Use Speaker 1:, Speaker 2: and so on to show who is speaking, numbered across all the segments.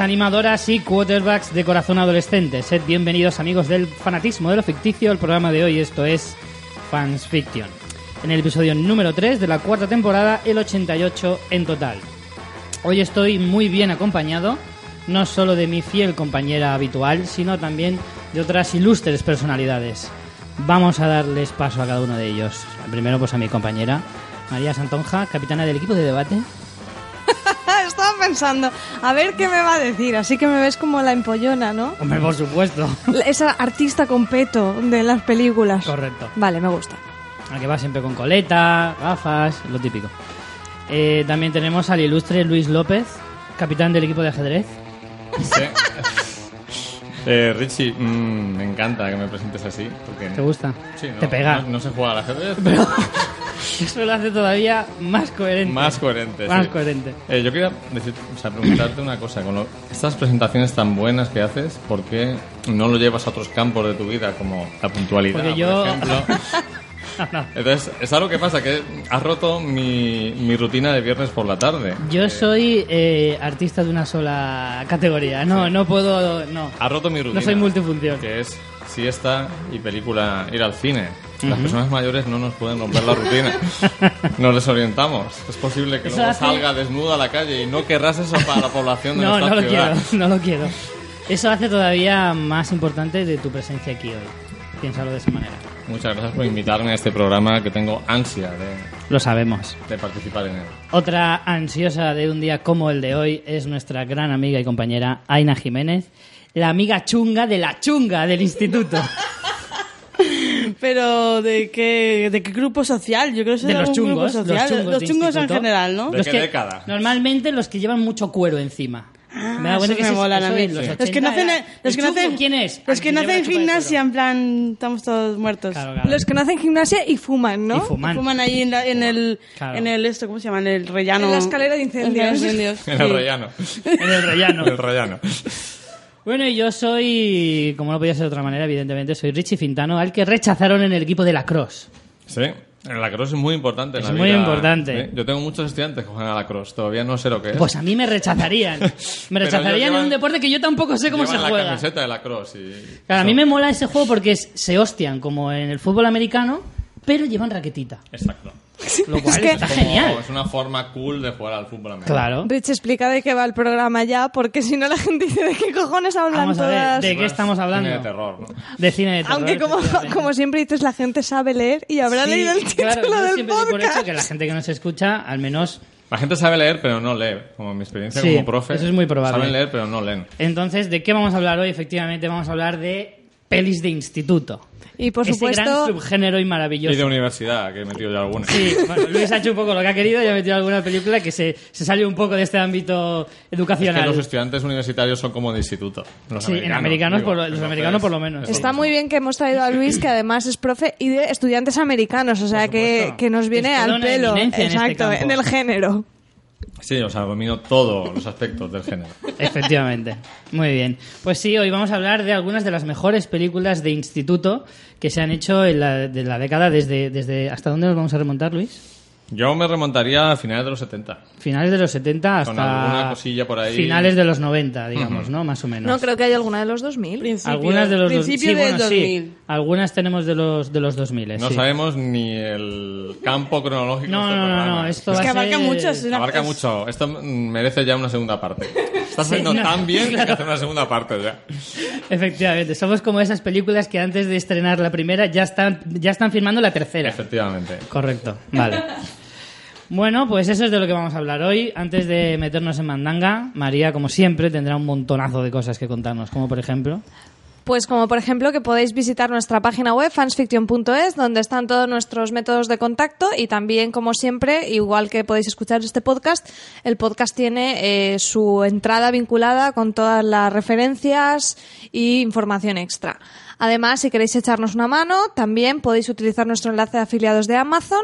Speaker 1: Animadoras y quarterbacks de corazón adolescente. Sed bienvenidos amigos del fanatismo de lo ficticio. El programa de hoy esto es Fans Fiction. En el episodio número 3 de la cuarta temporada, el 88 en total. Hoy estoy muy bien acompañado, no solo de mi fiel compañera habitual, sino también de otras ilustres personalidades. Vamos a darles paso a cada uno de ellos. Primero pues a mi compañera, María Santonja, capitana del equipo de debate.
Speaker 2: Estaba pensando, a ver qué me va a decir. Así que me ves como la empollona, ¿no?
Speaker 1: Hombre, por supuesto.
Speaker 2: Esa artista con peto de las películas.
Speaker 1: Correcto.
Speaker 2: Vale, me gusta.
Speaker 1: A que va siempre con coleta, gafas, lo típico. Eh, también tenemos al ilustre Luis López, capitán del equipo de ajedrez.
Speaker 3: Sí. Eh, Richie, mm, me encanta que me presentes así. Porque
Speaker 1: ¿Te gusta?
Speaker 3: Sí, no,
Speaker 1: Te pega.
Speaker 3: No, no sé jugar al ajedrez,
Speaker 1: Eso lo hace todavía más coherente.
Speaker 3: más coherente.
Speaker 1: Más
Speaker 3: sí.
Speaker 1: coherente.
Speaker 3: Eh, yo quería decir, o sea, preguntarte una cosa. Con lo- estas presentaciones tan buenas que haces, ¿por qué no lo llevas a otros campos de tu vida, como la puntualidad,
Speaker 1: Porque yo-
Speaker 3: por ejemplo? Entonces, es algo que pasa, que has roto mi, mi rutina de viernes por la tarde.
Speaker 1: Yo soy eh, artista de una sola categoría. No, no puedo. No.
Speaker 3: Has roto mi rutina.
Speaker 1: No soy multifunción.
Speaker 3: Que es siesta y película, ir al cine. Las personas mayores no nos pueden romper la rutina. Nos desorientamos. Es posible que
Speaker 1: Eso
Speaker 3: luego
Speaker 1: hace-
Speaker 3: salga desnudo a la calle y no querrás eso para la población de
Speaker 1: No,
Speaker 3: nuestra
Speaker 1: no lo
Speaker 3: ciudad.
Speaker 1: quiero. No lo quiero. Eso hace todavía más importante de tu presencia aquí hoy. Piénsalo de esa manera.
Speaker 3: Muchas gracias por invitarme a este programa que tengo ansia de,
Speaker 1: Lo sabemos.
Speaker 3: de participar en él.
Speaker 1: Otra ansiosa de un día como el de hoy es nuestra gran amiga y compañera Aina Jiménez, la amiga chunga de la chunga del instituto.
Speaker 4: Pero ¿de qué, de qué grupo social? Yo creo que es
Speaker 1: De los
Speaker 4: grupo
Speaker 1: chungos, los chungos de
Speaker 4: chungos en
Speaker 1: instituto.
Speaker 4: general, ¿no?
Speaker 3: ¿De
Speaker 1: Los
Speaker 3: qué
Speaker 1: que-
Speaker 3: década?
Speaker 1: Normalmente los que llevan mucho cuero encima. Me da cuenta
Speaker 4: esos
Speaker 1: que
Speaker 4: me molan a mí.
Speaker 1: en los
Speaker 4: Los
Speaker 1: 80
Speaker 4: que
Speaker 1: era-
Speaker 4: los
Speaker 1: ¿El
Speaker 4: que hacen,
Speaker 1: ¿Quién es?
Speaker 4: Los
Speaker 1: Ah,
Speaker 4: que
Speaker 1: de cuero.
Speaker 4: gimnasia, en plan, estamos todos muertos.
Speaker 1: Claro, claro.
Speaker 2: Los que no hacen gimnasia y fuman, ¿no?
Speaker 1: Y fuman.
Speaker 4: Fuman ahí en, la- en el,
Speaker 1: Claro.
Speaker 4: en el esto, ¿cómo se llama? En el rellano.
Speaker 2: En la escalera de incendios.
Speaker 4: En el
Speaker 3: En
Speaker 4: sí.
Speaker 3: rellano.
Speaker 1: En el rellano.
Speaker 3: En el rellano.
Speaker 1: Bueno, y yo soy, como no podía ser de otra manera, evidentemente, soy Richie Fintano, al que rechazaron en el equipo de la Cross.
Speaker 3: Sí. El lacrosse es muy importante en
Speaker 1: Es
Speaker 3: la
Speaker 1: muy
Speaker 3: vida.
Speaker 1: importante.
Speaker 3: Yo tengo muchos estudiantes que juegan a lacrosse. Todavía no sé lo que es.
Speaker 1: Pues a mí me rechazarían. Me rechazarían en un deporte que yo tampoco sé cómo se
Speaker 3: la
Speaker 1: juega.
Speaker 3: camiseta de lacrosse y...
Speaker 1: Claro, a mí me mola ese juego porque es- se hostian como en el fútbol americano, pero llevan raquetita.
Speaker 3: Exacto.
Speaker 1: Lo cual
Speaker 2: que-
Speaker 1: está
Speaker 3: Como-
Speaker 1: genial.
Speaker 3: Es una forma cool de jugar al fútbol americano.
Speaker 1: Claro.
Speaker 2: Rich, explica de qué va el programa ya, porque si no la gente dice de qué cojones hablan
Speaker 1: Vamos a ver,
Speaker 2: todas.
Speaker 1: ¿de qué estamos hablando?
Speaker 3: Cine de terror, ¿no?
Speaker 1: De cine de terror.
Speaker 2: Aunque como, como siempre dices, la gente sabe leer y habrá
Speaker 1: Sí,
Speaker 2: leído el título
Speaker 1: claro, yo
Speaker 2: del
Speaker 1: siempre por
Speaker 2: podcast.
Speaker 1: hecho que la gente que nos escucha, al menos...
Speaker 3: La gente sabe leer, pero no lee. Como en mi experiencia
Speaker 1: Sí,
Speaker 3: como profe.
Speaker 1: eso es muy probable.
Speaker 3: Saben leer, pero no leen.
Speaker 1: Entonces, ¿de qué vamos a hablar hoy? Efectivamente, vamos a hablar de pelis de instituto.
Speaker 2: Y por
Speaker 1: Ese
Speaker 2: supuesto,
Speaker 1: gran subgénero y maravilloso.
Speaker 3: Y de universidad, que he metido ya alguna.
Speaker 1: Sí, bueno, Luis ha hecho un poco lo que ha querido y ha metido alguna película que se, se salió un poco de este ámbito
Speaker 3: Es
Speaker 1: educacional.
Speaker 3: que los estudiantes universitarios son como de instituto. Los
Speaker 1: Sí, en americanos por lo- los americanos por lo menos.
Speaker 2: está
Speaker 3: es-
Speaker 2: muy bien que hemos traído a Luis, que además es profe y de estudiantes americanos, o sea que, que nos viene al pelo.
Speaker 1: en este
Speaker 2: Exacto, en el género.
Speaker 3: Sí, o sea, domino todos los aspectos del género.
Speaker 1: Efectivamente. Muy bien. Pues sí, hoy vamos a hablar de algunas de las mejores películas de instituto que se han hecho en la, de la década desde, desde... ¿Hasta dónde nos vamos a remontar, Luis?
Speaker 3: Yo me remontaría a finales de los 70.
Speaker 1: Finales de los 70
Speaker 3: Con
Speaker 1: hasta...
Speaker 3: alguna cosilla por ahí.
Speaker 1: Finales de los 90, digamos, ¿no? Más o menos.
Speaker 2: No, creo que hay alguna de los 2000.
Speaker 4: Principio,
Speaker 1: Algunas de los dos-
Speaker 4: principio
Speaker 1: sí,
Speaker 4: del
Speaker 1: bueno, sí.
Speaker 4: 2000.
Speaker 1: Algunas tenemos de los de los 2000.
Speaker 3: No
Speaker 1: sí.
Speaker 3: sabemos ni el campo cronológico
Speaker 1: No,
Speaker 3: de este
Speaker 1: no, no, no, esto
Speaker 4: Es
Speaker 1: va
Speaker 4: que abarca
Speaker 1: ser-
Speaker 4: mucho, es una-
Speaker 3: Abarca mucho. Esto mm, merece ya una segunda parte. Está saliendo
Speaker 1: no,
Speaker 3: tan bien que hay que
Speaker 1: claro.
Speaker 3: hacer una segunda parte ya.
Speaker 1: Efectivamente, somos como esas películas que antes de estrenar la primera ya están ya están filmando la tercera.
Speaker 3: Efectivamente.
Speaker 1: Correcto, vale. Bueno, pues eso es de lo que vamos a hablar hoy. Antes de meternos en mandanga, María, como siempre, tendrá un montonazo de cosas que contarnos, como por ejemplo...
Speaker 2: Pues como por ejemplo que podéis visitar nuestra página web fansfiction.es donde están todos nuestros métodos de contacto y también como siempre, igual que podéis escuchar este podcast, el podcast tiene eh, su entrada vinculada con todas las referencias y información extra. Además, si queréis echarnos una mano, también podéis utilizar nuestro enlace de afiliados de Amazon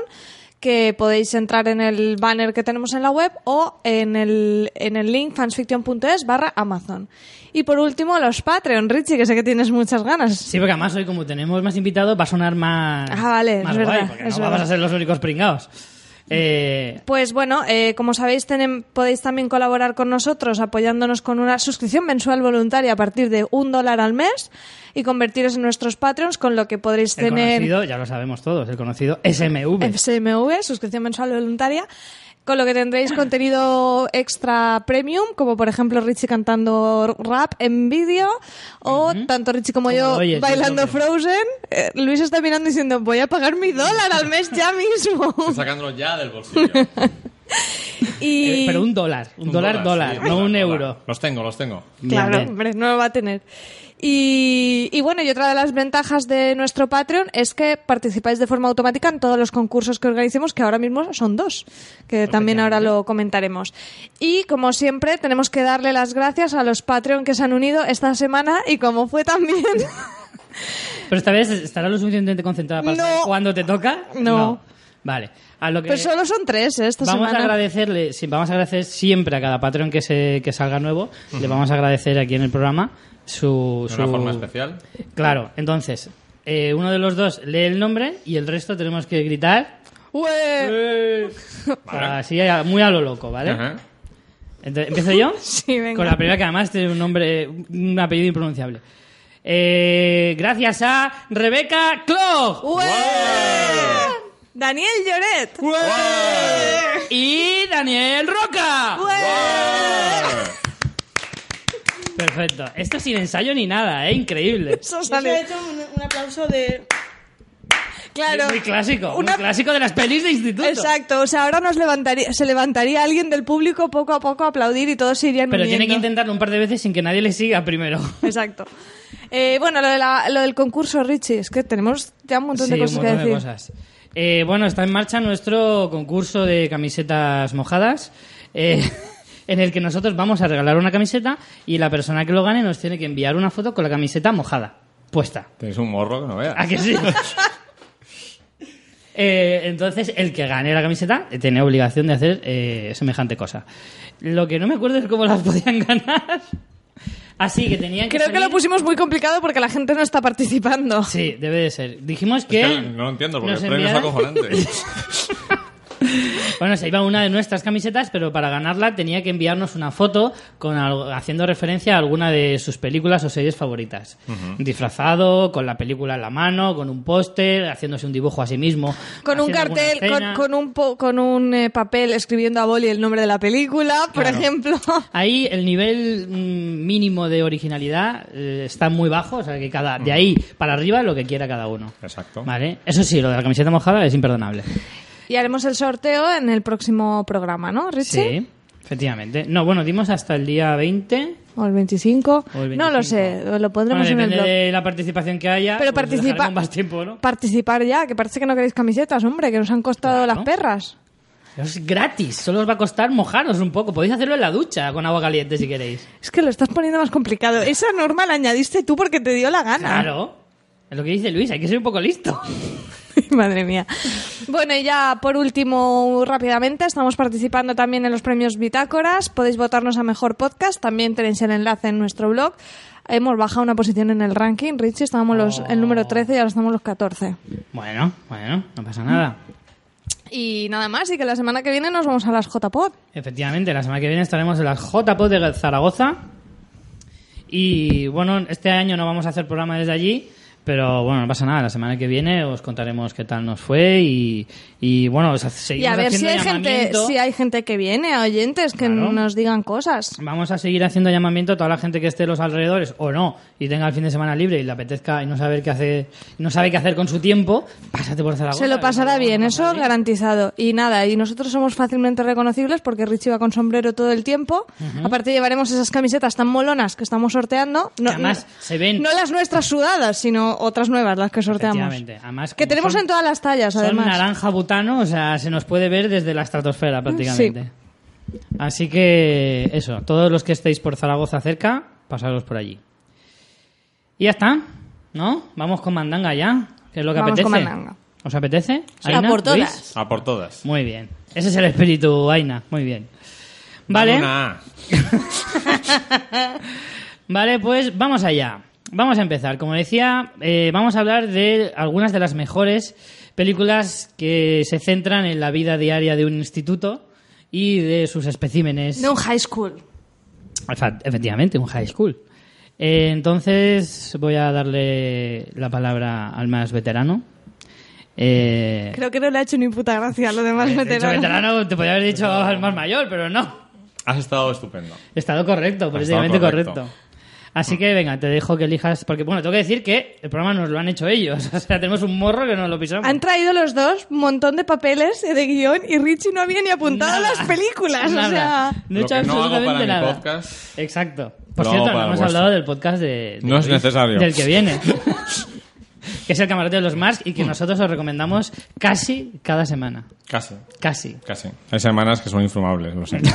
Speaker 2: que podéis entrar en el banner que tenemos en la web o en el, en el link fansfiction.es barra Amazon. Y por último, los Patreon, Richie, que sé que tienes muchas ganas.
Speaker 1: Sí, porque además hoy como tenemos más invitados va a sonar más...
Speaker 2: Ah, vale,
Speaker 1: más
Speaker 2: es
Speaker 1: guay,
Speaker 2: verdad,
Speaker 1: porque
Speaker 2: es
Speaker 1: no vamos
Speaker 2: verdad.
Speaker 1: a ser los únicos pringados. Eh,
Speaker 2: Pues bueno, eh, como sabéis, podéis también colaborar con nosotros apoyándonos con una suscripción mensual voluntaria a partir de un dólar al mes y convertiros en nuestros Patreons, con lo que podréis
Speaker 1: el
Speaker 2: tener
Speaker 1: conocido, ya lo sabemos todos, el conocido SMV.
Speaker 2: SMV, suscripción mensual voluntaria, con lo que tendréis contenido extra premium, como por ejemplo Richie cantando rap en vídeo, o tanto Richie como,
Speaker 1: Como
Speaker 2: yo bailando. Frozen. Eh, Luis está mirando diciendo, voy a pagar mi dólar al mes ya mismo.
Speaker 3: Estoy sacándolo ya del bolsillo.
Speaker 2: y...
Speaker 1: Eh, pero un dólar, un, dólar, dólar,
Speaker 3: sí,
Speaker 1: no
Speaker 3: dólar,
Speaker 1: un
Speaker 3: dólar.
Speaker 1: euro.
Speaker 3: Los tengo, los tengo.
Speaker 2: Claro, hombre, no lo va a tener. Y, y bueno, y otra de las ventajas de nuestro Patreon es que participáis de forma automática en todos los concursos que organicemos, que ahora mismo son dos, que también ahora lo comentaremos. Y como siempre, tenemos que darle las gracias a los Patreon que se han unido esta semana y como fue también...
Speaker 1: Pero esta vez estará lo suficientemente concentrada para
Speaker 2: No.
Speaker 1: saber cuándo te toca.
Speaker 2: No.
Speaker 1: Vale. A lo que
Speaker 2: Pues solo son tres ¿eh? esta
Speaker 1: vamos a agradecerle, sí, vamos a agradecer siempre a cada Patreon que se que salga nuevo. Le vamos a agradecer aquí en el programa su,
Speaker 3: De
Speaker 1: su
Speaker 3: una forma especial.
Speaker 1: Claro. Entonces, eh, uno de los dos lee el nombre y el resto tenemos que gritar.
Speaker 2: ¡Ué!
Speaker 1: Así muy a lo loco, ¿vale?
Speaker 3: Ajá.
Speaker 1: Entonces, ¿Empiezo yo?
Speaker 2: Sí, venga.
Speaker 1: Con la primera que además tiene un nombre, un apellido impronunciable. Eh, gracias a Rebeca Clog
Speaker 2: ¡Ué! Daniel Lloret.
Speaker 1: y Daniel Roca.
Speaker 2: ¡Ué!
Speaker 1: Perfecto. Esto sin ensayo ni nada, ¿eh? Increíble.
Speaker 2: Eso
Speaker 4: Yo he
Speaker 2: sale.
Speaker 4: hecho un, un aplauso de...
Speaker 2: Claro.
Speaker 1: Muy clásico,
Speaker 2: Una-
Speaker 1: muy clásico de las pelis de instituto.
Speaker 2: Exacto, o sea, ahora nos levantaría, se levantaría alguien del público poco a poco a aplaudir y todos se irían
Speaker 1: Pero tiene que intentarlo un par de veces sin que nadie le siga primero.
Speaker 2: Exacto. Eh, bueno, lo, de la- lo del concurso, Richie, es que tenemos ya un montón
Speaker 1: Sí,
Speaker 2: de cosas
Speaker 1: un
Speaker 2: que
Speaker 1: montón de cosas. Eh, bueno, está en marcha nuestro concurso de camisetas mojadas, eh, en el que nosotros vamos a regalar una camiseta y la persona que lo gane nos tiene que enviar una foto con la camiseta mojada, puesta.
Speaker 3: Tenéis un morro que no veas.
Speaker 1: ¿A que sí? Eh, entonces, el que gane la camiseta tiene obligación de hacer eh, semejante cosa. Lo que no me acuerdo es cómo las podían ganar. Así que tenían que
Speaker 2: Creo que lo
Speaker 1: salir-
Speaker 2: pusimos muy complicado porque la gente no está participando.
Speaker 1: Sí, debe de ser. Dijimos
Speaker 3: Es
Speaker 1: que...
Speaker 3: que no lo entiendo porque el premio es
Speaker 1: enviaran-
Speaker 3: acojonante.
Speaker 1: Bueno, se iba una de nuestras camisetas, pero para ganarla tenía que enviarnos una foto con algo- haciendo referencia a alguna de sus películas o series favoritas. Disfrazado, con la película en la mano, con un póster, haciéndose un dibujo a sí mismo.
Speaker 2: Con un cartel, con, con un, po- con un eh, papel escribiendo a boli el nombre de la película, por
Speaker 1: Claro.
Speaker 2: ejemplo.
Speaker 1: Ahí el nivel mm, mínimo de originalidad eh, está muy bajo, o sea que cada de ahí para arriba lo que quiera cada uno.
Speaker 3: Exacto.
Speaker 1: Vale, eso sí, lo de la camiseta mojada es imperdonable.
Speaker 2: Y haremos el sorteo en el próximo programa, ¿no, Richie?
Speaker 1: Sí, efectivamente. No, bueno, dimos hasta el día 20
Speaker 2: O el 25.
Speaker 1: o el 25.
Speaker 2: No lo sé, lo pondremos
Speaker 1: Bueno,
Speaker 2: en el
Speaker 1: depende
Speaker 2: blog.
Speaker 1: de la participación que haya.
Speaker 2: Pero
Speaker 1: pues
Speaker 2: participa-
Speaker 1: más tiempo, ¿no?
Speaker 2: Participar ya, que parece que no queréis camisetas, hombre, que nos han costado
Speaker 1: Claro.
Speaker 2: las perras.
Speaker 1: Es gratis, solo os va a costar mojaros un poco. Podéis hacerlo en la ducha con agua caliente si queréis.
Speaker 2: Es que lo estás poniendo más complicado. Esa norma la añadiste tú porque te dio la gana.
Speaker 1: Claro. Es lo que dice Luis, hay que ser un poco listo.
Speaker 2: Madre mía. Bueno, y ya por último, rápidamente, estamos participando también en los premios Bitácoras. Podéis votarnos a Mejor Podcast. También tenéis el enlace en nuestro blog. Hemos bajado una posición en el ranking. Richie, estábamos los, el número 13 y ahora estamos los 14.
Speaker 1: Bueno, bueno, no pasa nada.
Speaker 2: Y nada más, y que la semana que viene nos vamos a las JPod.
Speaker 1: Efectivamente, la semana que viene estaremos en las JPOD de Zaragoza. Y bueno, este año no vamos a hacer programa desde allí, pero bueno, no pasa nada. La semana que viene os contaremos qué tal nos fue y, y bueno, os
Speaker 2: Y
Speaker 1: seguimos
Speaker 2: a ver si
Speaker 1: haciendo
Speaker 2: hay, gente, si hay gente que viene, oyentes, que
Speaker 1: Claro.
Speaker 2: nos digan cosas.
Speaker 1: Vamos a seguir haciendo llamamiento a toda la gente que esté en los alrededores o no y tenga el fin de semana libre y le apetezca y no saber qué hacer, no sabe qué hacer con su tiempo, pásate por Zaragoza.
Speaker 2: Se lo pasará bien, eso garantizado. Y nada, y nosotros somos fácilmente reconocibles porque Richie va con sombrero todo el tiempo. Aparte llevaremos esas camisetas tan molonas que estamos sorteando. No,
Speaker 1: además
Speaker 2: no-
Speaker 1: se ven-
Speaker 2: No las nuestras sudadas, sino otras nuevas, las que sorteamos.
Speaker 1: Además,
Speaker 2: Que tenemos
Speaker 1: son-
Speaker 2: en todas las tallas,
Speaker 1: Son
Speaker 2: además.
Speaker 1: naranja butano, o sea, se nos puede ver desde la estratosfera prácticamente. Así que eso, todos los que estéis por Zaragoza cerca, pasaros por allí. Y ya está, ¿no? Vamos con mandanga ya, que es lo que
Speaker 2: Vamos
Speaker 1: apetece.
Speaker 2: con mandanga.
Speaker 1: ¿Os apetece?
Speaker 2: Sí,
Speaker 1: Aina,
Speaker 2: a por todas.
Speaker 1: Luis?
Speaker 3: A por todas.
Speaker 1: Muy bien. Ese es el espíritu, Aina. Muy bien. Vale. Vale, pues vamos allá. Vamos a empezar. Como decía, eh, vamos a hablar de algunas de las mejores películas que se centran en la vida diaria de un instituto y de sus especímenes.
Speaker 2: De un high school.
Speaker 1: Efectivamente, un high school. Eh, entonces voy a darle la palabra al más veterano. Eh,
Speaker 2: Creo que no le ha hecho ni puta gracia a lo demás veteranos.
Speaker 1: veterano te podría haber dicho al más mayor, pero no.
Speaker 3: Has estado estupendo.
Speaker 1: Estado correcto, políticamente
Speaker 3: correcto.
Speaker 1: correcto. Así que venga, te dejo que elijas, porque bueno, tengo que decir que el programa nos lo han hecho ellos, o sea, tenemos un morro que nos lo pisamos.
Speaker 2: Han traído los dos un montón de papeles de guion y Richie no había ni apuntado
Speaker 1: Nada.
Speaker 2: las películas.
Speaker 1: Nada.
Speaker 2: O sea,
Speaker 1: no he hecho
Speaker 3: no
Speaker 1: absolutamente nada.
Speaker 3: podcast,
Speaker 1: Exacto. Por
Speaker 3: Lo
Speaker 1: cierto, no hemos hablado del podcast de, de
Speaker 3: No es
Speaker 1: Luis,
Speaker 3: necesario.
Speaker 1: del que viene. que es el camarote de los Mars y que nosotros os recomendamos casi cada semana.
Speaker 3: casi.
Speaker 1: Casi.
Speaker 3: Casi. Hay semanas que son infumables, lo sé.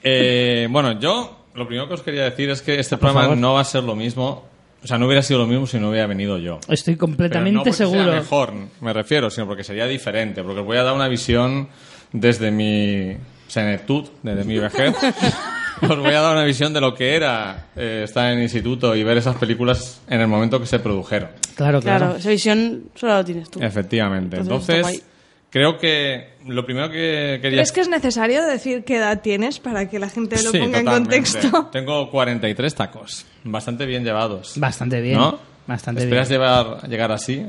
Speaker 3: Eh, bueno, yo lo primero que os quería decir es que este programa
Speaker 1: favor.
Speaker 3: no va a ser lo mismo. O sea, no hubiera sido lo mismo si no hubiera venido yo.
Speaker 1: Estoy
Speaker 3: Pero no
Speaker 1: completamente
Speaker 3: porque
Speaker 1: seguro.
Speaker 3: Sea mejor, me refiero, sino porque sería diferente. Porque os voy a dar una visión desde mi senectud, desde mi vejez. os voy a dar una visión de lo que era eh, estar en el instituto y ver esas películas en el momento que se produjeron.
Speaker 1: Claro, claro.
Speaker 4: Claro, esa visión solo la tienes tú.
Speaker 3: Efectivamente.
Speaker 4: Entonces,
Speaker 3: Entonces, creo que lo primero que quería
Speaker 2: ¿crees que es necesario decir qué edad tienes para que la gente lo
Speaker 3: Sí,
Speaker 2: ponga en contexto?
Speaker 3: Tengo 43 tacos, bastante bien llevados.
Speaker 1: Bastante bien.
Speaker 3: ¿No?
Speaker 1: Bastante
Speaker 3: ¿Esperas
Speaker 1: bien.
Speaker 3: llevar, llegar así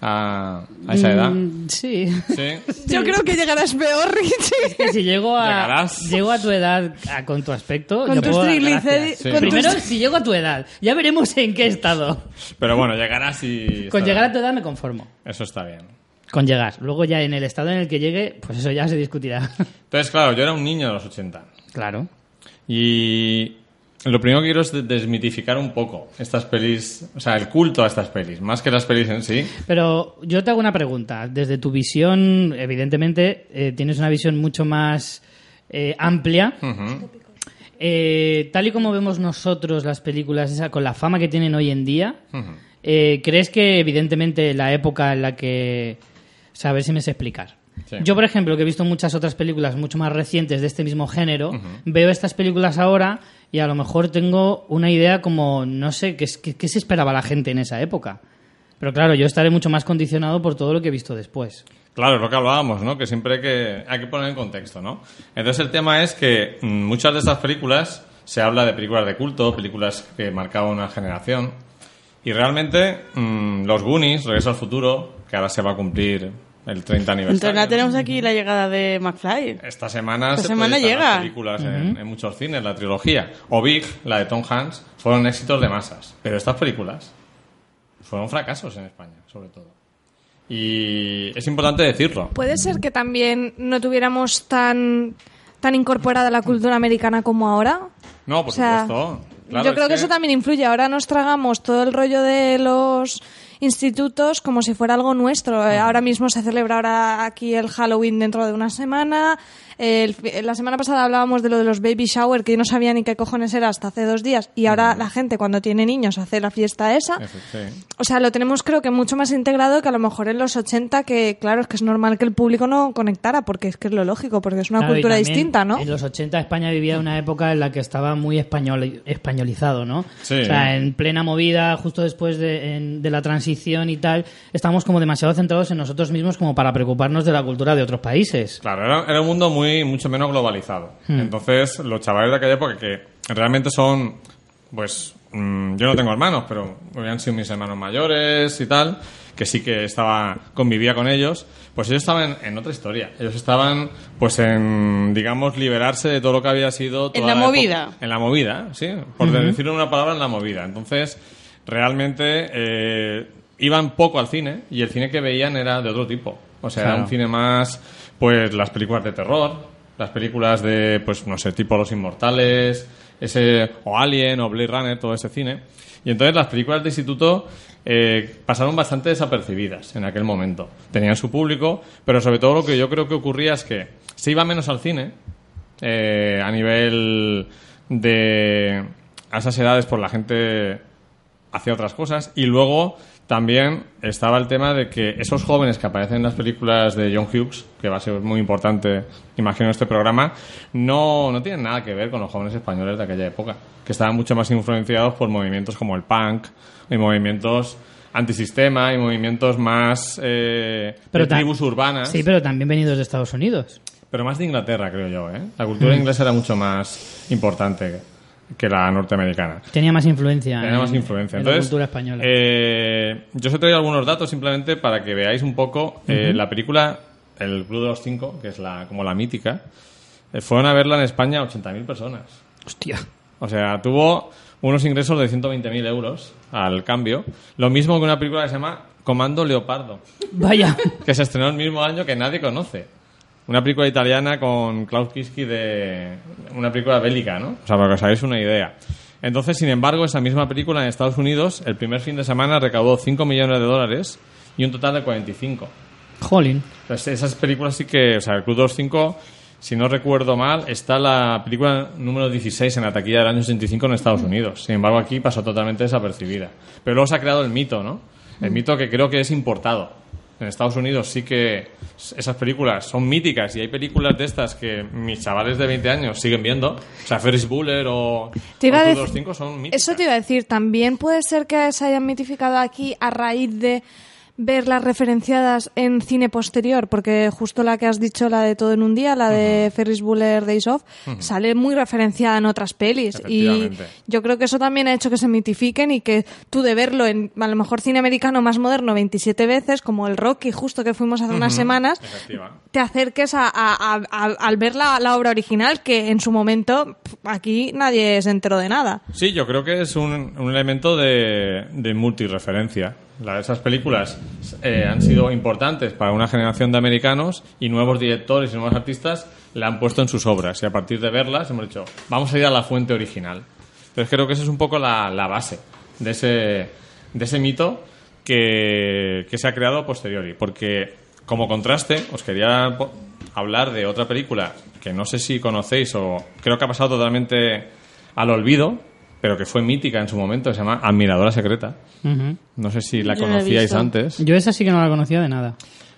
Speaker 3: a, a esa edad?
Speaker 1: Mm, sí.
Speaker 3: Sí.
Speaker 2: Yo creo que llegarás peor, Richie.
Speaker 1: Que si llego a,
Speaker 3: Llegarás.
Speaker 1: llego a tu edad a- con tu aspecto,
Speaker 2: Con
Speaker 1: yo
Speaker 2: tus triglicéridos-.
Speaker 3: Sí.
Speaker 1: Primero,
Speaker 2: tus-
Speaker 1: si llego a tu edad, ya veremos en qué estado.
Speaker 3: Pero bueno, llegarás y...
Speaker 1: Con llegar a tu edad me conformo.
Speaker 3: Eso está bien.
Speaker 1: Con llegar. Luego ya en el estado en el que llegue, pues eso ya se discutirá.
Speaker 3: Entonces, claro, yo era un niño de los 80.
Speaker 1: claro.
Speaker 3: Y lo primero que quiero es de- desmitificar un poco estas pelis, o sea, el culto a estas pelis, más que las pelis en sí.
Speaker 1: Pero yo te hago una pregunta. Desde tu visión, evidentemente, eh, tienes una visión mucho más eh, amplia. Eh, tal y como vemos nosotros las películas, esa, con la fama que tienen hoy en día, ¿crees que evidentemente la época en la que... Sea, a ver si me sé explicar.
Speaker 3: Sí.
Speaker 1: Yo, por ejemplo, que he visto muchas otras películas mucho más recientes de este mismo género, veo estas películas ahora y a lo mejor tengo una idea como, no sé, ¿qué, es- qué- qué se esperaba la gente en esa época? Pero claro, yo estaré mucho más condicionado por todo lo que he visto después.
Speaker 3: Claro, es lo que hablábamos, ¿no? Que siempre hay que, hay que poner en contexto, ¿no? Entonces el tema es que mm, muchas de estas películas se habla de películas de culto, películas que marcaban una generación. Y realmente mm, los Goonies, Regreso al Futuro, que ahora se va a cumplir el 30 aniversario.
Speaker 4: Entonces tenemos aquí la llegada de McFly.
Speaker 3: Esta semana,
Speaker 4: Esta
Speaker 3: se
Speaker 4: semana llega.
Speaker 3: películas en, en muchos cines, la trilogía. O Big, la de Tom Hanks, fueron éxitos de masas. Pero estas películas fueron fracasos en España, sobre todo. Y es importante decirlo.
Speaker 2: Puede ser que también no tuviéramos tan, tan incorporada la cultura americana como ahora.
Speaker 3: No, por
Speaker 2: O sea,
Speaker 3: supuesto. Claro,
Speaker 2: yo
Speaker 3: es
Speaker 2: creo que... eso también influye. Ahora nos tragamos todo el rollo de los institutos como si fuera algo nuestro. Eh, Ahora mismo se celebra ahora aquí el Halloween dentro de una semana. El- la semana pasada hablábamos de lo de los baby shower, que yo no sabía ni qué cojones era hasta hace dos días. Y ahora la gente cuando tiene niños hace la fiesta esa. O sea, lo tenemos creo que mucho más integrado que a lo mejor en los 80, que claro, es que es normal que el público no conectara, porque es que es lo lógico, porque es una
Speaker 1: Claro,
Speaker 2: cultura distinta, ¿no?
Speaker 1: En los 80 España vivía una época en la que estaba muy español, españolizado, ¿no?
Speaker 3: Sí.
Speaker 1: O sea, en plena movida, justo después de, en- de la transición y tal, estábamos como demasiado centrados en nosotros mismos como para preocuparnos de la cultura de otros países.
Speaker 3: Claro, era, era un mundo muy mucho menos globalizado. Entonces, los chavales de aquella época que realmente son, pues, mm, yo no tengo hermanos, pero habían sido mis hermanos mayores y tal, que sí que estaba, convivía con ellos, pues ellos estaban en, en otra historia. Ellos estaban, pues, en, digamos, liberarse de todo lo que había sido...
Speaker 4: En
Speaker 3: toda
Speaker 4: la
Speaker 3: época-
Speaker 4: movida.
Speaker 3: En la movida, sí, por decirlo una palabra, en la movida. Entonces, realmente eh, iban poco al cine y el cine que veían era de otro tipo. O sea, era un cine más, pues, las películas de terror, las películas de, pues, no sé, tipo Los Inmortales, ese, o Alien, o Blade Runner, todo ese cine. Y entonces las películas de instituto eh, pasaron bastante desapercibidas en aquel momento. Tenían su público, pero sobre todo lo que yo creo que ocurría es que se iba menos al cine, eh, a nivel de a esas edades por la gente hacía otras cosas. Y luego también estaba el tema de que esos jóvenes que aparecen en las películas de John Hughes, que va a ser muy importante, imagino, este programa, no, no tienen nada que ver con los jóvenes españoles de aquella época, que estaban mucho más influenciados por movimientos como el punk y movimientos antisistema y movimientos más eh, de tribus urbanas.
Speaker 1: Sí, pero también venidos de Estados Unidos.
Speaker 3: Pero más de Inglaterra, creo yo, ¿eh? La cultura inglesa era mucho más importante que la norteamericana.
Speaker 1: Tenía más influencia.
Speaker 3: Tenía
Speaker 1: en-
Speaker 3: más influencia.
Speaker 1: en la
Speaker 3: Entonces,
Speaker 1: cultura española.
Speaker 3: eh, yo os he traído algunos datos simplemente para que veáis un poco eh, la película El Club de los Cinco, que es la como la mítica. eh, fueron a verla en España 80.000 personas.
Speaker 1: Hostia.
Speaker 3: O sea, tuvo unos ingresos de 120.000 euros al cambio. Lo mismo que una película que se llama Comando Leopardo,
Speaker 1: Vaya.
Speaker 3: que se estrenó el mismo año que nadie conoce. Una película italiana con Klaus Kinski de una película bélica, ¿no? O sea, para que os hagáis una idea. Entonces, sin embargo, esa misma película en Estados Unidos, el primer fin de semana recaudó 5 millones de dólares y un total de 45.
Speaker 1: Jolín.
Speaker 3: Entonces, esas películas sí que, o sea, el Club de los Cinco, si no recuerdo mal, está la película número 16 en la taquilla del año 85 en Estados Unidos. Sin embargo, aquí pasó totalmente desapercibida. Pero luego se ha creado el mito, ¿no? El mito que creo que es importado. En Estados Unidos sí que esas películas son míticas y hay películas de estas que mis chavales de 20 años siguen viendo. O sea, Ferris Bueller o,
Speaker 2: Te iba a
Speaker 3: son míticas.
Speaker 2: Eso te iba a decir, también puede ser que se hayan mitificado aquí a raíz de verlas referenciadas en cine posterior, porque justo la que has dicho, la de Todo en un día, la de Ferris Bueller Days Off, sale muy referenciada en otras pelis. Y yo creo que eso también ha hecho que se mitifiquen y que tú de verlo en a lo mejor cine americano más moderno 27 veces, como el Rocky, justo que fuimos hace unas semanas,
Speaker 3: Efectiva.
Speaker 2: te acerques a, a- a- a- al ver la, la obra original, que en su momento aquí nadie se enteró de nada.
Speaker 3: Sí, yo creo que es un, un elemento de, de multireferencia. La- esas películas eh, han sido importantes para una generación de americanos y nuevos directores y nuevos artistas la han puesto en sus obras. Y a partir de verlas hemos dicho, vamos a ir a la fuente original. Entonces creo que esa es un poco la, la base de ese, de ese mito que, que se ha creado a posteriori. Porque como contraste, os quería hablar de otra película que no sé si conocéis o creo que ha pasado totalmente al olvido, pero que fue mítica en su momento, se llama Admiradora Secreta. No sé si la
Speaker 4: Yo
Speaker 3: conocíais antes.
Speaker 1: Yo esa sí que no la conocía de nada.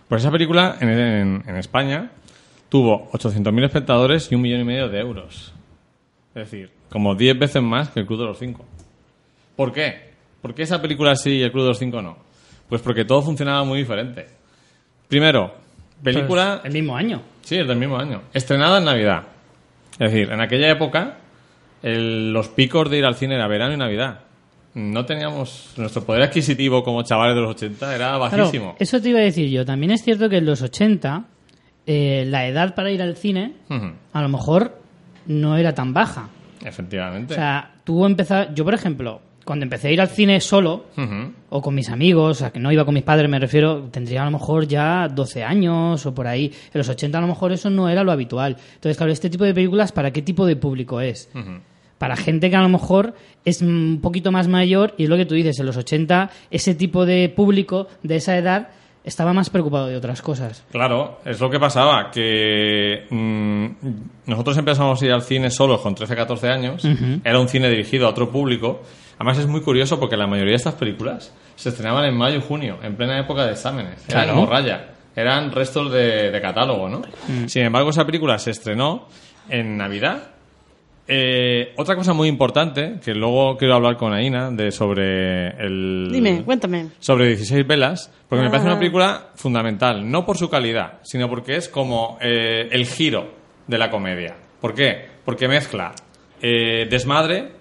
Speaker 3: Pues esa película en, en- en España tuvo 800.000 espectadores y un millón y medio de euros. Es decir, como 10 veces más que el Club de los Cinco. ¿Por qué? ¿Por qué esa película sí y el Club de los Cinco no? Pues porque todo funcionaba muy diferente. Primero, película...
Speaker 1: El mismo año.
Speaker 3: Sí, es del mismo año. Estrenada en Navidad. Es decir, en aquella época el- los picos de ir al cine era verano y Navidad. No teníamos... Nuestro poder adquisitivo como chavales de los 80 era
Speaker 1: Claro,
Speaker 3: bajísimo.
Speaker 1: eso te iba a decir yo. También es cierto que en los 80 eh, la edad para ir al cine a lo mejor no era tan baja.
Speaker 3: Efectivamente.
Speaker 1: O sea, tú empezas... Yo, por ejemplo, cuando empecé a ir al cine solo o con mis amigos, o sea, que no iba con mis padres, me refiero, tendría a lo mejor ya 12 años o por ahí. En los 80 a lo mejor eso no era lo habitual. Entonces, claro, este tipo de películas, ¿para qué tipo de público es? Para gente que a lo mejor es un poquito más mayor y es lo que tú dices, en los 80 ese tipo de público de esa edad estaba más preocupado de otras cosas.
Speaker 3: Claro, es lo que pasaba, que mm, nosotros empezamos a ir al cine solos con 13, 14 años, era un cine dirigido a otro público, además es muy curioso porque la mayoría de estas películas se estrenaban en mayo y junio, en plena época de exámenes, era
Speaker 1: Claro.
Speaker 3: como raya, eran restos de, de catálogo, ¿no? Sin embargo, esa película se estrenó en Navidad, eh, otra cosa muy importante, que luego quiero hablar con Aina, de sobre el...
Speaker 4: Dime, cuéntame.
Speaker 3: sobre 16 velas, porque me parece
Speaker 4: Ah.
Speaker 3: una película fundamental, no por su calidad, sino porque es como eh, el giro de la comedia. ¿Por qué? Porque mezcla eh, desmadre,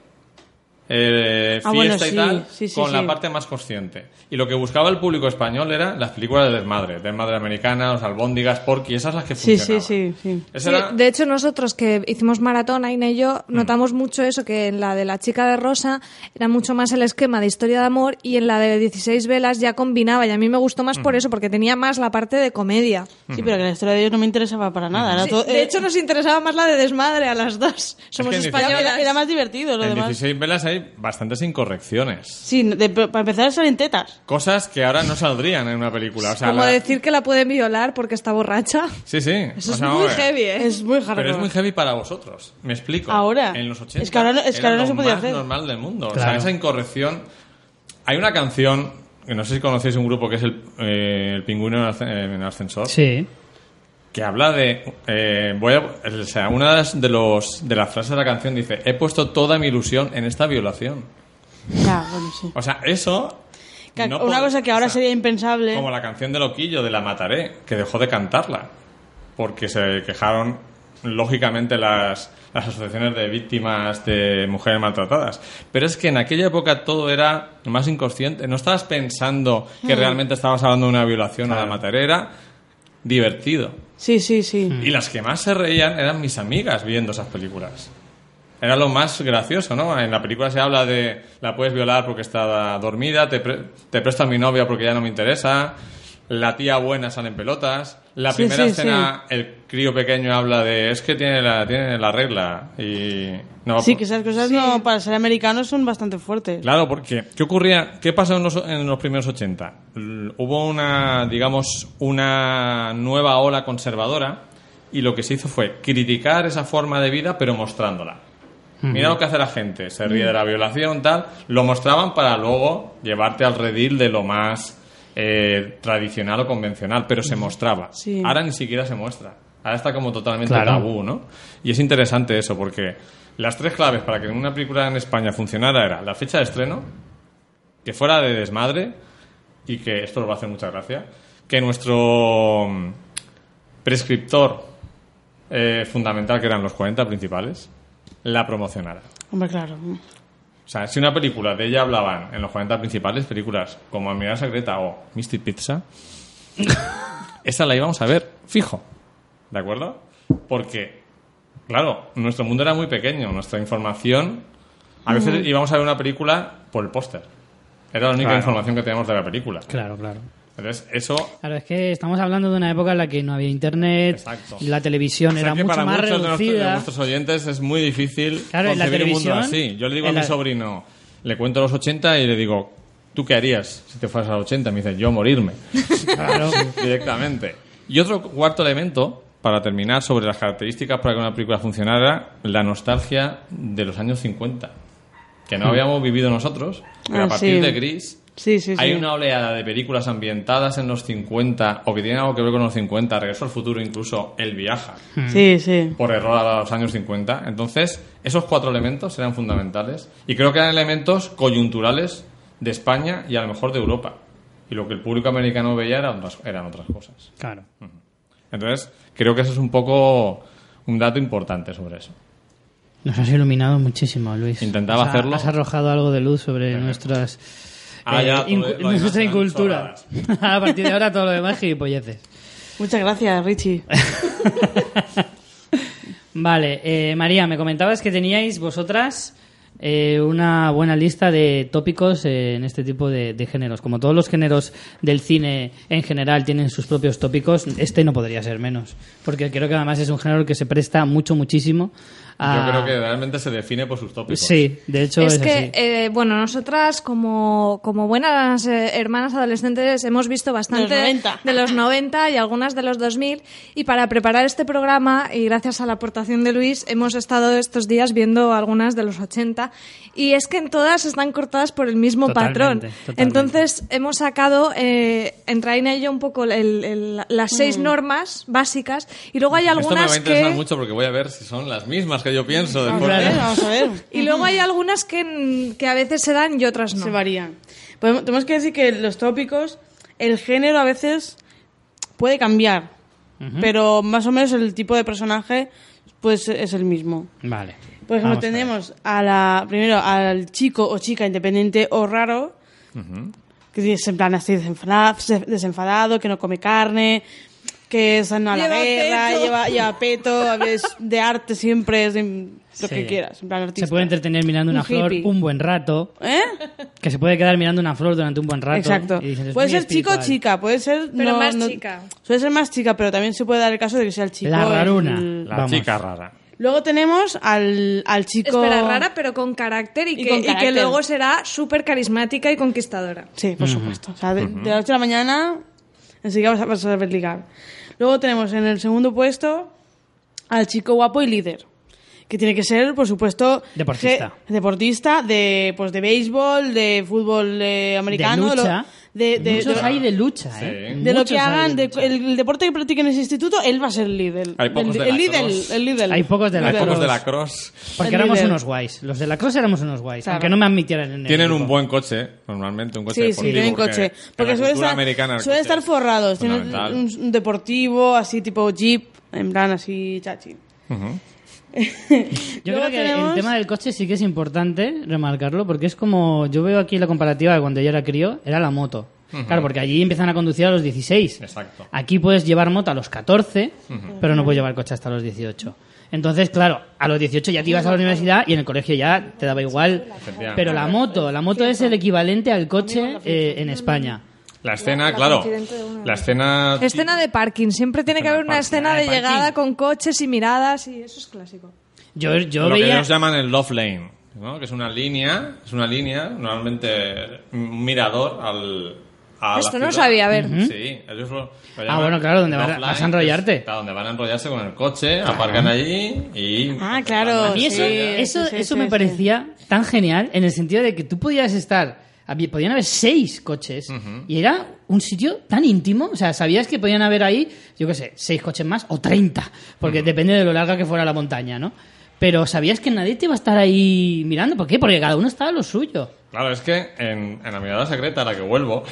Speaker 3: eh,
Speaker 4: Ah,
Speaker 3: fiesta
Speaker 4: bueno,
Speaker 3: y
Speaker 4: sí,
Speaker 3: tal,
Speaker 4: sí, sí,
Speaker 3: con la parte más consciente. Y lo que buscaba el público español era las películas de desmadre, desmadre americana, los albóndigas, porky, esas las que
Speaker 4: Sí,
Speaker 3: funcionaban.
Speaker 4: sí, sí, sí.
Speaker 3: Era-
Speaker 2: de hecho, nosotros que hicimos maratón, Aina y yo,
Speaker 3: Mm.
Speaker 2: notamos mucho eso, que en la de la chica de Rosa era mucho más el esquema de historia de amor y en la de 16 velas ya combinaba. Y a mí me gustó más
Speaker 3: Mm.
Speaker 2: por eso, porque tenía más la parte de comedia.
Speaker 4: Sí, pero que la historia de ellos no me interesaba para nada. Era
Speaker 2: Sí,
Speaker 4: todo-
Speaker 2: de
Speaker 4: eh,
Speaker 2: hecho, nos interesaba más la de desmadre a las dos. Somos
Speaker 3: que en
Speaker 4: era,
Speaker 2: españolas.
Speaker 4: era- era más divertido lo
Speaker 3: en
Speaker 4: demás.
Speaker 3: 16 velas hay bastantes incorrecciones.
Speaker 4: Sí, de- para empezar salen tetas.
Speaker 3: Cosas que ahora no saldrían en una película. O sea,
Speaker 2: Como
Speaker 3: la-
Speaker 2: decir que la pueden violar porque está borracha.
Speaker 3: Sí, sí.
Speaker 2: Eso
Speaker 3: O
Speaker 2: es
Speaker 3: sea,
Speaker 2: muy heavy, ¿eh?
Speaker 4: Es muy hardcore.
Speaker 3: Pero es muy heavy para vosotros. Me explico.
Speaker 4: Ahora.
Speaker 3: En los 80
Speaker 4: Es que ahora no- es que
Speaker 3: era
Speaker 4: ahora no
Speaker 3: lo
Speaker 4: se podía
Speaker 3: más
Speaker 4: hacer.
Speaker 3: normal del mundo. O sea, esa incorrección Hay una canción, que no sé si conocéis un grupo que es el, eh, el Pingüino en asc- en ascensor,
Speaker 1: Sí.
Speaker 3: Que habla de... eh, voy a, o sea, una de los, de las frases de la canción dice, he puesto toda mi ilusión en esta violación.
Speaker 4: Ya, bueno, sí.
Speaker 3: O sea, eso...
Speaker 4: Que-
Speaker 3: no
Speaker 4: una cosa que ahora
Speaker 3: o sea,
Speaker 4: sería impensable.
Speaker 3: Como la canción de Loquillo de La Mataré, que dejó de cantarla. Porque se quejaron, lógicamente, las, las asociaciones de víctimas de mujeres maltratadas. Pero es que en aquella época todo era más inconsciente. No estabas pensando que realmente estabas hablando de una violación a la Mataré. Era divertido.
Speaker 4: Sí, sí, sí.
Speaker 3: Y las que más se reían eran mis amigas viendo esas películas. Era lo más gracioso, ¿no? En la película se habla de la puedes violar porque está dormida, te, pre- te presto mi novia porque ya no me interesa, la tía buena sale en pelotas, la
Speaker 4: Sí,
Speaker 3: primera
Speaker 4: sí,
Speaker 3: escena el crío pequeño habla de es que tiene la, tiene la regla y no
Speaker 4: Sí, que esas cosas no, para ser americanos son bastante fuertes.
Speaker 3: Claro, porque ¿qué ocurría? ¿Qué pasó en los, en los primeros 80? L- Hubo una, digamos, una nueva ola conservadora y lo que se hizo fue criticar esa forma de vida pero mostrándola. Mira lo que hace la gente, se ríe de la violación, tal, lo mostraban para luego llevarte al redil de lo más eh, tradicional o convencional, pero se mostraba.
Speaker 4: Sí.
Speaker 3: Ahora ni siquiera se muestra. Ahora está como totalmente
Speaker 1: Claro.
Speaker 3: tabú, ¿no? Y es interesante eso, porque las tres claves para que una película en España funcionara era la fecha de estreno, que fuera de desmadre, y que esto nos va a hacer mucha gracia, que nuestro mm, prescriptor eh, fundamental, que eran los 40 principales, la promocionara.
Speaker 4: Hombre, claro.
Speaker 3: O sea, si una película de ella hablaban en los 40 principales, películas como Admiral Secreta o Mystic Pizza, esa la íbamos a ver fijo. ¿De acuerdo? Porque, claro, nuestro mundo era muy pequeño, nuestra información. A veces íbamos a ver una película por el póster. Era la única
Speaker 1: Claro.
Speaker 3: información que teníamos de la película.
Speaker 1: Claro, claro.
Speaker 3: Entonces, eso.
Speaker 1: Claro, es que estamos hablando de una época en la que no había internet,
Speaker 3: Exacto.
Speaker 1: la televisión
Speaker 3: o sea
Speaker 1: era
Speaker 3: que
Speaker 1: mucho
Speaker 3: para
Speaker 1: más
Speaker 3: muchos de nuestros, de
Speaker 1: reducida.
Speaker 3: nuestros oyentes es muy difícil
Speaker 1: Claro,
Speaker 3: concebir un mundo así. Yo le digo a mi
Speaker 1: la-
Speaker 3: sobrino, le cuento los 80 y le digo, ¿tú qué harías si te fueras a los 80? Me dice, yo morirme.
Speaker 1: Claro.
Speaker 3: directamente. Y otro cuarto elemento, para terminar, sobre las características para que una película funcionara, la nostalgia de los años 50, que no habíamos vivido nosotros, pero
Speaker 4: Ah,
Speaker 3: a partir
Speaker 4: sí.
Speaker 3: de Gris
Speaker 4: Sí, sí, sí.
Speaker 3: hay una oleada de películas ambientadas en los 50 o que tienen algo que ver con los 50, Regreso al futuro, incluso El viaja,
Speaker 4: Sí, sí.
Speaker 3: por error a los años 50. Entonces, esos cuatro elementos eran fundamentales y creo que eran elementos coyunturales de España y a lo mejor de Europa. Y lo que el público americano veía eran otras, eran otras cosas.
Speaker 1: Claro.
Speaker 3: Entonces, creo que eso es un poco un dato importante sobre eso.
Speaker 1: Nos has iluminado muchísimo, Luis.
Speaker 3: Intentaba hacerlo.
Speaker 1: Has arrojado algo de luz sobre nuestras.
Speaker 3: Ah,
Speaker 1: eh,
Speaker 3: ya, todo
Speaker 1: incu-
Speaker 3: lo demás
Speaker 1: nuestra
Speaker 3: eran
Speaker 1: incultura. a partir de ahora todo lo demás gilipolleces.
Speaker 4: Muchas gracias, Richie.
Speaker 1: Vale, eh, María, me comentabas que teníais vosotras eh, una buena lista de tópicos eh, en este tipo de, de géneros. Como todos los géneros del cine en general tienen sus propios tópicos, este no podría ser menos. Porque creo que además es un género que se presta mucho, muchísimo a...
Speaker 3: Yo creo que realmente se define por sus tópicos.
Speaker 1: Sí, de hecho
Speaker 2: es
Speaker 1: es,
Speaker 2: que,
Speaker 1: así.
Speaker 2: eh, bueno, nosotras como, como buenas eh, hermanas adolescentes hemos visto bastante
Speaker 4: De los 90.
Speaker 2: de los 90 y algunas de los 2000 y para preparar este programa y gracias a la aportación de Luis hemos estado estos días viendo algunas de los 80 y es que en todas están cortadas por el mismo
Speaker 1: Totalmente,
Speaker 2: patrón.
Speaker 1: totalmente.
Speaker 2: Entonces hemos sacado, eh, en ello un poco el- el- las seis normas básicas y luego hay
Speaker 3: Esto me va a
Speaker 2: algunas
Speaker 3: interesar
Speaker 2: que...
Speaker 3: mucho porque voy a ver si son las mismas que yo pienso.
Speaker 4: Vamos
Speaker 3: después
Speaker 4: a ver, vamos a ver.
Speaker 2: Y luego hay algunas que, que a veces se dan y otras no.
Speaker 4: Se varían. Podemos- tenemos que decir que los tópicos, el género a veces puede cambiar, pero más o menos el tipo de personaje pues es el mismo.
Speaker 1: Vale.
Speaker 4: Por ejemplo,
Speaker 1: Vamos a
Speaker 4: tenemos a la primero al chico o chica independiente o raro, que es en plan así desenfadado, desenfadado, que no come carne, que es no a la
Speaker 2: Lleva
Speaker 4: guerra,
Speaker 2: peto.
Speaker 4: lleva, lleva peto, es de arte siempre, es de lo
Speaker 1: Sí.
Speaker 4: que quieras, en plan artista.
Speaker 1: Se puede entretener mirando
Speaker 4: Un
Speaker 1: una flor
Speaker 4: hippie.
Speaker 1: un buen rato.
Speaker 4: ¿Eh?
Speaker 1: Que se puede quedar mirando una flor durante un buen rato.
Speaker 4: Exacto.
Speaker 1: y dices, "Es
Speaker 4: puede ser chico o
Speaker 1: espiritual".
Speaker 4: chica, puede ser...
Speaker 2: Pero
Speaker 4: no-
Speaker 2: más
Speaker 4: no-
Speaker 2: chica.
Speaker 4: Suele ser más chica, pero también se puede dar el caso de que sea el chico.
Speaker 1: La raruna.
Speaker 4: el-
Speaker 3: La
Speaker 1: Vamos.
Speaker 3: chica rara.
Speaker 4: Luego tenemos al, al chico...
Speaker 2: Espera, rara, pero con carácter y,
Speaker 4: Y
Speaker 2: que,
Speaker 4: con
Speaker 2: y que luego será súper carismática y conquistadora.
Speaker 4: Sí, por supuesto. O sea, de, de la noche a la mañana enseguida vas a, vas a saber ligar. Luego tenemos en el segundo puesto al chico guapo y líder. que tiene que ser, por supuesto,
Speaker 1: Deportista.
Speaker 4: deportista de pues de béisbol, de fútbol eh, americano,
Speaker 1: de
Speaker 4: lo-. De, de-
Speaker 1: Muchos
Speaker 4: de-
Speaker 1: hay de lucha,
Speaker 3: Sí.
Speaker 1: ¿eh?
Speaker 4: de lo que hagan, de- el, el deporte que practiquen en ese instituto, él va a ser el líder.
Speaker 3: Hay pocos
Speaker 4: el,
Speaker 3: de
Speaker 4: el líder, el líder.
Speaker 1: Hay pocos de
Speaker 3: Hay
Speaker 1: la
Speaker 3: pocos de
Speaker 1: cross.
Speaker 3: la cross.
Speaker 1: Porque éramos unos guays. Los de la cross éramos unos guays.
Speaker 4: Claro.
Speaker 1: Aunque no me admitieran en el
Speaker 3: Tienen
Speaker 1: equipo.
Speaker 3: un buen coche, normalmente un coche
Speaker 4: Sí,
Speaker 3: deportivo.
Speaker 4: sí, tienen
Speaker 3: porque
Speaker 4: coche. Porque suele estar, suele forrados. Tienen un, un deportivo así tipo jeep, en plan así chachi.
Speaker 3: Ujú.
Speaker 1: Yo creo que
Speaker 4: tenemos-
Speaker 1: el tema del coche sí que es importante remarcarlo, porque es como. Yo veo aquí la comparativa de cuando yo era crío, era la moto. Claro, porque allí empiezan a conducir a los 16.
Speaker 3: Exacto.
Speaker 1: Aquí puedes llevar moto a los 14, pero no puedes llevar coche hasta los 18. Entonces, claro, a los 18 ya te ibas a la universidad y en el colegio ya te daba igual. Pero la moto, la moto es el equivalente al coche eh, en España.
Speaker 3: La escena, claro. La escena.
Speaker 2: Escena de parking. Siempre tiene que haber una escena
Speaker 1: Ah, de
Speaker 2: llegada con coches y miradas y eso es clásico.
Speaker 1: Yo, yo
Speaker 3: lo que ellos llaman el love lane, ¿no? Que es una línea, es una línea, normalmente un mirador al.
Speaker 2: Esto no sabía, a ver.
Speaker 3: Sí, ellos lo, lo
Speaker 1: Ah, bueno, claro, donde
Speaker 3: love
Speaker 1: vas a- enrollarte.
Speaker 3: es, claro, donde van a enrollarse con el coche, aparcan allí y.
Speaker 4: Ah, claro,
Speaker 1: mí eso,
Speaker 4: Sí,
Speaker 1: eso,
Speaker 4: sí,
Speaker 1: eso
Speaker 4: sí,
Speaker 1: me
Speaker 4: sí.
Speaker 1: parecía tan genial en el sentido de que tú podías estar. Había- Podían haber seis coches y era un sitio tan íntimo. O sea, sabías que podían haber ahí, yo qué sé, seis coches más o treinta, porque depende de lo larga que fuera la montaña, ¿no? Pero sabías que nadie te iba a estar ahí mirando. ¿Por qué? Porque cada uno estaba a lo suyo.
Speaker 3: Claro, es que en, en la mirada secreta a la que vuelvo,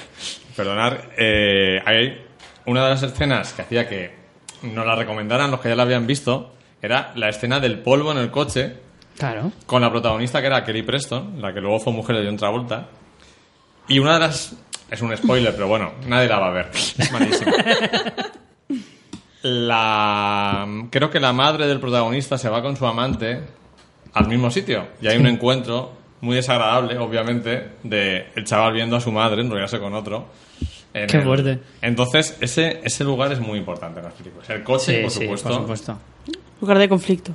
Speaker 3: perdonar, eh, hay una de las escenas que hacía que nos la recomendaran los que ya la habían visto, era la escena del polvo en el coche
Speaker 1: Claro.
Speaker 3: con la protagonista que era Kelly Preston, la que luego fue mujer de John Travolta. Y una de las... Es un spoiler, pero bueno, nadie la va a ver. Es malísimo. La... Creo que la madre del protagonista se va con su amante al mismo sitio. Y hay un encuentro muy desagradable, obviamente, de el chaval viendo a su madre enrollarse con otro. en
Speaker 1: Qué
Speaker 3: el-
Speaker 1: fuerte.
Speaker 3: Entonces, ese, ese lugar es muy importante en las películas. El coche,
Speaker 1: Sí,
Speaker 3: por,
Speaker 1: sí,
Speaker 3: supuesto.
Speaker 1: por supuesto.
Speaker 4: Lugar de conflicto.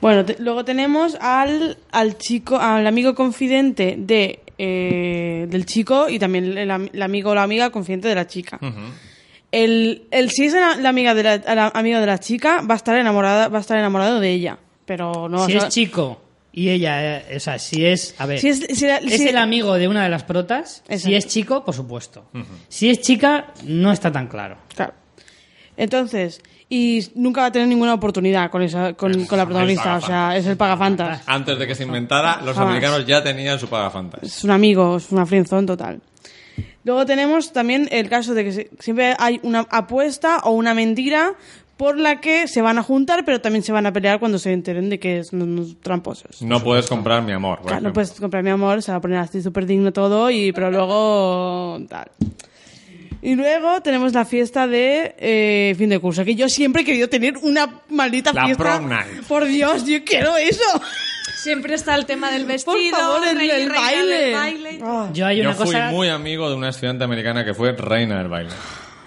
Speaker 4: Bueno, te- luego tenemos al, al chico, al amigo confidente de, eh, del chico y también el, am- el amigo o la amiga confidente de la chica. El, el si es la, la amiga de la, la amiga de la chica va a estar enamorada, va a estar enamorado de ella, pero no.
Speaker 1: si
Speaker 4: o sea,
Speaker 1: es chico y ella, eh, o sea, si es. A ver.
Speaker 4: si es, si la-
Speaker 1: es
Speaker 4: si-
Speaker 1: el amigo de una de las protas. Si es chico, por supuesto. Si es chica, no está tan claro.
Speaker 4: Claro. Entonces, y nunca va a tener ninguna oportunidad con esa, con, con la protagonista, o sea, es el pagafantas.
Speaker 3: Antes de que se inventara, los
Speaker 4: Jamás.
Speaker 3: americanos ya tenían su pagafantas.
Speaker 4: Es un amigo, es una friendzone total. Luego tenemos también el caso de que siempre hay una apuesta o una mentira por la que se van a juntar, pero también se van a pelear cuando se enteren de que son unos tramposos.
Speaker 3: No puedes comprar mi amor.
Speaker 4: Claro, no puedes comprar mi amor, se va a poner así súper digno todo, y, pero luego tal. Y luego tenemos la fiesta de eh, fin de curso, que yo siempre he querido tener una maldita
Speaker 3: La
Speaker 4: fiesta.
Speaker 3: prom night.
Speaker 4: Por Dios, yo quiero eso.
Speaker 2: Siempre está el tema del vestido,
Speaker 4: Por favor, el,
Speaker 2: rey
Speaker 4: el
Speaker 2: reina
Speaker 4: baile.
Speaker 2: del baile.
Speaker 4: Ah,
Speaker 1: Yo hay
Speaker 3: Yo
Speaker 1: una
Speaker 3: fui
Speaker 1: cosa.
Speaker 3: muy amigo de una estudiante americana que fue reina del baile.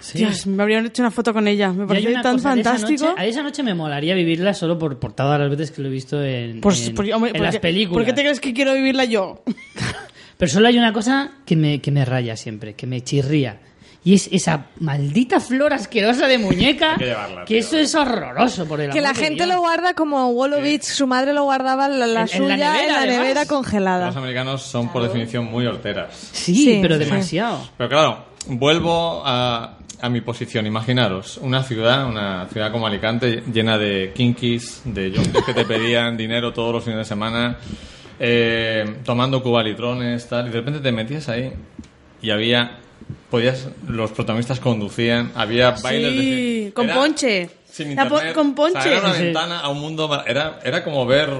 Speaker 1: Sí.
Speaker 4: Dios, me habrían hecho una foto con ella. Me
Speaker 1: Yo una
Speaker 4: tan
Speaker 1: cosa de esa
Speaker 4: fantástico.
Speaker 1: noche- a esa noche me molaría vivirla solo por, por todas las veces que lo he visto en,
Speaker 4: Pues,
Speaker 1: en-
Speaker 4: por- hombre,
Speaker 1: en
Speaker 4: ¿por
Speaker 1: las películas.
Speaker 4: ¿Por qué te crees que quiero vivirla yo?
Speaker 1: Pero solo hay una cosa que me, que me raya siempre, que me chirría. Y es esa maldita flor asquerosa de muñeca.
Speaker 3: Hay que llevarla,
Speaker 1: que
Speaker 3: tío.
Speaker 1: eso es horroroso, por el
Speaker 2: Que la gente
Speaker 1: Dios.
Speaker 2: lo guarda como Wolowitz, su madre lo guardaba la, la
Speaker 1: En- en la
Speaker 2: suya
Speaker 1: nevera,
Speaker 2: en la nevera
Speaker 3: Los
Speaker 2: congelada.
Speaker 3: americanos son por definición muy horteras.
Speaker 1: Sí,
Speaker 2: Sí,
Speaker 1: pero
Speaker 2: sí.
Speaker 1: demasiado.
Speaker 3: Pero claro, vuelvo a, a mi posición. Imaginaros una ciudad, una ciudad como Alicante, llena de kinkis, de yonkis que te pedían dinero todos los fines de semana, eh, tomando cubalitrones, tal, y de repente te metías ahí y había. Podías, los protagonistas conducían, había bailes
Speaker 4: Sí,
Speaker 3: de
Speaker 4: con
Speaker 3: era
Speaker 4: ponche.
Speaker 3: Sin
Speaker 4: po-
Speaker 3: internet.
Speaker 4: con
Speaker 3: O sea,
Speaker 4: ponche.
Speaker 3: era una
Speaker 1: Sí.
Speaker 3: ventana a un mundo. Era, era como ver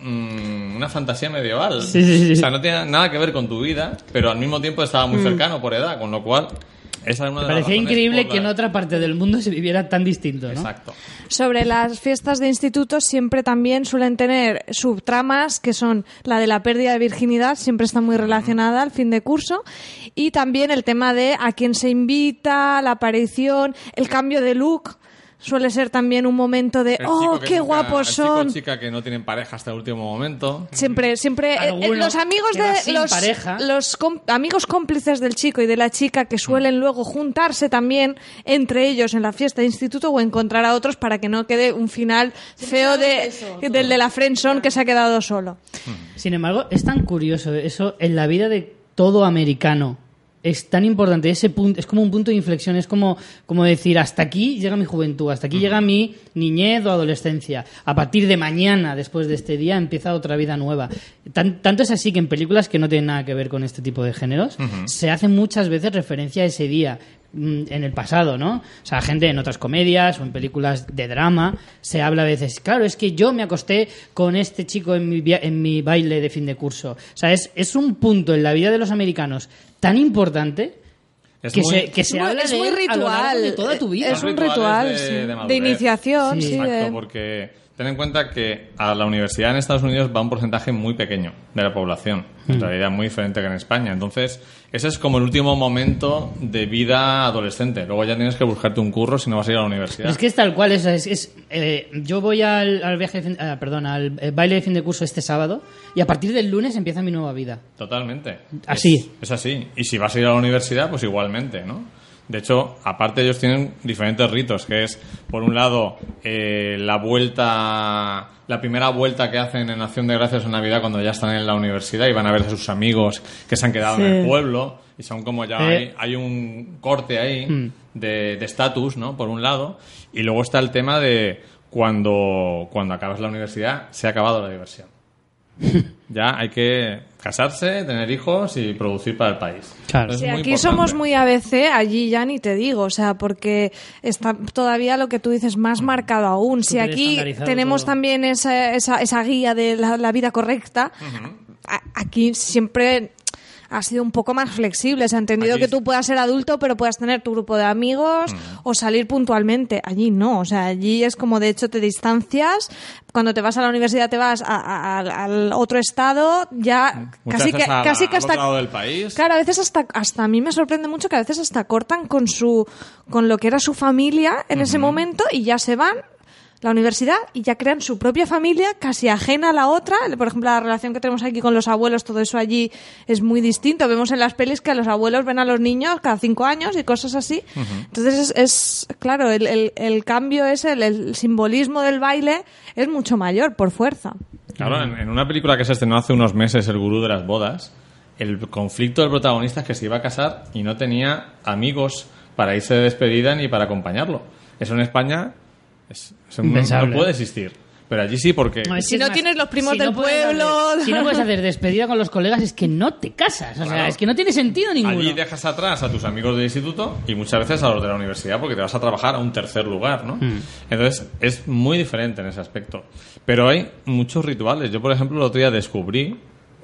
Speaker 3: mm, una fantasía medieval.
Speaker 1: Sí, sí, sí.
Speaker 3: O sea, no tenía nada que ver con tu vida, pero al mismo tiempo estaba
Speaker 4: Mm.
Speaker 3: muy cercano por edad, con lo cual. Esa es una
Speaker 1: Me
Speaker 3: de
Speaker 1: parecía increíble que en otra parte del mundo se viviera tan distinto, ¿no?
Speaker 3: Exacto.
Speaker 2: Sobre las fiestas de instituto siempre también suelen tener subtramas que son la de la pérdida de virginidad, siempre está muy relacionada al fin de curso, y también el tema de a quién se invita, la aparición, el cambio de look. Suele ser también un momento de,
Speaker 3: El
Speaker 2: oh, qué guapos son.
Speaker 3: chica que no tienen pareja hasta el último momento.
Speaker 2: Siempre, siempre, eh, eh, los amigos de
Speaker 1: sin
Speaker 2: los,
Speaker 1: pareja.
Speaker 2: los com- amigos cómplices del chico y de la chica que suelen luego juntarse también entre ellos en la fiesta de instituto o encontrar a otros para que no quede un final feo de, del de la friendzone que se ha quedado solo.
Speaker 1: Sin embargo, es tan curioso eso en la vida de todo americano. Es tan importante ese punto, es como un punto de inflexión, es como, como decir, hasta aquí llega mi juventud, hasta aquí llega mi niñez o adolescencia. A partir de mañana, después de este día, empieza otra vida nueva. Tan- tanto es así que en películas que no tienen nada que ver con este tipo de géneros, se hace muchas veces referencia a ese día en el pasado, ¿no? O sea, gente en otras comedias o en películas de drama se habla a veces, claro, es que yo me acosté con este chico en mi, via- en mi baile de fin de curso. O sea, es, es un punto en la vida de los americanos tan importante
Speaker 3: Es
Speaker 1: que,
Speaker 3: muy-
Speaker 1: se, que se
Speaker 2: Es muy-
Speaker 1: habla
Speaker 2: es
Speaker 1: de
Speaker 2: muy ritual.
Speaker 1: de toda tu vida.
Speaker 2: Es un ritual
Speaker 3: de-
Speaker 2: sí,
Speaker 3: de
Speaker 2: de,
Speaker 3: madurez.
Speaker 2: iniciación.
Speaker 1: Sí.
Speaker 2: sí,
Speaker 3: Exacto,
Speaker 2: de-
Speaker 3: porque ten en cuenta que a la universidad en Estados Unidos va un porcentaje muy pequeño de la población,
Speaker 1: Mm.
Speaker 3: en realidad muy diferente que en España. Entonces, ese es como el último momento de vida adolescente. Luego ya tienes que buscarte un curro si no vas a ir a la universidad.
Speaker 1: Es que es tal cual, es, es- es, eh, yo voy al, al viaje, de fin- ah, perdón, al eh, baile de fin de curso este sábado y a partir del lunes empieza mi nueva vida.
Speaker 3: Totalmente.
Speaker 1: Así.
Speaker 3: Es, es así. Y si vas a ir a la universidad, pues igualmente, ¿no? De hecho, aparte ellos tienen diferentes ritos, que es, por un lado, eh, la vuelta, la primera vuelta que hacen en Acción de Gracias en Navidad cuando ya están en la universidad y van a ver a sus amigos que se han quedado en el pueblo y son como ya hay, hay un corte ahí
Speaker 1: Mm.
Speaker 3: de de estatus, ¿no? Por un lado. Y luego está el tema de cuando, cuando acabas la universidad, se ha acabado la diversión. ya hay que casarse, tener hijos y producir para el país.
Speaker 1: Claro.
Speaker 2: Sí, aquí
Speaker 3: importante.
Speaker 2: somos muy ABC, allí ya ni te digo, o sea, porque está todavía lo que tú dices más marcado aún. Si aquí tenemos
Speaker 1: todo.
Speaker 2: también esa, esa, esa guía de la, la vida correcta, a- aquí siempre ha sido un poco más flexible. Se ha entendido que tú puedas ser adulto, pero puedas tener tu grupo de amigos o salir puntualmente. Allí no, o sea, allí es como de hecho te distancias. Cuando te vas a la universidad te vas a- a- al- al otro estado, ya
Speaker 3: Muchas
Speaker 2: casi que,
Speaker 3: la- al
Speaker 2: hasta
Speaker 3: otro lado del país.
Speaker 2: Claro, a veces hasta, hasta a mí me sorprende mucho que a veces hasta cortan con su con lo que era su familia en ese momento y ya se van la universidad y ya crean su propia familia casi ajena a la otra. Por ejemplo, la relación que tenemos aquí con los abuelos, todo eso allí es muy distinto. Vemos en las pelis que los abuelos ven a los niños cada cinco años y cosas así. Entonces es, es- claro, el, el- el cambio es el, el simbolismo del baile es mucho mayor por fuerza.
Speaker 3: Claro, en, en una película que se estrenó hace unos meses, El gurú de las bodas, el conflicto del protagonista es que se iba a casar y no tenía amigos para irse de despedida ni para acompañarlo. Eso en España es, no-
Speaker 1: Impensable.
Speaker 3: no puede existir. Pero allí sí, porque...
Speaker 1: No, es
Speaker 2: Si
Speaker 1: es
Speaker 2: no tienes los primos
Speaker 1: si
Speaker 2: del
Speaker 1: puedes
Speaker 2: pueblo-
Speaker 1: hacer- si no puedes hacer despedida con los colegas, es que no te casas. O sea,
Speaker 3: Claro.
Speaker 1: es que no tiene sentido ninguno.
Speaker 3: Allí dejas atrás a tus amigos del instituto y muchas veces a los de la universidad porque te vas a trabajar a un tercer lugar, ¿no?
Speaker 1: Mm.
Speaker 3: Entonces es muy diferente en ese aspecto. Pero hay muchos rituales. Yo, por ejemplo, el otro día descubrí,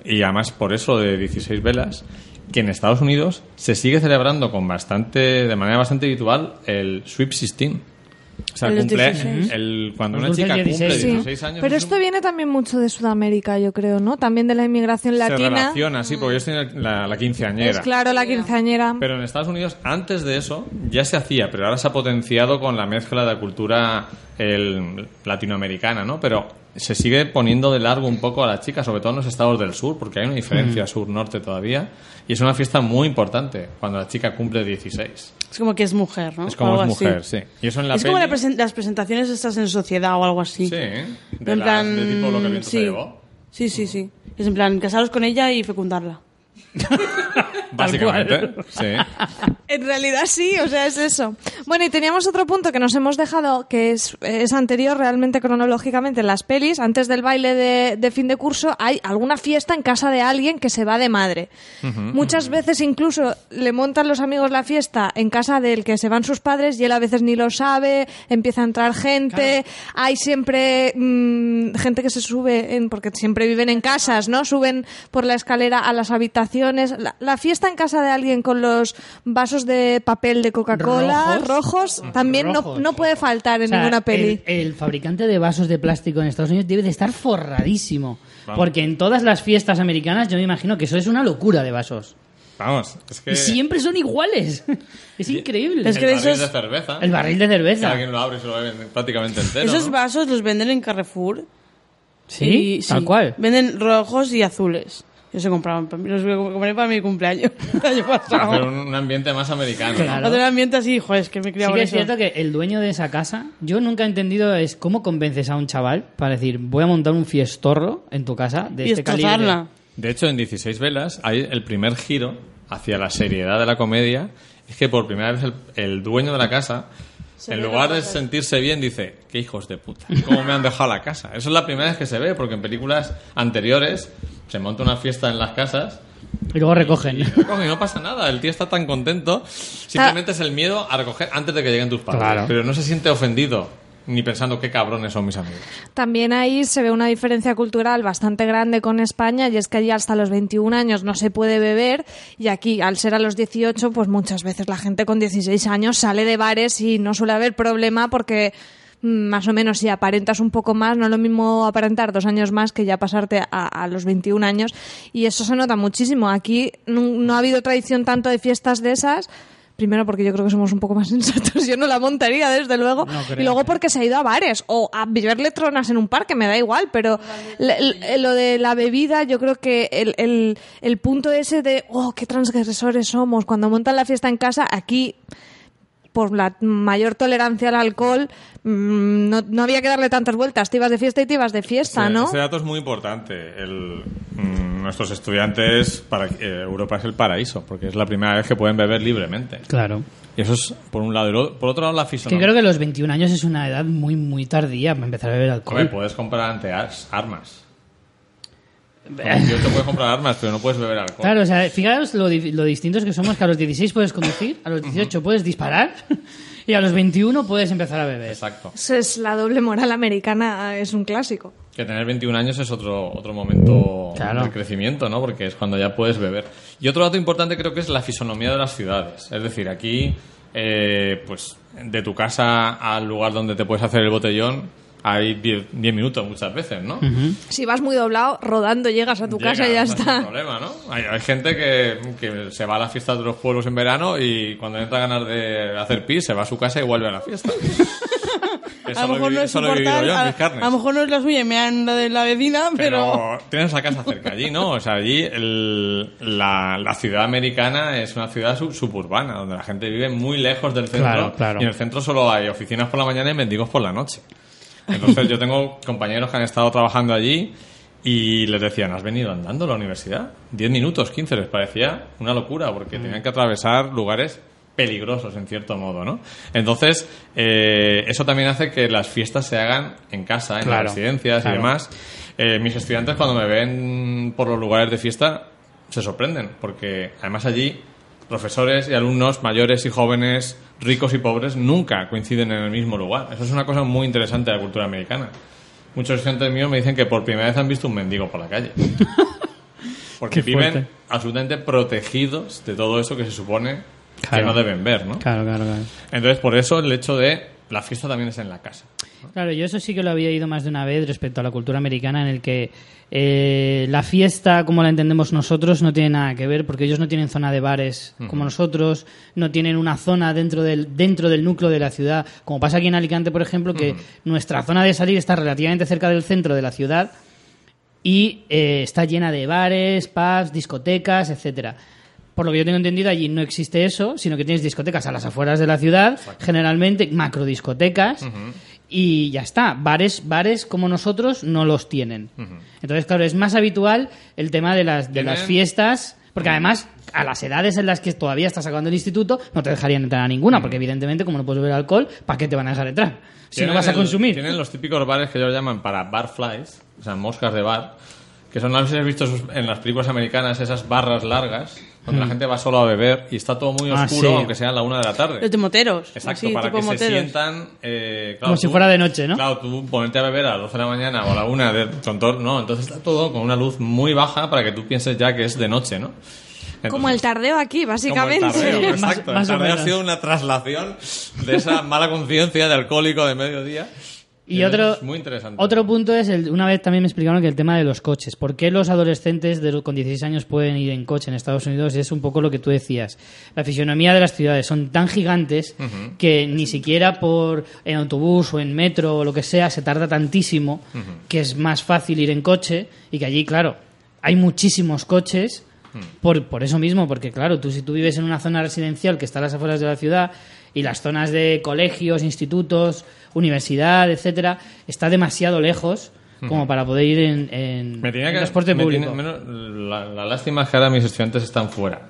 Speaker 3: y además por eso de 16 velas, que en Estados Unidos se sigue celebrando con bastante, de manera bastante habitual el Sweep 16. O sea, cumple,
Speaker 2: 16.
Speaker 3: el, cuando una chica
Speaker 1: 16.
Speaker 3: cumple
Speaker 1: Sí.
Speaker 3: 16 años...
Speaker 2: Pero
Speaker 3: es
Speaker 2: esto viene también mucho de Sudamérica, yo creo, ¿no? También de la inmigración
Speaker 3: se
Speaker 2: latina.
Speaker 3: relaciona, sí, porque ellos tienen la, la quinceañera.
Speaker 2: Es claro, la quinceañera.
Speaker 3: Pero en Estados Unidos, antes de eso, ya se hacía, pero ahora se ha potenciado con la mezcla de la cultura el, latinoamericana, ¿no? Pero se sigue poniendo de largo un poco a la chica, sobre todo en los estados del sur, porque hay una diferencia sur-norte todavía, y es una fiesta muy importante cuando la chica cumple 16.
Speaker 4: Es como que es mujer, ¿no?
Speaker 3: Es como es mujer,
Speaker 4: así.
Speaker 3: sí. Y eso en la
Speaker 4: es como
Speaker 3: peli-
Speaker 4: la presen- las presentaciones estas en sociedad o algo así.
Speaker 3: Sí, de,
Speaker 4: en
Speaker 3: las-
Speaker 4: plan,
Speaker 3: de tipo lo que se
Speaker 4: sí.
Speaker 3: llevó.
Speaker 4: Sí, sí, sí. Es en plan, casaros con ella y fecundarla.
Speaker 3: Básicamente, sí.
Speaker 2: En realidad sí, o sea, es eso. Bueno, y teníamos otro punto que nos hemos dejado, que es, es anterior realmente cronológicamente en las pelis. Antes del baile de, de fin de curso hay alguna fiesta en casa de alguien que se va de madre. Muchas veces incluso le montan los amigos la fiesta en casa del que se van sus padres y él a veces ni lo sabe, empieza a entrar gente, hay siempre mm, gente que se sube, en, porque siempre viven en casas, ¿no? Suben por la escalera a las habitaciones. La, la fiesta en casa de alguien con los vasos de papel de Coca-Cola
Speaker 1: ¿Rojos?
Speaker 2: rojos, también no-
Speaker 1: Rojos.
Speaker 2: No, puede faltar en
Speaker 1: O sea,
Speaker 2: ninguna peli.
Speaker 1: El, el fabricante de vasos de plástico en Estados Unidos debe de estar forradísimo.
Speaker 3: Vamos.
Speaker 1: Porque en todas las fiestas americanas yo me imagino que eso es una locura de vasos.
Speaker 3: Vamos, es que...
Speaker 1: Y siempre son iguales. Es increíble.
Speaker 4: Es que
Speaker 3: el barril
Speaker 4: esos-
Speaker 3: de cerveza.
Speaker 1: El barril de
Speaker 3: Que
Speaker 1: cerveza.
Speaker 3: alguien lo abre y se lo bebe prácticamente entero,
Speaker 4: Esos
Speaker 3: ¿no?
Speaker 4: vasos los venden en Carrefour.
Speaker 1: Sí,
Speaker 4: Y-
Speaker 1: tal
Speaker 4: sí,
Speaker 1: cual.
Speaker 4: Venden rojos y azules. Yo se compraban para mí. Los compré para mi cumpleaños el año
Speaker 3: Para hacer
Speaker 4: pasado.
Speaker 3: un, un ambiente más americano. ¿no?
Speaker 1: Claro.
Speaker 4: Para tener ambiente así, joder, es que me
Speaker 1: Sí
Speaker 4: criaba
Speaker 1: que es
Speaker 4: eso.
Speaker 1: cierto que el dueño de esa casa, yo nunca he entendido es cómo convences a un chaval para decir, voy a montar un fiestorro en tu casa de
Speaker 4: y
Speaker 1: este calibre.
Speaker 3: De hecho, en 16 velas hay el primer giro hacia la seriedad de la comedia. Es que por primera vez el, el dueño de la casa, en lugar de sentirse bien, dice, qué hijos de puta, cómo me han dejado la casa. Eso es la primera vez que se ve, porque en películas anteriores se monta una fiesta en las casas
Speaker 1: Y luego recogen.
Speaker 3: y, y no pasa nada. El tío está tan contento. Simplemente es el miedo a recoger antes de que lleguen tus padres.
Speaker 1: Claro.
Speaker 3: Pero no se siente ofendido, ni pensando qué cabrones son mis amigos.
Speaker 2: También ahí se ve una diferencia cultural bastante grande con España y es que allí hasta los 21 años no se puede beber y aquí al ser a los 18 pues muchas veces la gente con 16 años sale de bares y no suele haber problema porque mm, más o menos si aparentas un poco más, no es lo mismo aparentar dos años más que ya pasarte a, los 21 años y eso se nota muchísimo. Aquí no, no ha habido tradición tanto de fiestas de esas. Primero porque yo creo que somos un poco más sensatos, yo no la montaría desde luego.
Speaker 1: No creo.
Speaker 2: y luego porque se ha ido a bares o a beberle tronas en un parque, me da igual, pero lo de la bebida, yo creo que el, el, el punto ese de, oh, qué transgresores somos, cuando montan la fiesta en casa, aquí, por la mayor tolerancia al alcohol, mm, no, no había que darle tantas vueltas, te ibas de fiesta y te ibas de fiesta, ¿no?
Speaker 3: Ese dato es muy importante. El, mm, nuestros estudiantes, para eh, Europa es el paraíso, porque es la primera vez que pueden beber libremente.
Speaker 1: Claro.
Speaker 3: Y eso es por un lado. Y por otro lado, la
Speaker 1: Que
Speaker 3: fisonomía.
Speaker 1: creo que los 21 años es una edad muy, muy tardía para empezar a beber alcohol.
Speaker 3: Hombre, puedes comprar ante as- armas. Con 18 puedes comprar armas, pero no puedes beber alcohol.
Speaker 1: Claro, o sea, fijaros lo, di- lo distintos que somos, que a los 16 puedes conducir, a los 18 puedes disparar y a los 21 puedes empezar a beber.
Speaker 3: Exacto.
Speaker 2: Esa es la doble moral americana, es un clásico.
Speaker 3: Que tener 21 años es otro, otro momento
Speaker 1: Claro.
Speaker 3: de crecimiento, ¿no? Porque es cuando ya puedes beber. Y otro dato importante creo que es la fisonomía de las ciudades. Es decir, aquí, eh, pues, de tu casa al lugar donde te puedes hacer el botellón, hay 10 10 minutos muchas veces, ¿no?
Speaker 2: Si vas muy doblado, rodando llegas a tu casa y ya
Speaker 3: no es
Speaker 2: está.
Speaker 3: problema, ¿no? Hay, hay gente que, que se va a las fiestas de los pueblos en verano y cuando entra ganas de hacer pis se va a su casa y vuelve a la fiesta. Eso
Speaker 4: A lo mejor no es
Speaker 3: yo
Speaker 4: a, a lo mejor no la suya y me han la de la vecina, pero...
Speaker 3: Pero tienes la casa cerca allí, ¿no? O sea, allí el- la, la ciudad americana es una ciudad sub- suburbana, donde la gente vive muy lejos del centro.
Speaker 1: Claro, claro.
Speaker 3: Y en el centro solo hay oficinas por la mañana y mendigos por la noche. Entonces yo tengo compañeros que han estado trabajando allí y les decían, ¿has venido andando a la universidad? 10 minutos, 15, les parecía una locura porque tenían que atravesar lugares peligrosos en cierto modo, ¿no? Entonces, eh, eso también hace que las fiestas se hagan en casa, en
Speaker 1: Claro,
Speaker 3: las residencias
Speaker 1: claro.
Speaker 3: y demás. Eh, mis estudiantes cuando me ven por los lugares de fiesta se sorprenden porque además allí profesores y alumnos mayores y jóvenes, ricos y pobres nunca coinciden en el mismo lugar. Eso es una cosa muy interesante de la cultura americana. Muchos estudiantes míos me dicen que por primera vez han visto un mendigo por la calle. Porque viven absolutamente protegidos de todo eso que se supone
Speaker 1: Claro.
Speaker 3: que no deben ver, ¿no?
Speaker 1: Claro, claro, claro.
Speaker 3: Entonces, por eso el hecho de la fiesta también es en la casa.
Speaker 1: Claro, yo eso sí que lo había ido más de una vez respecto a la cultura americana, en el que eh, la fiesta, como la entendemos nosotros, no tiene nada que ver, porque ellos no tienen zona de bares como nosotros, no tienen una zona dentro del, dentro del núcleo de la ciudad, como pasa aquí en Alicante, por ejemplo, que nuestra zona de salir está relativamente cerca del centro de la ciudad y eh, está llena de bares, pubs, discotecas, etcétera. Por lo que yo tengo entendido, allí no existe eso, sino que tienes discotecas a las afueras de la ciudad, generalmente macro discotecas, y ya está. Bares, bares como nosotros no los tienen. Entonces, claro, es más habitual el tema de las, de las fiestas, porque además, a las edades en las que todavía estás acabando el instituto, no te dejarían entrar a ninguna, porque evidentemente, como no puedes beber alcohol, ¿para qué te van a dejar entrar? Si no vas a
Speaker 3: el-
Speaker 1: consumir.
Speaker 3: Tienen los típicos bares que ellos llaman para barflies, o sea, moscas de bar, que son, no sé si has visto en las películas americanas, esas barras largas, donde la gente va solo a beber y está todo muy
Speaker 1: Ah,
Speaker 3: oscuro,
Speaker 1: sí.
Speaker 3: aunque sea la una de la tarde.
Speaker 4: Los de moteros.
Speaker 3: Exacto,
Speaker 4: así,
Speaker 3: para que se
Speaker 4: moteros.
Speaker 3: sientan... eh, claro,
Speaker 1: Como si
Speaker 3: tú-
Speaker 1: fuera de noche, ¿no?
Speaker 3: Claro, tú ponerte a beber a las 12 de la mañana o a la 1 de, con todo- no, entonces está todo con una luz muy baja para que tú pienses ya que es de noche, ¿no? Entonces-
Speaker 2: Como el tardeo aquí,
Speaker 3: como el
Speaker 2: básicamente.
Speaker 3: tardeo,
Speaker 1: Más-
Speaker 3: exacto.
Speaker 1: más
Speaker 3: el
Speaker 1: o
Speaker 3: tardeo ha sido una traslación de esa mala conciencia de alcohólico de mediodía
Speaker 1: Y otro,
Speaker 3: muy interesante.
Speaker 1: otro punto es, el, una vez también me explicaron que el tema de los coches. ¿Por qué los adolescentes de, con 16 años pueden ir en coche en Estados Unidos? Es un poco lo que tú decías. La fisionomía de las ciudades son tan gigantes que ni siquiera por en autobús o en metro o lo que sea se tarda tantísimo que es más fácil ir en coche y que allí, claro, hay muchísimos coches por, por eso mismo, porque claro, tú si tú vives en una zona residencial que está a las afueras de la ciudad y las zonas de colegios, institutos, universidad, etcétera, está demasiado lejos como para poder ir en, en-
Speaker 3: Me tenía
Speaker 1: en
Speaker 3: que,
Speaker 1: transporte
Speaker 3: me
Speaker 1: público.
Speaker 3: tiene- menos- la, la lástima es que ahora mis estudiantes están fuera.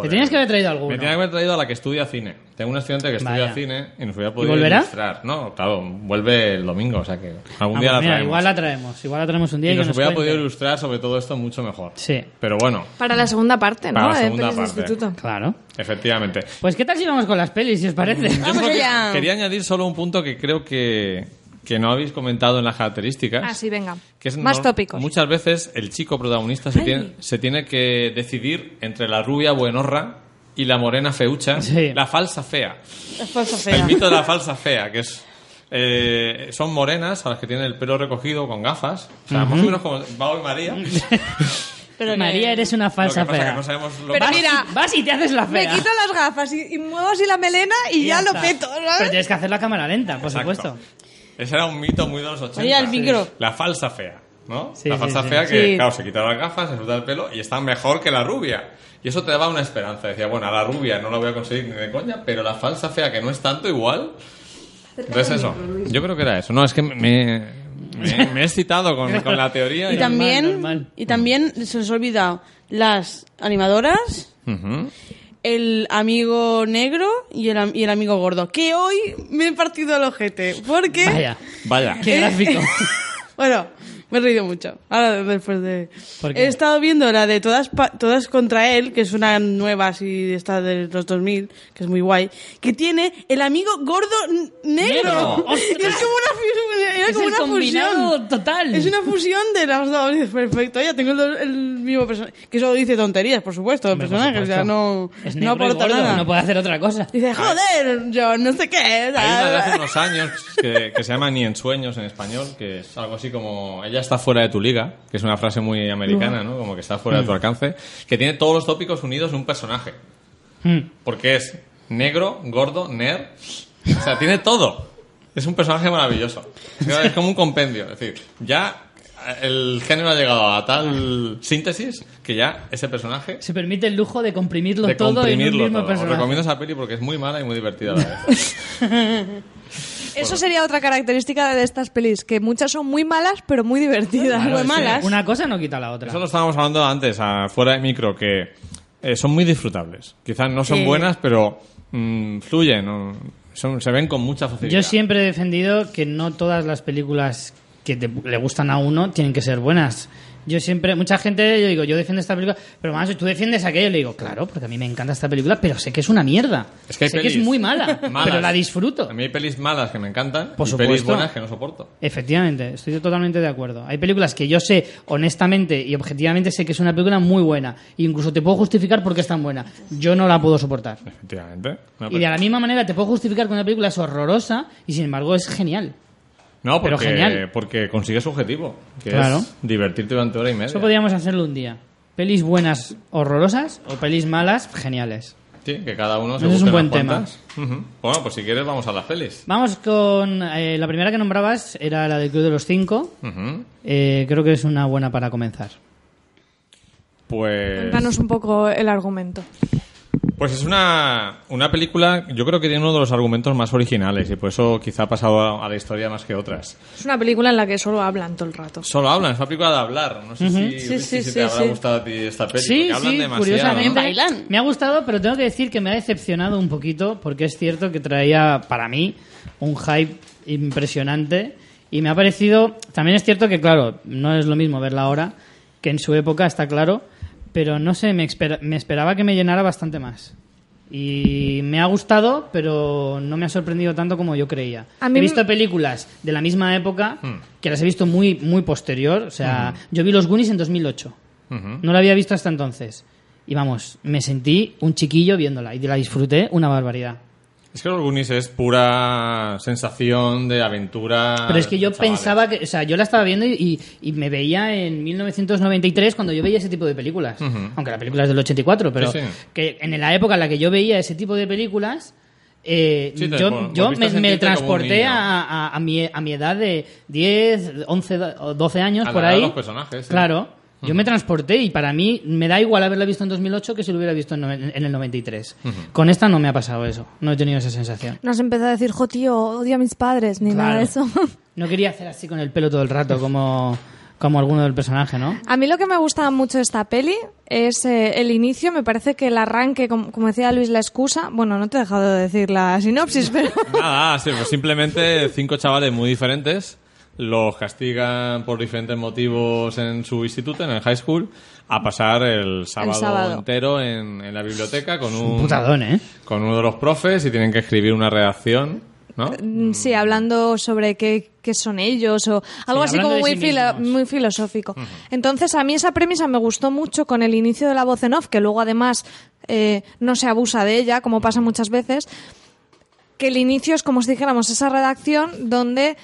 Speaker 1: Te tenías que haber traído alguno.
Speaker 3: Me tenía que haber traído a la que estudia cine. Tengo un estudiante que estudia
Speaker 1: Vaya.
Speaker 3: cine y nos hubiera podido
Speaker 1: volverá?
Speaker 3: ilustrar. No, claro, vuelve el domingo, o sea que algún
Speaker 1: Ah,
Speaker 3: día
Speaker 1: pues
Speaker 3: la
Speaker 1: mira,
Speaker 3: traemos.
Speaker 1: igual la traemos, igual la traemos un día
Speaker 3: y
Speaker 1: y,
Speaker 3: nos
Speaker 1: nos
Speaker 3: hubiera
Speaker 1: cuente.
Speaker 3: podido ilustrar sobre todo esto mucho mejor.
Speaker 1: Sí,
Speaker 3: Pero bueno,
Speaker 2: Para la segunda parte, ¿no?
Speaker 3: Para la
Speaker 2: De
Speaker 3: segunda
Speaker 2: pelis de
Speaker 3: parte.
Speaker 2: instituto.
Speaker 1: claro.
Speaker 3: efectivamente.
Speaker 1: Pues ¿qué tal si vamos con las pelis, si os parece?
Speaker 3: Yo
Speaker 4: Vamos
Speaker 3: que-
Speaker 4: allá.
Speaker 3: quería añadir solo un punto que creo que, que no habéis comentado en las características.
Speaker 2: Ah, sí, venga.
Speaker 3: que es
Speaker 2: Más
Speaker 3: no-
Speaker 2: tópicos.
Speaker 3: Muchas veces el chico protagonista se tiene, se tiene que decidir entre la rubia buenorra y la morena feucha,
Speaker 1: Sí.
Speaker 3: la falsa fea.
Speaker 4: Es falsa
Speaker 3: El
Speaker 4: fea.
Speaker 3: mito de la falsa fea, que es. eh, son morenas a las que tienen el pelo recogido con gafas. O sea, más o menos como Pau y María.
Speaker 4: Pero
Speaker 1: María, eres una falsa
Speaker 3: Lo que pasa
Speaker 1: fea.
Speaker 3: que no sabemos lo
Speaker 2: Pero
Speaker 1: vas,
Speaker 2: mira,
Speaker 1: vas y te haces la
Speaker 2: Me
Speaker 1: fea.
Speaker 2: quito las gafas y, y muevo así la melena y, ya, lo peto,
Speaker 1: Pero
Speaker 2: ¿sabes?
Speaker 1: tienes que hacer la cámara lenta, por
Speaker 3: Exacto.
Speaker 1: supuesto.
Speaker 3: Ese era un mito muy de los 80.
Speaker 4: María, el micro.
Speaker 3: La falsa fea, ¿no?
Speaker 1: Sí,
Speaker 3: la falsa
Speaker 1: sí.
Speaker 3: fea que,
Speaker 4: Sí.
Speaker 3: claro, se quita las gafas, se suelta el pelo y está mejor que la rubia. Y eso te daba una esperanza. Decía, bueno, a la rubia no la voy a conseguir ni de coña, pero la falsa fea, que no es tanto igual. Entonces eso, yo creo que era eso. No, es que me, me, me he excitado con, con la teoría.
Speaker 4: Y
Speaker 3: y-
Speaker 4: también,
Speaker 1: normal.
Speaker 4: y también se os ha olvidado las animadoras,
Speaker 3: Ujú.
Speaker 4: El amigo negro y el, y el amigo gordo. Que hoy me he partido el ojete. Porque.
Speaker 1: Vaya,
Speaker 3: Vaya.
Speaker 1: qué gráfico.
Speaker 4: Bueno, me he reído mucho. Ahora después de... He estado viendo la de todas pa- todas contra él, que es una nueva así, esta de los 2000, que es muy guay, que tiene el amigo gordo negro.
Speaker 1: Negro.
Speaker 4: Y es como una, era
Speaker 1: es
Speaker 4: como
Speaker 1: el
Speaker 4: una fusión.
Speaker 1: total.
Speaker 4: Es una fusión de las dos. Perfecto, ya tengo el, do- el mismo personaje. Que eso dice tonterías, por supuesto, el personaje. O sea, no,
Speaker 1: Es
Speaker 4: no aporta
Speaker 1: gordo,
Speaker 4: nada.
Speaker 1: no puede hacer otra cosa.
Speaker 4: Dice, joder, yo no sé qué.
Speaker 3: Hay una de hace unos años que, que se llama Ni en sueños en español, que es algo así como ella está fuera de tu liga, que es una frase muy americana, ¿no? Como que está fuera de
Speaker 1: Mm.
Speaker 3: tu alcance, que tiene todos los tópicos unidos en un personaje.
Speaker 1: Hmm.
Speaker 3: Porque es negro, gordo, nerd, o sea, tiene todo. Es un personaje maravilloso. Es como un compendio, es decir, ya el género ha llegado a tal síntesis que ya ese personaje
Speaker 1: Se permite el lujo de comprimirlo
Speaker 3: de
Speaker 1: todo en un
Speaker 3: comprimirlo
Speaker 1: mismo
Speaker 3: todo. Os
Speaker 1: personaje.
Speaker 3: recomiendo esa peli porque es muy mala y muy divertida a la vez.
Speaker 2: Eso sería otra característica de estas pelis, que muchas son muy malas, pero muy divertidas.
Speaker 1: Claro,
Speaker 4: muy malas.
Speaker 1: Una cosa no quita la otra.
Speaker 3: Eso lo estábamos hablando antes, a- fuera de micro, que eh, son muy disfrutables. Quizás no son buenas, pero mm, fluyen, o son- se ven con mucha facilidad.
Speaker 1: Yo siempre he defendido que no todas las películas que te- le gustan a uno tienen que ser buenas. Yo siempre, mucha gente, yo digo, yo defiendo esta película, pero más, tú defiendes aquello, le digo, claro, porque a mí me encanta esta película, pero sé que es una mierda.
Speaker 3: Es que hay
Speaker 1: sé que es muy mala,
Speaker 3: malas.
Speaker 1: pero la disfruto.
Speaker 3: A mí hay pelis malas que me encantan
Speaker 1: Por
Speaker 3: y
Speaker 1: supuesto.
Speaker 3: pelis buenas que no soporto.
Speaker 1: Efectivamente, estoy totalmente de acuerdo. Hay películas que yo sé, honestamente y objetivamente, sé que es una película muy buena. E incluso te puedo justificar por qué es tan buena. Yo no la puedo soportar.
Speaker 3: Efectivamente.
Speaker 1: Y de la misma manera te puedo justificar que una película es horrorosa y sin embargo es genial.
Speaker 3: No,
Speaker 1: pero
Speaker 3: porque,
Speaker 1: genial.
Speaker 3: porque consigue su objetivo, que
Speaker 1: Claro.
Speaker 3: es divertirte durante hora y media.
Speaker 1: Eso podríamos hacerlo un día. Pelis buenas horrorosas o pelis malas geniales.
Speaker 3: Sí, que cada uno se
Speaker 1: Ese es un buen tema.
Speaker 3: Bueno, pues si quieres vamos a las pelis.
Speaker 1: Vamos con eh, la primera que nombrabas, era la del Club de los Cinco. Eh, creo que es una buena para comenzar.
Speaker 3: Pues...
Speaker 2: Danos un poco el argumento.
Speaker 3: Pues es una, una película, yo creo que tiene uno de los argumentos más originales y por eso quizá ha pasado a, a la historia más que otras.
Speaker 2: Es una película en la que solo hablan todo el rato.
Speaker 3: Solo hablan, es una película de hablar. No sé si,
Speaker 4: Sí, sí,
Speaker 3: si
Speaker 4: sí,
Speaker 3: te habrá
Speaker 4: sí.
Speaker 3: gustado a ti esta peli,
Speaker 1: Sí,
Speaker 3: hablan
Speaker 1: sí,
Speaker 3: demasiado.
Speaker 1: curiosamente.
Speaker 3: ¿no?
Speaker 1: Me ha gustado, pero tengo que decir que me ha decepcionado un poquito porque es cierto que traía para mí un hype impresionante y me ha parecido. También es cierto que, claro, no es lo mismo verla ahora que en su época, está claro, pero no sé, me, espera- me esperaba que me llenara bastante más. Y me ha gustado, pero no me ha sorprendido tanto como yo creía. He visto películas de la misma época
Speaker 3: Hmm.
Speaker 1: que las he visto muy, muy posterior. O sea, yo vi Los Goonies en 2008.
Speaker 3: Ujú.
Speaker 1: No la había visto hasta entonces. Y vamos, me sentí un chiquillo viéndola y la disfruté una barbaridad.
Speaker 3: Es que los Goonies es pura sensación de aventura.
Speaker 1: Pero es que yo
Speaker 3: chavales.
Speaker 1: pensaba que, o sea, yo la estaba viendo y, y- y me veía en 1993 cuando yo veía ese tipo de películas. Aunque la película es del 84, pero
Speaker 3: Sí, sí.
Speaker 1: que en la época en la que yo veía ese tipo de películas, eh,
Speaker 3: Sí,
Speaker 1: yo,
Speaker 3: por-
Speaker 1: yo me, me transporté a, a- a mi, a mi edad de 10, 11 o 12 años,
Speaker 3: A
Speaker 1: por ahí.
Speaker 3: los personajes.
Speaker 1: Claro. Yo me transporté y para mí me da igual haberla visto en 2008 que si lo hubiera visto en, en el 93. Con esta no me ha pasado eso. No he tenido esa sensación.
Speaker 2: No has empezado a decir, jo, tío, odio a mis padres, ni nada de eso.
Speaker 1: No quería hacer así con el pelo todo el rato como, como alguno del personaje, ¿no?
Speaker 2: A mí lo que me gusta mucho de esta peli es eh, el inicio. Me parece que el arranque, como, como decía Luis, la excusa. Bueno, no te he dejado de decir la sinopsis, pero.
Speaker 3: Nada, sí, pues simplemente cinco chavales muy diferentes los castigan por diferentes motivos en su instituto, en el high school, a pasar el sábado,
Speaker 2: sábado.
Speaker 3: entero en, en la biblioteca con un,
Speaker 1: Putadón, ¿eh?
Speaker 3: con uno de los profes y tienen que escribir una redacción, ¿no?
Speaker 2: Mm, Sí, hablando sobre qué, qué son ellos o algo
Speaker 1: Sí,
Speaker 2: así como muy,
Speaker 1: sí
Speaker 2: filo- muy filosófico. Entonces, a mí esa premisa me gustó mucho con el inicio de la voz en off, que luego además eh, no se abusa de ella, como pasa muchas veces. Que el inicio es como si dijéramos esa redacción donde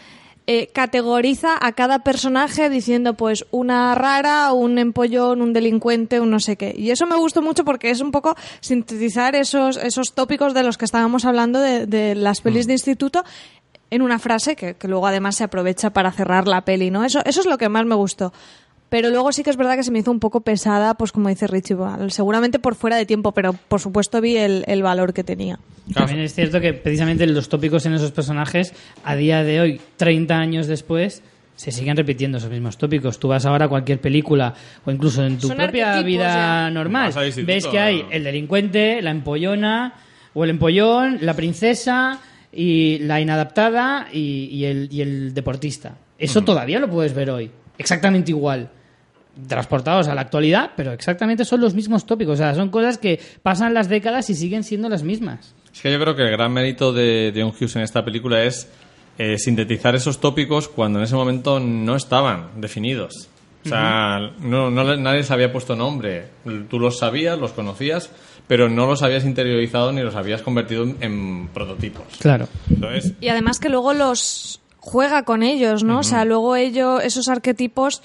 Speaker 2: eh, categoriza a cada personaje diciendo pues una rara, un empollón, un delincuente, un no sé qué. Y eso me gustó mucho porque es un poco sintetizar esos, esos tópicos de los que estábamos hablando de, de las pelis de instituto en una frase que, que luego además se aprovecha para cerrar la peli, ¿no? Eso, eso es lo que más me gustó. Pero luego sí que es verdad que se me hizo un poco pesada, pues como dice Richie, seguramente por fuera de tiempo, pero por supuesto vi el, el valor que tenía.
Speaker 1: También es cierto que precisamente los tópicos en esos personajes, a día de hoy, 30 años después, se siguen repitiendo esos mismos tópicos. Tú vas ahora a cualquier película o incluso en tu
Speaker 2: Son
Speaker 1: propia vida
Speaker 2: ya.
Speaker 1: normal, ves que hay el delincuente, la empollona o el empollón, la princesa y la inadaptada y, y el, y el deportista. Eso todavía lo puedes ver hoy, exactamente igual. Transportados a la actualidad, pero exactamente son los mismos tópicos. O sea, son cosas que pasan las décadas y siguen siendo las mismas.
Speaker 3: Es que yo creo que el gran mérito de, de John Hughes en esta película es eh, sintetizar esos tópicos cuando en ese momento no estaban definidos. O sea, no, nadie se había puesto nombre. Tú los sabías, los conocías, pero no los habías interiorizado ni los habías convertido en, en prototipos.
Speaker 1: Claro.
Speaker 3: Entonces,
Speaker 2: Y además que luego los juega con ellos, ¿no? O sea, luego ellos, esos arquetipos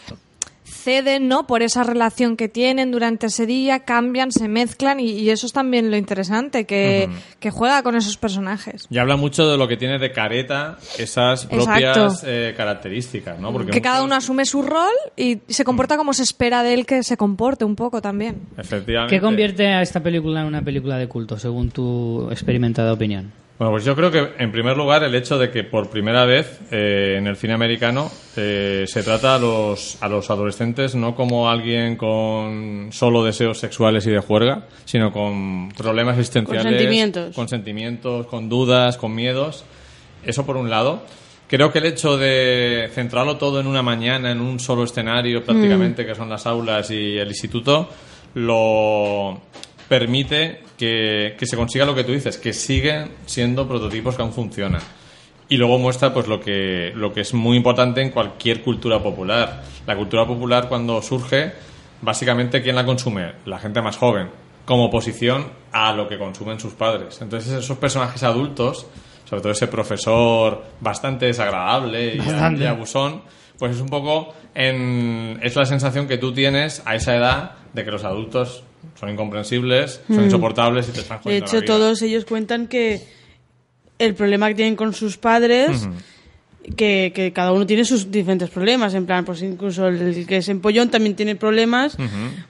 Speaker 2: ceden, ¿no? Por esa relación que tienen durante ese día, cambian, se mezclan y, y eso es también lo interesante, que, que juega con esos personajes.
Speaker 3: y habla mucho de lo que tiene de careta esas propias eh, características, ¿no? Porque
Speaker 2: Que cada uno asume su rol y se comporta como se espera de él que se comporte un poco también.
Speaker 3: Efectivamente.
Speaker 1: ¿Qué convierte a esta película en una película de culto, según tu experimentada opinión?
Speaker 3: Bueno, pues yo creo que en primer lugar el hecho de que por primera vez eh, en el cine americano eh, se trata a los, a los adolescentes no como alguien con solo deseos sexuales y de juerga, sino con problemas existenciales,
Speaker 4: Con sentimientos.
Speaker 3: con sentimientos, con dudas, con miedos. Eso por un lado. Creo que el hecho de centrarlo todo en una mañana, en un solo escenario prácticamente, que son las aulas y el instituto, lo permite que, que se consiga lo que tú dices, que siguen siendo prototipos que aún funcionan. Y luego muestra pues lo que, lo que es muy importante en cualquier cultura popular. La cultura popular cuando surge, básicamente ¿quién la consume? La gente más joven, como oposición a lo que consumen sus padres. Entonces esos personajes adultos, sobre todo ese profesor bastante desagradable y,
Speaker 1: Bastante.
Speaker 3: y abusón, pues es un poco en, es la sensación que tú tienes a esa edad de que los adultos son incomprensibles, son insoportables y te están
Speaker 4: De
Speaker 3: jodiendo la
Speaker 4: hecho,
Speaker 3: vida.
Speaker 4: todos ellos cuentan que el problema que tienen con sus padres, que, que cada uno tiene sus diferentes problemas. En plan, pues incluso el que es empollón también tiene problemas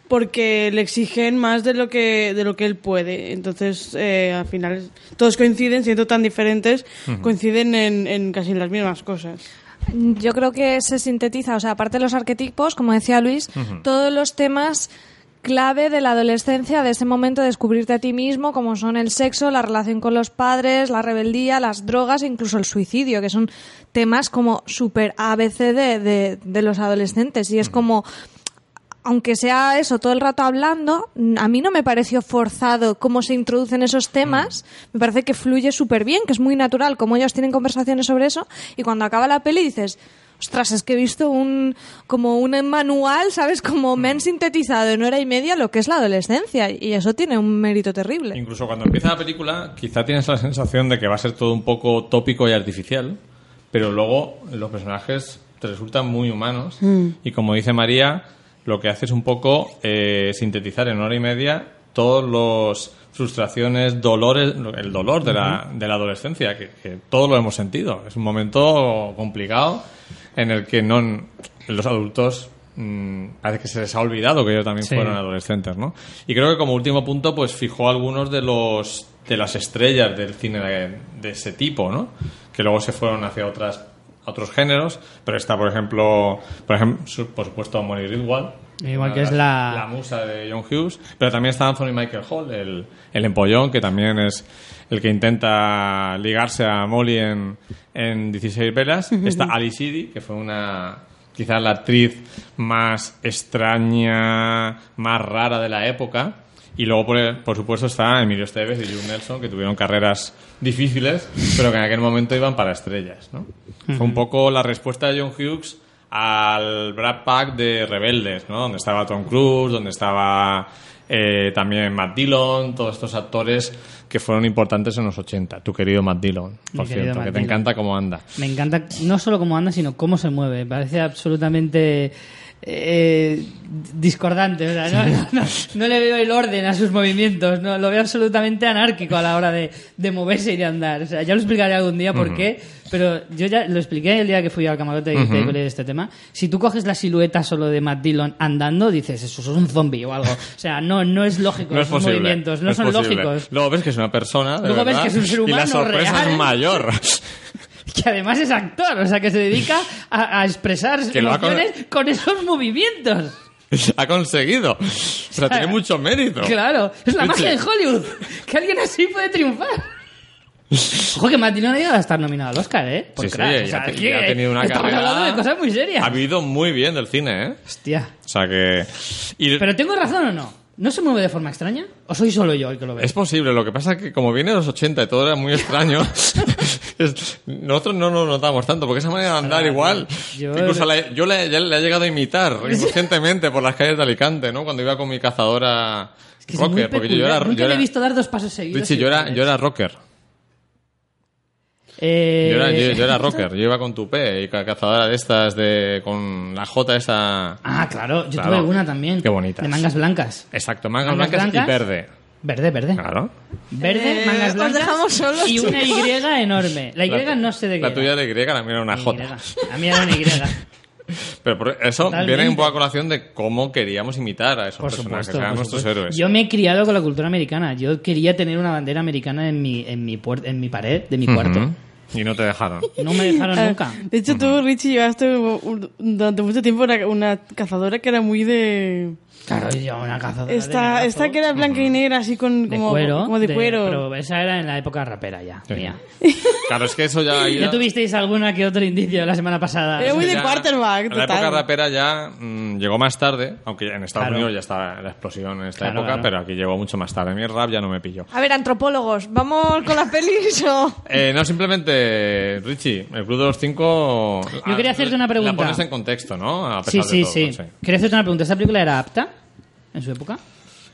Speaker 4: porque le exigen más de lo que, de lo que él puede. Entonces, eh, al final, todos coinciden, siendo tan diferentes, coinciden en, en casi las mismas cosas.
Speaker 2: Yo creo que se sintetiza, o sea, aparte de los arquetipos, como decía Luis, todos los temas clave de la adolescencia, de ese momento de descubrirte a ti mismo, como son el sexo, la relación con los padres, la rebeldía, las drogas e incluso el suicidio, que son temas como súper ABC de, de, de los adolescentes. Y es como, aunque sea eso todo el rato hablando, a mí no me pareció forzado cómo se introducen esos temas. Me parece que fluye súper bien, que es muy natural, como ellos tienen conversaciones sobre eso. Y cuando acaba la peli dices, ostras, es que he visto un como un manual, ¿sabes? Como me han sintetizado en hora y media lo que es la adolescencia y eso tiene un mérito terrible.
Speaker 3: Incluso cuando empieza la película, quizá tienes la sensación de que va a ser todo un poco tópico y artificial, pero luego los personajes te resultan muy humanos y como dice María, lo que hace es un poco eh, sintetizar en hora y media todos los frustraciones, dolores, el dolor de la, de la adolescencia, que, que todos lo hemos sentido. Es un momento complicado en el que no los adultos mm, parece que se les ha olvidado que ellos también
Speaker 1: Sí.
Speaker 3: fueron adolescentes, ¿no? Y creo que como último punto, pues fijó algunos de los de las estrellas del cine de, de ese tipo, ¿no? Que luego se fueron hacia otras otros géneros, pero está, por ejemplo, por ejemplo, por supuesto, Molly Ringwald,
Speaker 1: Igual que es la-
Speaker 3: la musa de John Hughes, pero también está Anthony Michael Hall, el, el empollón, que también es el que intenta ligarse a Molly en, en 16 velas. Está Ali Sheedy, que fue una quizás la actriz más extraña, más rara de la época. Y luego, por, por supuesto, está Emilio Esteves y Jules Nelson, que tuvieron carreras difíciles, pero que en aquel momento iban para estrellas. ¿no? Fue un poco la respuesta de John Hughes al Brad Pack de Rebeldes, ¿no? donde estaba Tom Cruise, donde estaba eh, también Matt Dillon, todos estos actores que fueron importantes en los 80. Tu querido Matt Dillon, por cierto,
Speaker 1: Matt
Speaker 3: que te
Speaker 1: Dillon.
Speaker 3: encanta cómo anda.
Speaker 1: Me encanta no solo cómo anda, sino cómo se mueve. Parece absolutamente eh, discordante. o sea, no, no- no- no le veo el orden a sus movimientos. No, lo veo absolutamente anárquico a la hora de, de moverse y de andar. O sea, ya lo explicaré algún día por qué. Pero yo ya lo expliqué el día que fui al camarote y te hablé de este tema. Si tú coges la silueta solo de Matt Dillon andando, dices, eso es un zombie o algo. O sea, no, no es lógico.
Speaker 3: No es
Speaker 1: esos movimientos no, son
Speaker 3: posible.
Speaker 1: lógicos.
Speaker 3: Luego ves que es una persona. de
Speaker 1: Luego ves que es un ser
Speaker 3: Y la
Speaker 1: humano
Speaker 3: sorpresa
Speaker 1: real.
Speaker 3: es mayor.
Speaker 1: que además es actor, o sea, que se dedica a, a expresar
Speaker 3: con-
Speaker 1: emociones con... esos movimientos.
Speaker 3: ha conseguido. O sea, tiene mucho mérito.
Speaker 1: Claro, es la
Speaker 3: Sí,
Speaker 1: magia
Speaker 3: sí.
Speaker 1: de Hollywood, que alguien así puede triunfar. Ojo que Matt Dillon ha llegado a estar nominado al Oscar, ¿eh? Por
Speaker 3: Sí, sí,
Speaker 1: o sea, aquí,
Speaker 3: ya ha tenido una
Speaker 1: estamos
Speaker 3: carrera-
Speaker 1: hablando de cosas muy serias.
Speaker 3: Ha vivido muy bien del cine, ¿eh?
Speaker 1: Hostia.
Speaker 3: O sea que. y-
Speaker 1: ¿Pero tengo razón o no? ¿No se mueve de forma extraña? ¿O soy solo yo el que lo ve?
Speaker 3: Es posible, lo que pasa es que como viene de los 80 y todo era muy extraño, nosotros no nos notamos tanto, porque esa manera de andar
Speaker 1: Claro,
Speaker 3: igual,
Speaker 1: yo-
Speaker 3: incluso la- yo le, ya le he llegado a imitar inconscientemente por las calles de Alicante, ¿no? Cuando iba con mi cazadora
Speaker 1: Es que
Speaker 3: rocker, porque yo era,
Speaker 1: Nunca
Speaker 3: yo
Speaker 1: le he
Speaker 3: era-
Speaker 1: visto dar dos pasos seguidos.
Speaker 3: Richie, yo era, yo era rocker.
Speaker 1: Eh,
Speaker 3: Yo era, yo, yo era rocker, yo iba con tupé y ca- cazadora de estas de con la J esa
Speaker 1: Ah, claro, yo
Speaker 3: Claro.
Speaker 1: tuve una también.
Speaker 3: Qué bonitas.
Speaker 1: De mangas blancas.
Speaker 3: exacto, mangas
Speaker 1: Mangas
Speaker 3: blancas,
Speaker 1: blancas.
Speaker 3: y verde.
Speaker 1: Verde, verde.
Speaker 3: Claro.
Speaker 1: Verde,
Speaker 2: Eh,
Speaker 1: mangas blancas.
Speaker 2: dejamos solos,
Speaker 1: y una. Y enorme. La Y
Speaker 3: La-
Speaker 1: no sé de qué.
Speaker 3: La
Speaker 1: era.
Speaker 3: tuya de Y, la mía era una
Speaker 1: Y.
Speaker 3: J.
Speaker 1: A mí era una Y.
Speaker 3: Pero por eso
Speaker 1: Totalmente.
Speaker 3: viene un poco a colación de cómo queríamos imitar a esos
Speaker 1: Por
Speaker 3: personajes,
Speaker 1: supuesto.
Speaker 3: que eran nuestros
Speaker 1: supuesto.
Speaker 3: héroes.
Speaker 1: Yo me he criado con la cultura americana. Yo quería tener una bandera americana en mi, en mi, puer- en mi pared de mi cuarto.
Speaker 3: Ujú. Y no te dejaron.
Speaker 1: No me dejaron nunca.
Speaker 4: De hecho, tú, Richie, llevaste durante mucho tiempo una, una cazadora que era muy de...
Speaker 1: Claro, yo una cazadora de
Speaker 4: Esta,
Speaker 1: negrazos,
Speaker 4: esta que era blanca y negra, así con,
Speaker 1: de
Speaker 4: como,
Speaker 1: cuero.
Speaker 4: como de, cuero.
Speaker 1: Pero esa era en la época rapera ya,
Speaker 3: Sí.
Speaker 1: mía.
Speaker 3: Claro, es que eso ya...
Speaker 1: ¿Ya tuvisteis alguna que otro indicio la semana pasada?
Speaker 4: Era muy de quarterback,
Speaker 3: La
Speaker 4: total.
Speaker 3: época rapera ya mm, llegó más tarde, aunque en Estados
Speaker 1: Claro.
Speaker 3: Unidos ya estaba la explosión en esta
Speaker 1: Claro,
Speaker 3: época,
Speaker 1: claro.
Speaker 3: pero aquí llegó mucho más tarde. A mí el rap ya no me pilló.
Speaker 2: A ver, antropólogos, ¿vamos con las pelis o...?
Speaker 3: Eh, no, simplemente, Richie, el Club de los Cinco...
Speaker 1: Yo quería hacerte una pregunta.
Speaker 3: La pones en contexto, ¿no? A
Speaker 1: Sí,
Speaker 3: pesar
Speaker 1: sí,
Speaker 3: de todo,
Speaker 1: sí. Quería hacerte una pregunta. ¿Esta película era apta en su época?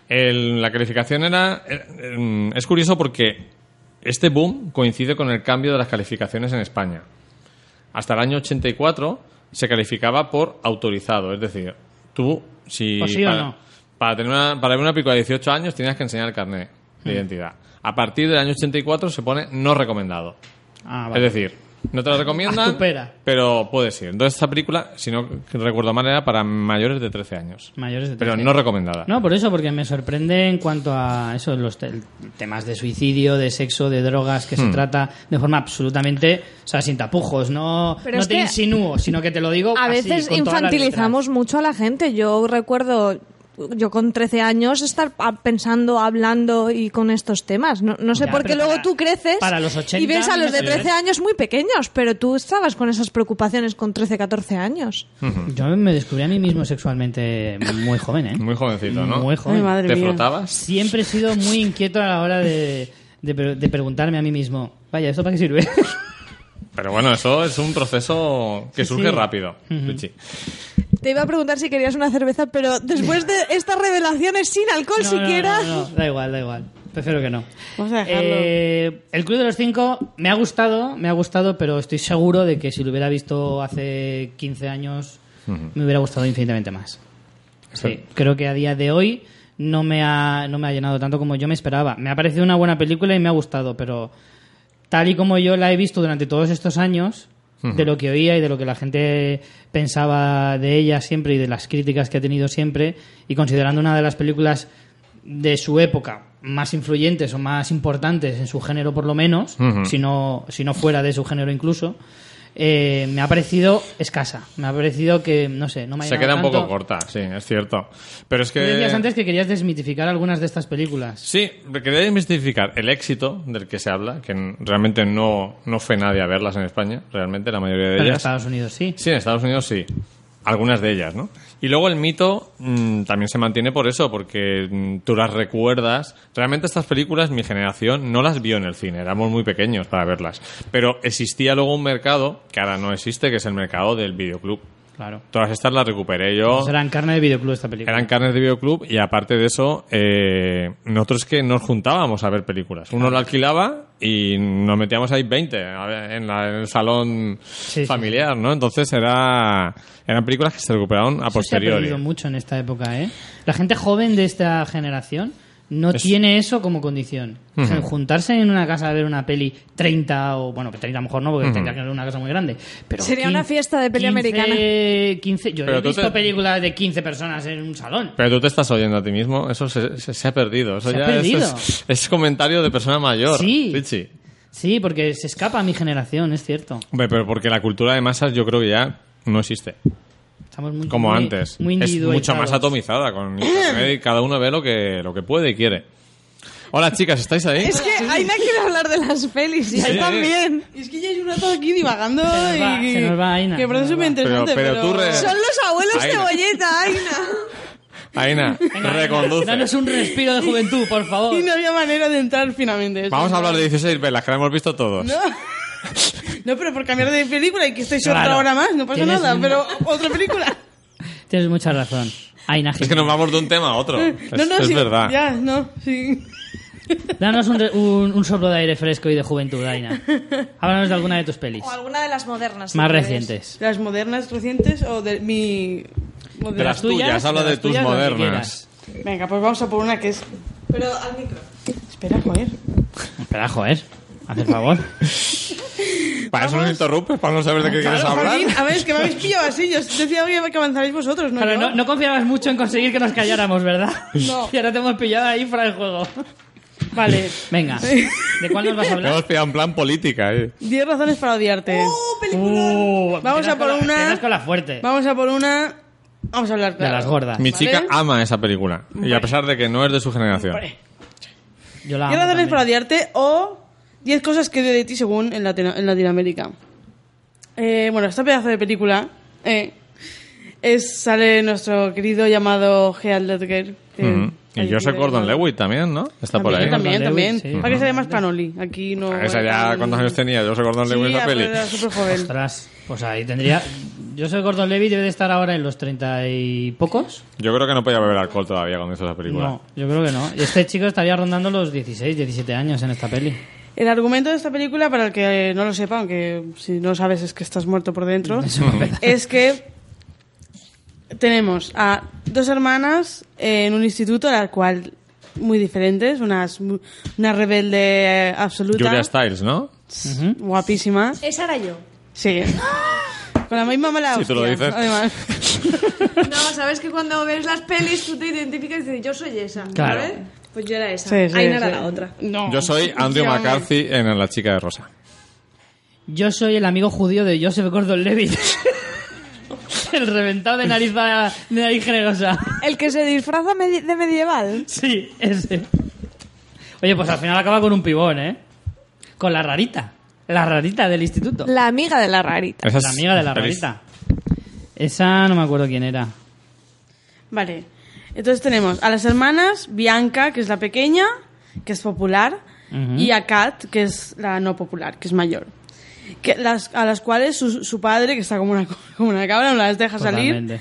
Speaker 3: El- la calificación era... eh, eh, es curioso porque este boom coincide con el cambio de las calificaciones en España. Hasta el año 84 se calificaba por autorizado, es decir, tú si
Speaker 1: ¿O sí o
Speaker 3: para,
Speaker 1: no?
Speaker 3: para tener una, para ver una película de 18 años tenías que enseñar el carnet de identidad. A partir del año 84 se pone no recomendado.
Speaker 1: Ah, vale.
Speaker 3: Es decir, no te lo recomiendan,
Speaker 1: Haz tu pera.
Speaker 3: pero puedes ir. Entonces esta película, si no recuerdo mal, era para mayores de 13 años.
Speaker 1: Mayores de
Speaker 3: Pero
Speaker 1: 13.
Speaker 3: no recomendada.
Speaker 1: No, por eso, porque me sorprende en cuanto a eso, los te- temas de suicidio, de sexo, de drogas, que
Speaker 3: Hmm.
Speaker 1: se trata de forma absolutamente, o sea, sin tapujos. No,
Speaker 2: Pero
Speaker 1: no te insinúo, sino que te lo digo
Speaker 2: A
Speaker 1: así,
Speaker 2: veces
Speaker 1: con
Speaker 2: infantilizamos mucho a la gente. Yo recuerdo, yo con 13 años, estar pensando, hablando y con estos temas. No, no sé
Speaker 1: Ya,
Speaker 2: por qué luego
Speaker 1: para-
Speaker 2: tú creces
Speaker 1: para los 80
Speaker 2: y ves a los de
Speaker 1: no sé.
Speaker 2: 13 años muy pequeños, pero tú estabas con esas preocupaciones con 13, 14 años.
Speaker 1: Yo me descubrí a mí mismo sexualmente muy joven, ¿eh?
Speaker 3: Muy jovencito, ¿no?
Speaker 1: Muy joven.
Speaker 4: Ay, madre
Speaker 3: ¿Te
Speaker 4: mía.
Speaker 3: frotabas?
Speaker 1: Siempre he sido muy inquieto a la hora de, de, de preguntarme a mí mismo, vaya, ¿esto para qué sirve?
Speaker 3: Pero bueno, eso es un proceso que surge
Speaker 1: sí.
Speaker 3: rápido. Richie.
Speaker 2: Te iba a preguntar si querías una cerveza, pero después de estas revelaciones sin alcohol
Speaker 1: No, no,
Speaker 2: siquiera...
Speaker 1: No, no, da igual, da igual. Prefiero que no.
Speaker 4: Vamos a dejarlo.
Speaker 1: Eh, el Club de los Cinco me ha gustado, me ha gustado, pero estoy seguro de que si lo hubiera visto hace 15 años me hubiera gustado infinitamente más. Sí, creo que a día de hoy no me, ha, no me ha llenado tanto como yo me esperaba. Me ha parecido una buena película y me ha gustado, pero tal y como yo la he visto durante todos estos años, de lo que oía y de lo que la gente pensaba de ella siempre y de las críticas que ha tenido siempre, y considerando una de las películas de su época más influyentes o más importantes en su género por lo menos, si, no, si no fuera de su género incluso, eh, me ha parecido escasa. Me ha parecido que, no sé, no me ha
Speaker 3: Se queda un poco
Speaker 1: tanto.
Speaker 3: corta, sí, es cierto. Pero es
Speaker 1: Tú decías
Speaker 3: que...
Speaker 1: antes que querías desmitificar algunas de estas películas.
Speaker 3: Sí, quería investigar el éxito del que se habla, que realmente no, no fue nadie a verlas en España, realmente la mayoría de
Speaker 1: Pero en
Speaker 3: ellas.
Speaker 1: Estados Unidos sí.
Speaker 3: Sí, en Estados Unidos sí. Algunas de ellas, ¿no? Y luego el mito mm, también se mantiene por eso, porque mm, tú las recuerdas. Realmente estas películas, mi generación no las vio en el cine, éramos muy pequeños para verlas. Pero existía luego un mercado, que ahora no existe, que es el mercado del videoclub.
Speaker 1: Claro.
Speaker 3: Todas estas las recuperé yo.
Speaker 1: Pues eran carne de videoclub esta película.
Speaker 3: Eran carnes de videoclub y aparte de eso, eh, nosotros que nos juntábamos a ver películas. Uno lo alquilaba y nos metíamos ahí 20 a ver, en, la- en el salón
Speaker 1: sí,
Speaker 3: familiar, ¿no? Entonces era, eran películas que se recuperaron a
Speaker 1: Eso se ha
Speaker 3: posteriori.
Speaker 1: perdido mucho en esta época, ¿eh? La gente joven de esta generación no
Speaker 3: Es-
Speaker 1: tiene eso como condición. O sea, juntarse en una casa a ver una peli 30 o... Bueno, 30 a lo mejor no, porque tendría que ser una casa muy grande. Pero
Speaker 2: Sería una
Speaker 1: 15
Speaker 2: fiesta de peli
Speaker 1: 15
Speaker 2: americana.
Speaker 1: 15 yo
Speaker 3: Pero
Speaker 1: he visto
Speaker 3: te-
Speaker 1: películas de 15 personas en un salón.
Speaker 3: Pero tú te estás oyendo a ti mismo, eso se, se- se ha perdido. Eso
Speaker 1: Se ha perdido.
Speaker 3: Es, es comentario de persona mayor.
Speaker 1: Sí.
Speaker 3: Richie.
Speaker 1: Sí, porque se escapa a mi generación, es cierto.
Speaker 3: Hombre, pero porque la cultura de masas yo creo que ya no existe.
Speaker 1: Estamos muy,
Speaker 3: Como
Speaker 1: muy-
Speaker 3: antes.
Speaker 1: Muy
Speaker 3: es mucho más atomizada con internet y cada uno ve lo que, lo que puede y quiere. Hola chicas, ¿estáis ahí?
Speaker 2: Es que Aina quiere hablar de las pelis y
Speaker 3: Sí.
Speaker 2: él también.
Speaker 4: Es que ya hay un rato aquí divagando
Speaker 1: Se nos va,
Speaker 4: y...
Speaker 1: se nos va, Aina,
Speaker 4: Que
Speaker 1: se nos
Speaker 4: súper
Speaker 1: va.
Speaker 4: interesante,
Speaker 3: Pero-
Speaker 4: pero...
Speaker 3: pero tú re-
Speaker 2: Son los abuelos
Speaker 3: Aina.
Speaker 2: cebolleta, Aina.
Speaker 3: Aina,
Speaker 1: Venga,
Speaker 3: reconduce.
Speaker 1: Danos un respiro de juventud, por favor.
Speaker 4: Y no había manera de entrar finalmente. Eso
Speaker 3: Vamos a
Speaker 4: es
Speaker 3: hablar de
Speaker 4: verdad.
Speaker 3: 16 velas, que la hemos visto todos.
Speaker 4: No. No, pero por cambiar de película y que estéis
Speaker 1: Claro.
Speaker 4: otra hora más, no pasa nada,
Speaker 1: un-
Speaker 4: pero otra película.
Speaker 1: Tienes mucha razón. Aina
Speaker 3: Es que nos vamos de un tema a otro. Es,
Speaker 4: no, no,
Speaker 3: es
Speaker 4: sí,
Speaker 3: verdad.
Speaker 4: Ya, no, sí.
Speaker 1: Danos un, re- un, un soplo de aire fresco y de juventud, Aina. Háblanos de alguna de tus pelis.
Speaker 2: O alguna de las modernas.
Speaker 1: Más recientes.
Speaker 4: ¿Las modernas recientes o de mi...
Speaker 3: De las tuyas, habla de
Speaker 1: las
Speaker 3: tus modernas.
Speaker 4: Venga, pues vamos a por una que es...
Speaker 2: Pero al micro.
Speaker 4: Espera, joder.
Speaker 1: Espera, joder. Haz el favor.
Speaker 3: Para eso nos interrumpes, para no saber de qué quieres hablar.
Speaker 4: Joaquín, a ver, es que me habéis pillado así. Yo decía que avanzaréis vosotros, ¿no?
Speaker 1: Pero
Speaker 4: yo?
Speaker 1: no, no confiabas mucho en conseguir que nos calláramos, ¿verdad?
Speaker 4: No.
Speaker 1: Y ahora te hemos pillado ahí fuera del juego.
Speaker 4: Vale.
Speaker 1: Venga, ¿de cuál nos vas a
Speaker 3: Hemos
Speaker 1: hablar?
Speaker 3: pillado en plan política, eh.
Speaker 4: 10 razones para odiarte.
Speaker 1: Uh,
Speaker 4: Vamos
Speaker 1: empiezas
Speaker 4: a por una-
Speaker 1: con la fuerte.
Speaker 4: Vamos a por una... Vamos a hablar
Speaker 1: De
Speaker 4: claro.
Speaker 1: las gordas.
Speaker 3: Mi
Speaker 4: Vale.
Speaker 3: chica ama esa película. Y a pesar de que no es de su generación.
Speaker 1: Yo la
Speaker 4: 10
Speaker 1: amo
Speaker 4: razones
Speaker 1: también.
Speaker 4: para odiarte o 10 cosas que odio de ti según en, Latino- en Latinoamérica. Eh, bueno, esta pedazo de película eh, es, sale nuestro querido llamado Heath Ledger. que-
Speaker 3: Ujú. Y
Speaker 4: que-
Speaker 3: Gordon Lewitt también, ¿no? Está por ahí.
Speaker 4: También, también.
Speaker 1: Lewitt, sí.
Speaker 4: Para que se más Panoli. Aquí no...
Speaker 3: Esa ya, ¿cuántos años tenía? Yo sé Gordon
Speaker 4: Sí,
Speaker 3: Lewitt esa
Speaker 4: ya,
Speaker 3: peli.
Speaker 4: pero era súper joven.
Speaker 1: Ostras, pues ahí tendría... Yo soy Gordon Levy, debe de estar ahora en los treinta y pocos.
Speaker 3: Yo creo que no podía beber alcohol todavía cuando hizo esa película.
Speaker 1: No, yo creo que no. Y este chico estaría rondando los 16, 17 años en esta peli.
Speaker 4: El argumento de esta película, para el que no lo sepa, aunque si no sabes es que estás muerto por dentro, es que tenemos a dos hermanas en un instituto, a la cual muy diferentes, unas, una rebelde absoluta,
Speaker 3: Julia Stiles, ¿no?
Speaker 4: guapísima,
Speaker 2: Esa era yo.
Speaker 4: sí, con la misma mala
Speaker 3: Si tú lo
Speaker 4: hostia,
Speaker 3: dices.
Speaker 4: además.
Speaker 2: No, sabes que cuando ves las pelis tú te identificas y dices, yo soy esa.
Speaker 1: Claro.
Speaker 2: ¿sabes? Pues yo era esa.
Speaker 4: Sí, sí,
Speaker 2: Aina era
Speaker 4: sí.
Speaker 2: la otra.
Speaker 4: No,
Speaker 3: Yo soy Andrew. McCarthy en La chica de rosa.
Speaker 1: Yo soy el amigo judío de Joseph Gordon-Levitt. el reventado de nariz, va- de nariz generosa.
Speaker 2: El que se disfraza medi- de medieval.
Speaker 1: Sí, ese. Oye, pues al final acaba con un pibón, ¿eh? Con la rarita. La rarita del instituto.
Speaker 2: La amiga de la rarita.
Speaker 3: Esa es
Speaker 1: La amiga de la
Speaker 3: feliz.
Speaker 1: rarita. Esa no me acuerdo quién era.
Speaker 4: Vale. Entonces tenemos a las hermanas, Bianca, que es la pequeña, que es popular,
Speaker 1: Ujú.
Speaker 4: y a Kat, que es la no popular, que es mayor. que las, a las cuales su, su padre, que está como una, como una cabra, no las deja salir.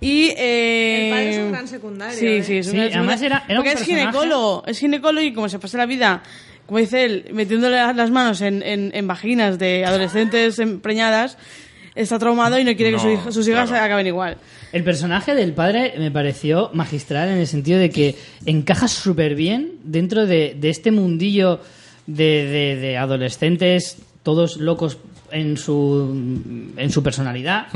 Speaker 4: Y, eh,
Speaker 2: El padre es un gran secundario,
Speaker 4: Sí,
Speaker 2: ¿eh?
Speaker 4: sí, es un
Speaker 1: Sí,
Speaker 4: gran
Speaker 1: además
Speaker 4: secundario.
Speaker 1: era- era un
Speaker 4: Porque es
Speaker 1: personaje-
Speaker 4: ginecólogo, es ginecólogo y como se pasa la vida, como dice él, metiéndole las manos en, en, en vaginas de adolescentes empreñadas, está traumado y no quiere que su sus hijas
Speaker 3: claro.
Speaker 4: acaben igual.
Speaker 1: El personaje del padre me pareció magistral en el sentido de que encaja súper bien dentro de, de este mundillo de, de- de adolescentes, todos locos en su, en su personalidad.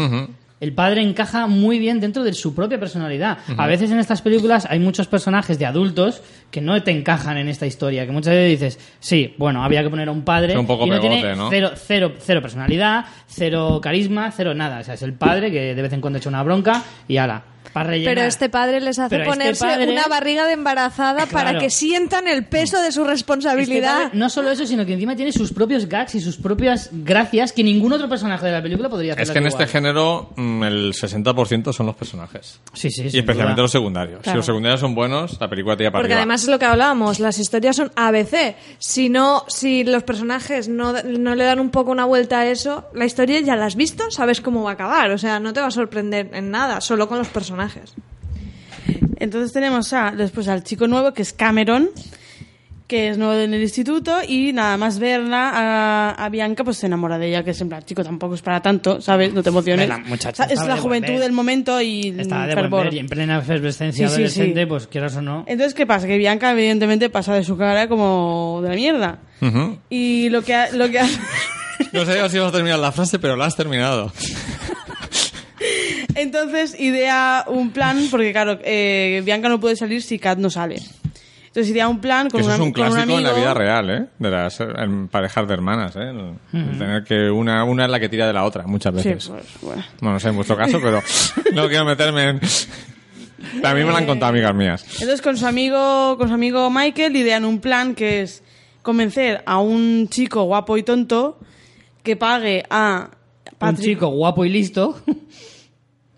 Speaker 1: El padre encaja muy bien dentro de su propia personalidad. A veces en estas películas hay muchos personajes de adultos que no te encajan en esta historia, que muchas veces dices, sí, bueno, había que poner a un padre
Speaker 3: Un poco
Speaker 1: y no tiene cero, cero, cero personalidad, cero carisma, cero nada. O sea, es el padre que de vez en cuando echa una bronca y ala.
Speaker 2: Pero este padre les hace
Speaker 1: Pero este
Speaker 2: ponerse
Speaker 1: padre-
Speaker 2: una barriga de embarazada para que sientan el peso de su
Speaker 1: Este
Speaker 2: responsabilidad.
Speaker 1: padre, no solo eso, sino que encima tiene sus propios gags y sus propias gracias que ningún otro personaje de la película podría hacer.
Speaker 3: Es que en este género mm, el 60% son los personajes.
Speaker 1: Sí, sí,
Speaker 3: y especialmente
Speaker 1: duda.
Speaker 3: los secundarios. Si los secundarios son buenos, la película tira para
Speaker 2: Porque
Speaker 3: arriba.
Speaker 2: además es lo que hablábamos, las historias son ABC. Si no, si los personajes no, no le dan un poco una vuelta a eso, la historia ya la has visto, sabes cómo va a acabar. O sea, no te va a sorprender en nada, solo con los personajes.
Speaker 4: Entonces tenemos a, después al chico nuevo, que es Cameron, que es nuevo en el instituto, y nada más verla a, a Bianca, pues se enamora de ella, que es en plan, chico, tampoco es para tanto, ¿sabes? No te emociones.
Speaker 1: La muchacha
Speaker 4: es
Speaker 1: estaba
Speaker 4: la
Speaker 1: de
Speaker 4: juventud
Speaker 1: volver.
Speaker 4: del momento y
Speaker 1: Está de volver y en plena efervescencia
Speaker 4: Sí, sí,
Speaker 1: adolescente,
Speaker 4: sí.
Speaker 1: pues quieras o no.
Speaker 4: Entonces, ¿qué pasa? Que Bianca, evidentemente, pasa de su cara como de la mierda.
Speaker 3: Ujú.
Speaker 4: Y lo que, ha- lo que hace...
Speaker 3: No sé si vas a terminar la frase, pero la has terminado.
Speaker 4: Entonces idea un plan, porque claro, eh, Bianca no puede salir si Kat no sale. Entonces idea un plan con,
Speaker 3: eso
Speaker 4: una-
Speaker 3: es un clásico en la
Speaker 4: amigo.
Speaker 3: vida real, ¿eh? De las en parejas de hermanas, ¿eh? El- el Tener que una, una es la que tira de la otra, muchas
Speaker 4: Sí,
Speaker 3: veces.
Speaker 4: pues, bueno.
Speaker 3: No, no sé en vuestro caso, pero no quiero meterme en... A mí me lo han contado amigas mías.
Speaker 4: Entonces con su amigo, con su amigo Michael idean un plan que es convencer a un chico guapo y tonto que pague a
Speaker 1: Un
Speaker 4: Patrick-
Speaker 1: chico guapo y listo.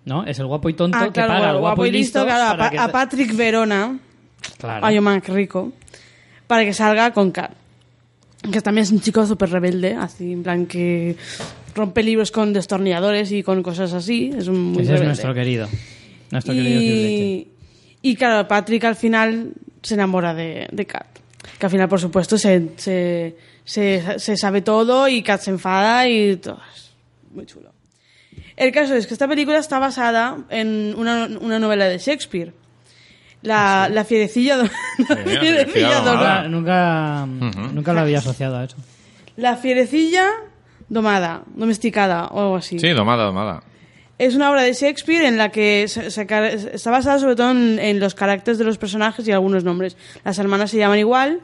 Speaker 1: ¿No? Es el guapo y tonto
Speaker 4: Ah,
Speaker 1: que paga al
Speaker 4: guapo, y listo, claro, a,
Speaker 1: para
Speaker 4: Pa-
Speaker 1: que-
Speaker 4: a Patrick Verona,
Speaker 1: Claro.
Speaker 4: man, qué rico, para que salga con Kat. Que también es un chico súper rebelde, así, en plan que rompe libros con destornilladores y con cosas así. Es un muy
Speaker 1: Ese es nuestro querido. Nuestro
Speaker 4: y claro, Patrick al final se enamora de, de Kat. Que al final, por supuesto, se, se, se, se sabe todo y Kat se enfada y todo. Es muy chulo. El caso es que esta película está basada en una, una novela de Shakespeare. La, la fierecilla, do- la
Speaker 3: la
Speaker 4: fierecilla
Speaker 3: fierecilla
Speaker 4: domada.
Speaker 1: Nunca, nunca, nunca lo había asociado a eso.
Speaker 4: La fierecilla domada, domesticada o algo así.
Speaker 3: Sí, domada, domada.
Speaker 4: Es una obra de Shakespeare en la que se- está basada sobre todo en, en los caracteres de los personajes y algunos nombres. Las hermanas se llaman igual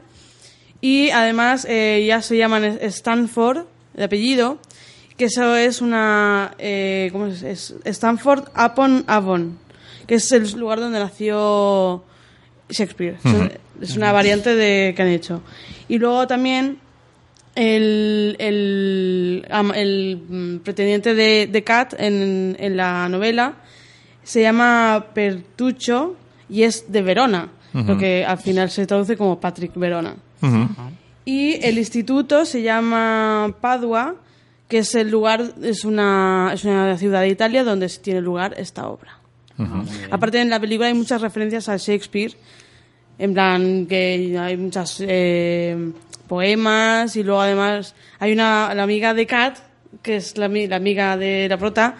Speaker 4: y además eh, ellas se llaman Stanford, de apellido, que eso es una... Eh, ¿Cómo es? es? Stanford upon Avon, que es el lugar donde nació Shakespeare. Es- Es una variante de que han hecho. Y luego también el, el, el, mm, pretendiente de, de Kat en, en la novela se llama Pertucho y es de Verona, lo que al final se traduce como Patrick Verona. Y el instituto se llama Padua, que es el lugar, es una, es una ciudad de Italia donde tiene lugar esta obra. Aparte en la película hay muchas referencias a Shakespeare, en plan que hay muchas eh, poemas y luego además hay una la amiga de Kat que es la, la amiga de la prota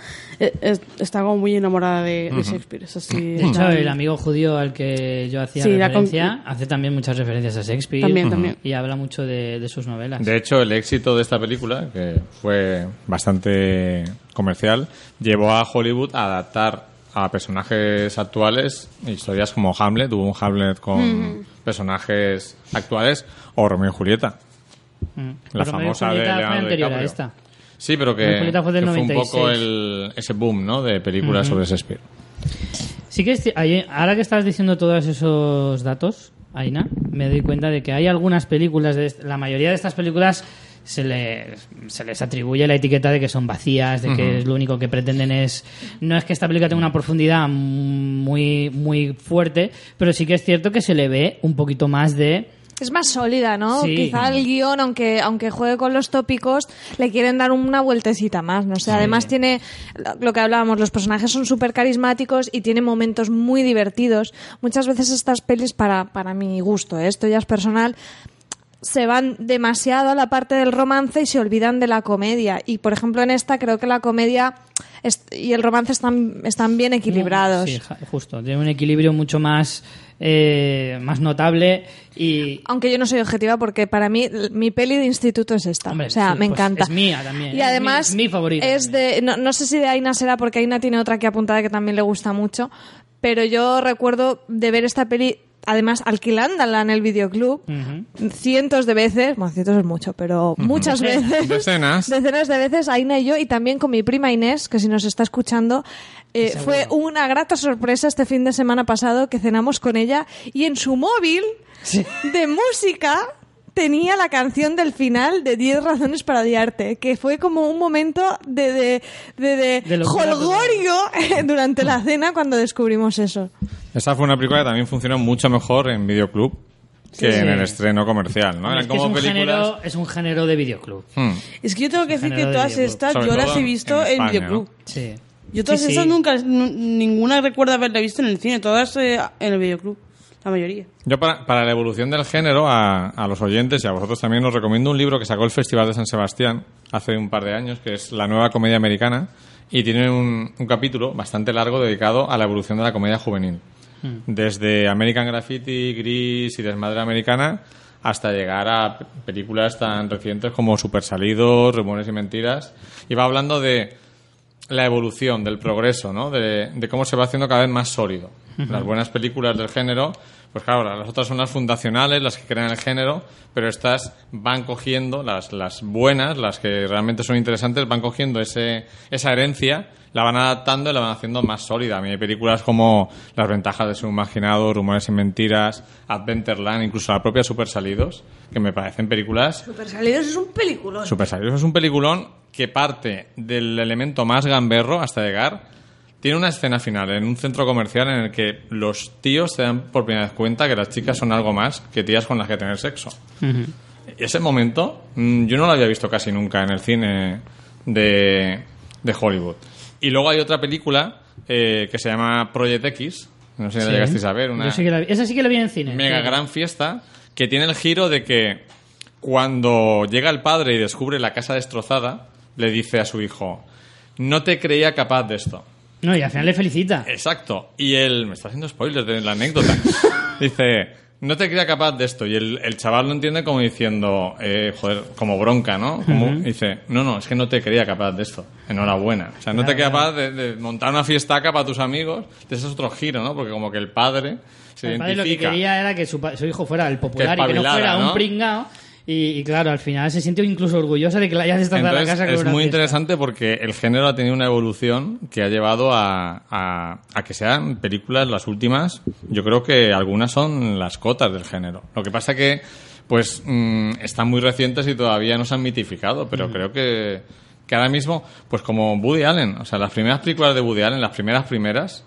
Speaker 4: es- está como muy enamorada de, de Shakespeare
Speaker 1: De hecho, el amigo judío al que yo hacía
Speaker 4: Sí, la con-
Speaker 1: referencia hace también muchas referencias a Shakespeare.
Speaker 4: También, también.
Speaker 1: Y habla mucho de, de sus novelas.
Speaker 3: De hecho, el éxito de esta película, que fue bastante comercial, llevó a Hollywood a adaptar a personajes actuales historias como Hamlet, hubo un Hamlet con personajes actuales, o Romeo y Julieta.
Speaker 1: Mm.
Speaker 3: La
Speaker 1: Romeo y
Speaker 3: famosa de
Speaker 1: fue
Speaker 3: Leonardo
Speaker 1: a esta.
Speaker 3: Sí, pero que,
Speaker 1: fue del
Speaker 3: que fue un
Speaker 1: 96.
Speaker 3: poco el, ese boom ¿no? de películas sobre Shakespeare.
Speaker 1: Sí que es ahora que estás diciendo todos esos datos, Aina, me doy cuenta de que hay algunas películas, de la mayoría de estas películas se les, se les atribuye la etiqueta de que son vacías, de que es lo único que pretenden es... No es que esta película tenga una profundidad muy, muy fuerte, pero sí que es cierto que se le ve un poquito más de
Speaker 2: es más sólida, ¿no?
Speaker 1: Sí.
Speaker 2: Quizá el guion, aunque, aunque juegue con los tópicos, le quieren dar una vueltecita más, no sé. Además tiene, lo que hablábamos, los personajes son súper carismáticos y tiene momentos muy divertidos. Muchas veces estas pelis, para, para mi gusto, ¿eh? esto ya es personal, se van demasiado a la parte del romance y se olvidan de la comedia. Y, por ejemplo, en esta creo que la comedia y el romance están, están bien equilibrados.
Speaker 1: Sí, justo. Tiene un equilibrio mucho más, eh, más notable y...
Speaker 2: Aunque yo no soy objetiva porque para mí mi peli de instituto es esta.
Speaker 1: Hombre,
Speaker 2: o sea,
Speaker 1: sí,
Speaker 2: me
Speaker 1: pues
Speaker 2: encanta.
Speaker 1: es mía también,
Speaker 2: Y
Speaker 1: es
Speaker 2: además
Speaker 1: mi- mi favorita
Speaker 2: es
Speaker 1: también.
Speaker 2: de no, no sé si de Aina será porque Aina tiene otra aquí apuntada que también le gusta mucho, pero yo recuerdo de ver esta peli además alquilándola en el videoclub cientos de veces, bueno, cientos es mucho, pero muchas veces.
Speaker 3: Decenas.
Speaker 2: Decenas de veces, Aina y yo, y también con mi prima Inés, que si nos está escuchando, eh, fue una grata sorpresa este fin de semana pasado que cenamos con ella y en su móvil de música tenía la canción del final de 10 razones para odiarte, que fue como un momento de, de, de, de
Speaker 1: De locura
Speaker 2: jolgorio durante la cena cuando descubrimos eso.
Speaker 3: Esa fue una película que también funcionó mucho mejor en videoclub que
Speaker 1: Sí.
Speaker 3: en el estreno comercial, ¿no?
Speaker 1: es,
Speaker 3: Eran
Speaker 1: que es,
Speaker 3: como
Speaker 1: un
Speaker 3: películas...
Speaker 1: género, es un género de videoclub.
Speaker 3: Hmm.
Speaker 4: Es que yo tengo que decir que todas estas
Speaker 3: Sobre
Speaker 4: yo las he visto
Speaker 3: en
Speaker 4: videoclub.
Speaker 1: Sí.
Speaker 4: Yo todas
Speaker 1: Sí, sí.
Speaker 4: esas nunca, nu- ninguna recuerdo haberla visto en el cine, todas eh, en el videoclub, la mayoría.
Speaker 3: Yo para, para la evolución del género, a, a los oyentes y a vosotros también os recomiendo un libro que sacó el Festival de San Sebastián hace un par de años, que es La nueva comedia americana, y tiene un, un capítulo bastante largo dedicado a la evolución de la comedia juvenil. Desde American Graffiti, Gris y Desmadre Americana hasta llegar a películas tan recientes como Super Salidos, Rumores y Mentiras. Y va hablando de la evolución, del progreso, ¿no? De, de cómo se va haciendo cada vez más sólido. Las buenas películas del género, pues claro, las otras son las fundacionales, las que crean el género, pero estas van cogiendo, las, las buenas, las que realmente son interesantes, van cogiendo ese, esa herencia, la van adaptando y la van haciendo más sólida. A mí hay películas como Las ventajas de ser imaginado, Rumores y Mentiras, Adventureland, incluso la propia Super Salidos, que me parecen películas
Speaker 2: Super Salidos es un peliculón.
Speaker 3: Super Salidos es un peliculón que parte del elemento más gamberro hasta llegar. Tiene una escena final en un centro comercial en el que los tíos se dan por primera vez cuenta que las chicas son algo más que tías con las que tener sexo. Ese momento mm, yo no lo había visto casi nunca en el cine de, de Hollywood. Y luego hay otra película eh, que se llama Project X. No sé si la
Speaker 1: Sí.
Speaker 3: llegasteis a ver. Una,
Speaker 1: sí la esa sí que la vi en cine.
Speaker 3: mega gran fiesta que tiene el giro de que cuando llega el padre y descubre la casa destrozada, le dice a su hijo, no te creía capaz de esto.
Speaker 1: No, y al final le felicita.
Speaker 3: Exacto. Y él, me está haciendo spoilers de la anécdota, dice, no te creía capaz de esto. Y el, el chaval lo entiende como diciendo, eh, joder, como bronca, ¿no? Como, Dice, no, no, es que no te creía capaz de esto. Enhorabuena. O sea, no te creía capaz de, de montar una fiestaca para tus amigos. Ese es otro giro, ¿no? Porque como que el padre se
Speaker 1: El padre lo que
Speaker 3: identifica.
Speaker 1: quería era que su, su hijo fuera el popular y que no fuera un
Speaker 3: ¿no?
Speaker 1: pringao. Y, y claro, al final se siente incluso orgullosa de que la haya destrozado la casa con
Speaker 3: es
Speaker 1: una
Speaker 3: muy
Speaker 1: fiesta.
Speaker 3: interesante porque el género ha tenido una evolución que ha llevado a, a- a que sean películas las últimas. Yo creo que algunas son las cotas del género. Lo que pasa que, pues, mm, están muy recientes y todavía no se han mitificado, pero creo que, que ahora mismo, pues como Woody Allen, o sea, las primeras películas de Woody Allen, las primeras primeras,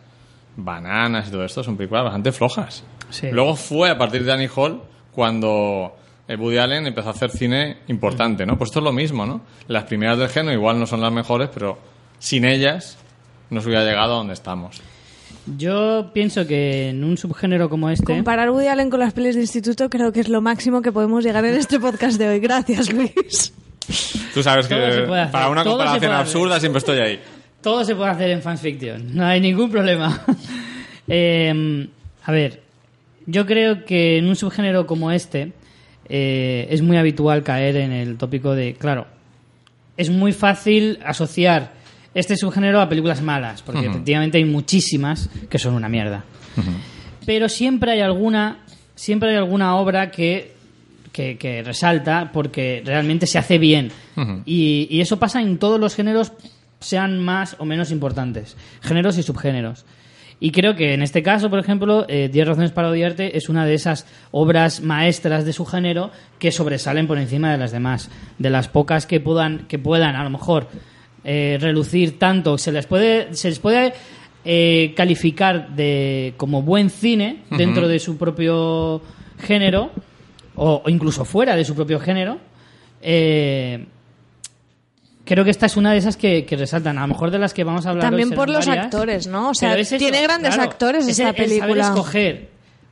Speaker 3: Bananas y todo esto, son películas bastante flojas.
Speaker 1: Sí.
Speaker 3: Luego fue a partir de Annie Hall cuando Woody Allen empezó a hacer cine importante, ¿no? Pues esto es lo mismo, ¿no? Las primeras del género igual no son las mejores, pero sin ellas no se hubiera llegado a donde estamos.
Speaker 1: Yo pienso que en un subgénero como este...
Speaker 2: Comparar Woody Allen con las pelis de instituto creo que es lo máximo que podemos llegar en este podcast de hoy. Gracias, Luis.
Speaker 3: Tú sabes que para una
Speaker 1: todo
Speaker 3: comparación absurda siempre estoy ahí.
Speaker 1: Todo se puede hacer en fans fiction, no hay ningún problema. Eh, a ver, yo creo que en un subgénero como este eh, es muy habitual caer en el tópico de, claro, es muy fácil asociar este subgénero a películas malas, porque efectivamente hay muchísimas que son una mierda. Pero siempre hay alguna, siempre hay alguna obra que, que, que resalta porque realmente se hace bien. y, y eso pasa en todos los géneros, sean más o menos importantes. Géneros y subgéneros. Y creo que en este caso, por ejemplo, eh, 10 razones para odiarte es una de esas obras maestras de su género que sobresalen por encima de las demás. De las pocas que puedan, que puedan a lo mejor eh, relucir tanto, se les puede, se les puede eh, calificar de como buen cine dentro de su propio género, o, o incluso fuera de su propio género, eh, creo que esta es una de esas que, que resaltan. A lo mejor de las que vamos a hablar
Speaker 2: También por los
Speaker 1: varias,
Speaker 2: actores, ¿no? O sea,
Speaker 1: es eso,
Speaker 2: tiene grandes
Speaker 1: claro.
Speaker 2: actores
Speaker 1: Es
Speaker 2: esta
Speaker 1: saber
Speaker 2: película.
Speaker 1: escoger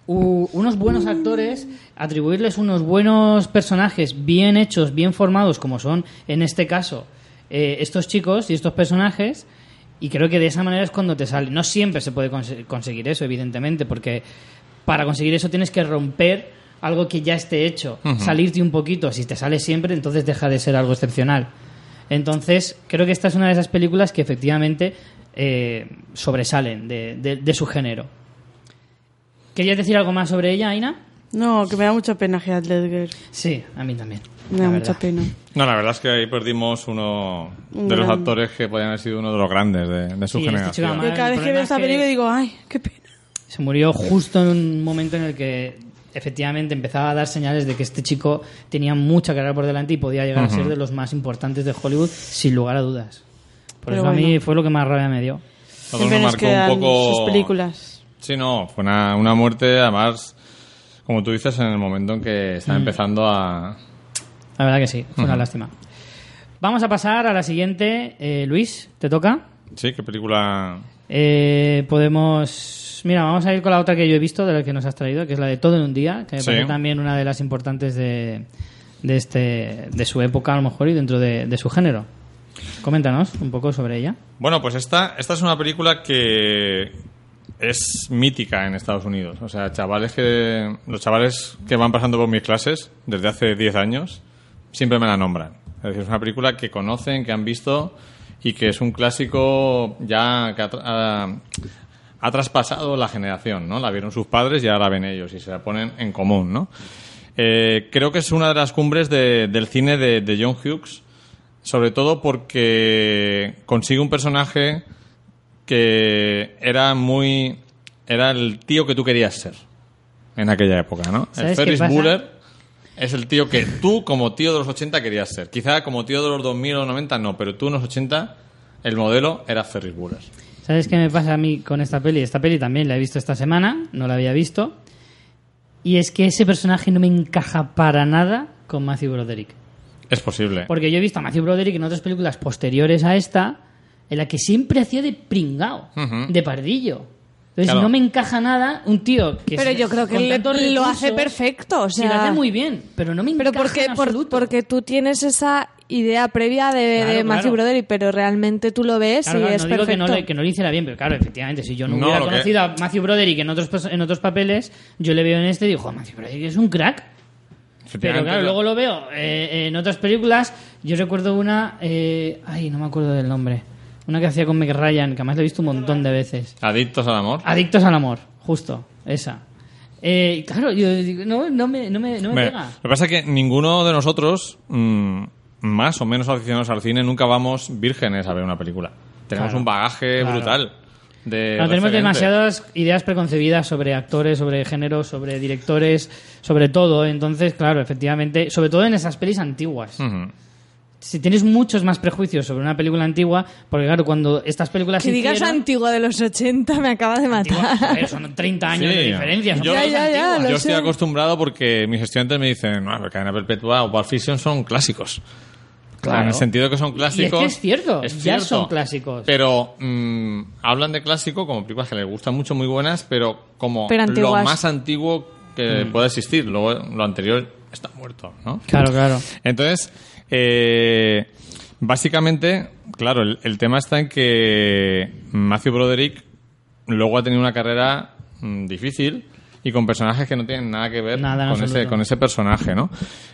Speaker 1: u- unos buenos actores, atribuirles unos buenos personajes bien hechos, bien formados, como son en este caso eh, estos chicos y estos personajes. Y creo que de esa manera es cuando te sale. No siempre se puede conse- conseguir eso, evidentemente, porque para conseguir eso tienes que romper algo que ya esté hecho, salirte un poquito. Si te sale siempre, entonces deja de ser algo excepcional. Entonces, creo que esta es una de esas películas que efectivamente eh, sobresalen de, de- de su género. ¿Querías decir algo más sobre ella, Aina?
Speaker 4: No, que me da mucha pena Heath Ledger.
Speaker 1: Sí, a mí también.
Speaker 4: Me da mucha pena.
Speaker 3: No, la verdad es que ahí perdimos uno
Speaker 4: Un
Speaker 3: de los actores que podían haber sido uno de los grandes de, de su
Speaker 1: Sí, este chico
Speaker 3: generación.
Speaker 1: además-
Speaker 4: Yo cada vez que veo
Speaker 1: es
Speaker 4: esta película digo, ay, qué pena.
Speaker 1: Se murió justo en un momento en el que efectivamente empezaba a dar señales de que este chico tenía mucha carrera por delante y podía llegar a ser de los más importantes de Hollywood, sin lugar a dudas. Por
Speaker 4: Pero
Speaker 1: eso a mí
Speaker 4: bueno.
Speaker 1: fue lo que más rabia me dio.
Speaker 4: Siempre
Speaker 3: nos marcó un poco...
Speaker 4: sus películas.
Speaker 3: Sí, no, fue una, una muerte, además, como tú dices, en el momento en que estaba
Speaker 1: Mm.
Speaker 3: empezando a...
Speaker 1: La verdad que sí, fue una lástima. Vamos a pasar a la siguiente. Eh, Luis, ¿te toca?
Speaker 3: Sí, qué película...
Speaker 1: Eh, podemos... Mira, vamos a ir con la otra que yo he visto, de la que nos has traído, que es la de Todo en un día, que me
Speaker 3: Sí.
Speaker 1: parece también una de las importantes de, de, este, de su época, a lo mejor, y dentro de, de su género. Coméntanos un poco sobre ella.
Speaker 3: Bueno, pues esta, esta es una película que es mítica en Estados Unidos. O sea, chavales que... Los chavales que van pasando por mis clases desde hace 10 años siempre me la nombran. Es decir, es una película que conocen, que han visto y que es un clásico ya que ha, ha- ha traspasado la generación, ¿no? La vieron sus padres y ahora la ven ellos y se la ponen en común, ¿no? Eh, creo que es una de las cumbres de- del cine de, de John Hughes, sobre todo porque consigue un personaje que era muy... era el tío que tú querías ser en aquella época, ¿no? El
Speaker 1: ¿Sabes qué
Speaker 3: Ferris? Bueller es el tío que tú como tío de los 80 querías ser. Quizá como tío de los 2000 o los 90 no, pero tú en los 80 el modelo era Ferris Bueller.
Speaker 1: ¿Sabes qué me pasa a mí con esta peli? Esta peli también la he visto esta semana, no la había visto. Y es que ese personaje no me encaja para nada con Matthew Broderick.
Speaker 3: Es posible.
Speaker 1: Porque yo he visto a Matthew Broderick en otras películas posteriores a esta, en la que siempre hacía de pringao,
Speaker 3: Ujú.
Speaker 1: de pardillo. Entonces
Speaker 3: Claro.
Speaker 1: no me encaja nada un tío que
Speaker 2: Pero yo creo que
Speaker 1: tantos
Speaker 2: lo hace perfecto, o
Speaker 1: Sí, lo
Speaker 2: sea-
Speaker 1: hace muy bien, pero no me
Speaker 2: Pero
Speaker 1: encaja
Speaker 2: porque,
Speaker 1: en
Speaker 2: por- porque tú tienes esa idea previa de,
Speaker 1: Claro,
Speaker 2: de Matthew
Speaker 1: claro.
Speaker 2: Broderick, pero realmente tú lo ves
Speaker 1: Claro,
Speaker 2: y es
Speaker 1: no digo que
Speaker 2: perfecto.
Speaker 1: no, le, que no lo hiciera bien, pero claro, efectivamente, si yo no,
Speaker 3: No,
Speaker 1: hubiera
Speaker 3: lo que-
Speaker 1: conocido a Matthew Broderick en otros, en otros papeles, yo le veo en este y digo, "Joder, Matthew Broderick es un crack. Pero
Speaker 3: Efectivamente,
Speaker 1: claro, luego lo veo eh, en otras películas. Yo recuerdo una. eh, ay, no me acuerdo del nombre. Una que hacía con Meg Ryan, que además la he visto un montón de veces.
Speaker 3: Adictos al amor.
Speaker 1: Adictos al amor, justo, esa. Eh, y claro, yo digo, no, no me, no me, no me pega.
Speaker 3: Lo que pasa es que ninguno de nosotros, mm, más o menos aficionados al cine, nunca vamos vírgenes a ver una película. Tenemos
Speaker 1: Claro,
Speaker 3: un bagaje
Speaker 1: claro.
Speaker 3: brutal. De
Speaker 1: Claro, tenemos
Speaker 3: referentes.
Speaker 1: demasiadas ideas preconcebidas sobre actores, sobre géneros, sobre directores, sobre todo. Entonces, claro, efectivamente, sobre todo en esas pelis antiguas. Si tienes muchos más prejuicios sobre una película antigua, porque claro, cuando estas películas
Speaker 2: Que
Speaker 1: se
Speaker 2: digas
Speaker 1: hicieron-
Speaker 2: antigua de los 80 me acaba de
Speaker 1: Antigua,
Speaker 2: matar.
Speaker 1: joder, son 30 años
Speaker 3: Sí.
Speaker 1: de diferencia.
Speaker 3: Yo-
Speaker 1: pelis
Speaker 2: Ya, ya, ya,
Speaker 1: antiguas.
Speaker 2: lo
Speaker 3: Yo estoy
Speaker 2: sé.
Speaker 3: acostumbrado porque mis estudiantes me dicen, no, Cadena Perpetua o Pulp Fiction son clásicos.
Speaker 1: Claro.
Speaker 3: En el sentido que son clásicos.
Speaker 1: Y es que es cierto,
Speaker 3: es
Speaker 1: ya
Speaker 3: cierto.
Speaker 1: son clásicos.
Speaker 3: Pero mm, hablan de clásico como películas que les gustan mucho, muy buenas, pero como
Speaker 2: Pero
Speaker 3: lo más antiguo que
Speaker 1: Mm.
Speaker 3: pueda existir. Luego lo anterior está muerto, ¿no?
Speaker 1: Claro, claro.
Speaker 3: Entonces, eh, básicamente, claro, el, el tema está en que Matthew Broderick luego ha tenido una carrera mm, difícil y con personajes que no tienen nada que ver
Speaker 1: Nada
Speaker 3: con, ese, con ese personaje, ¿no?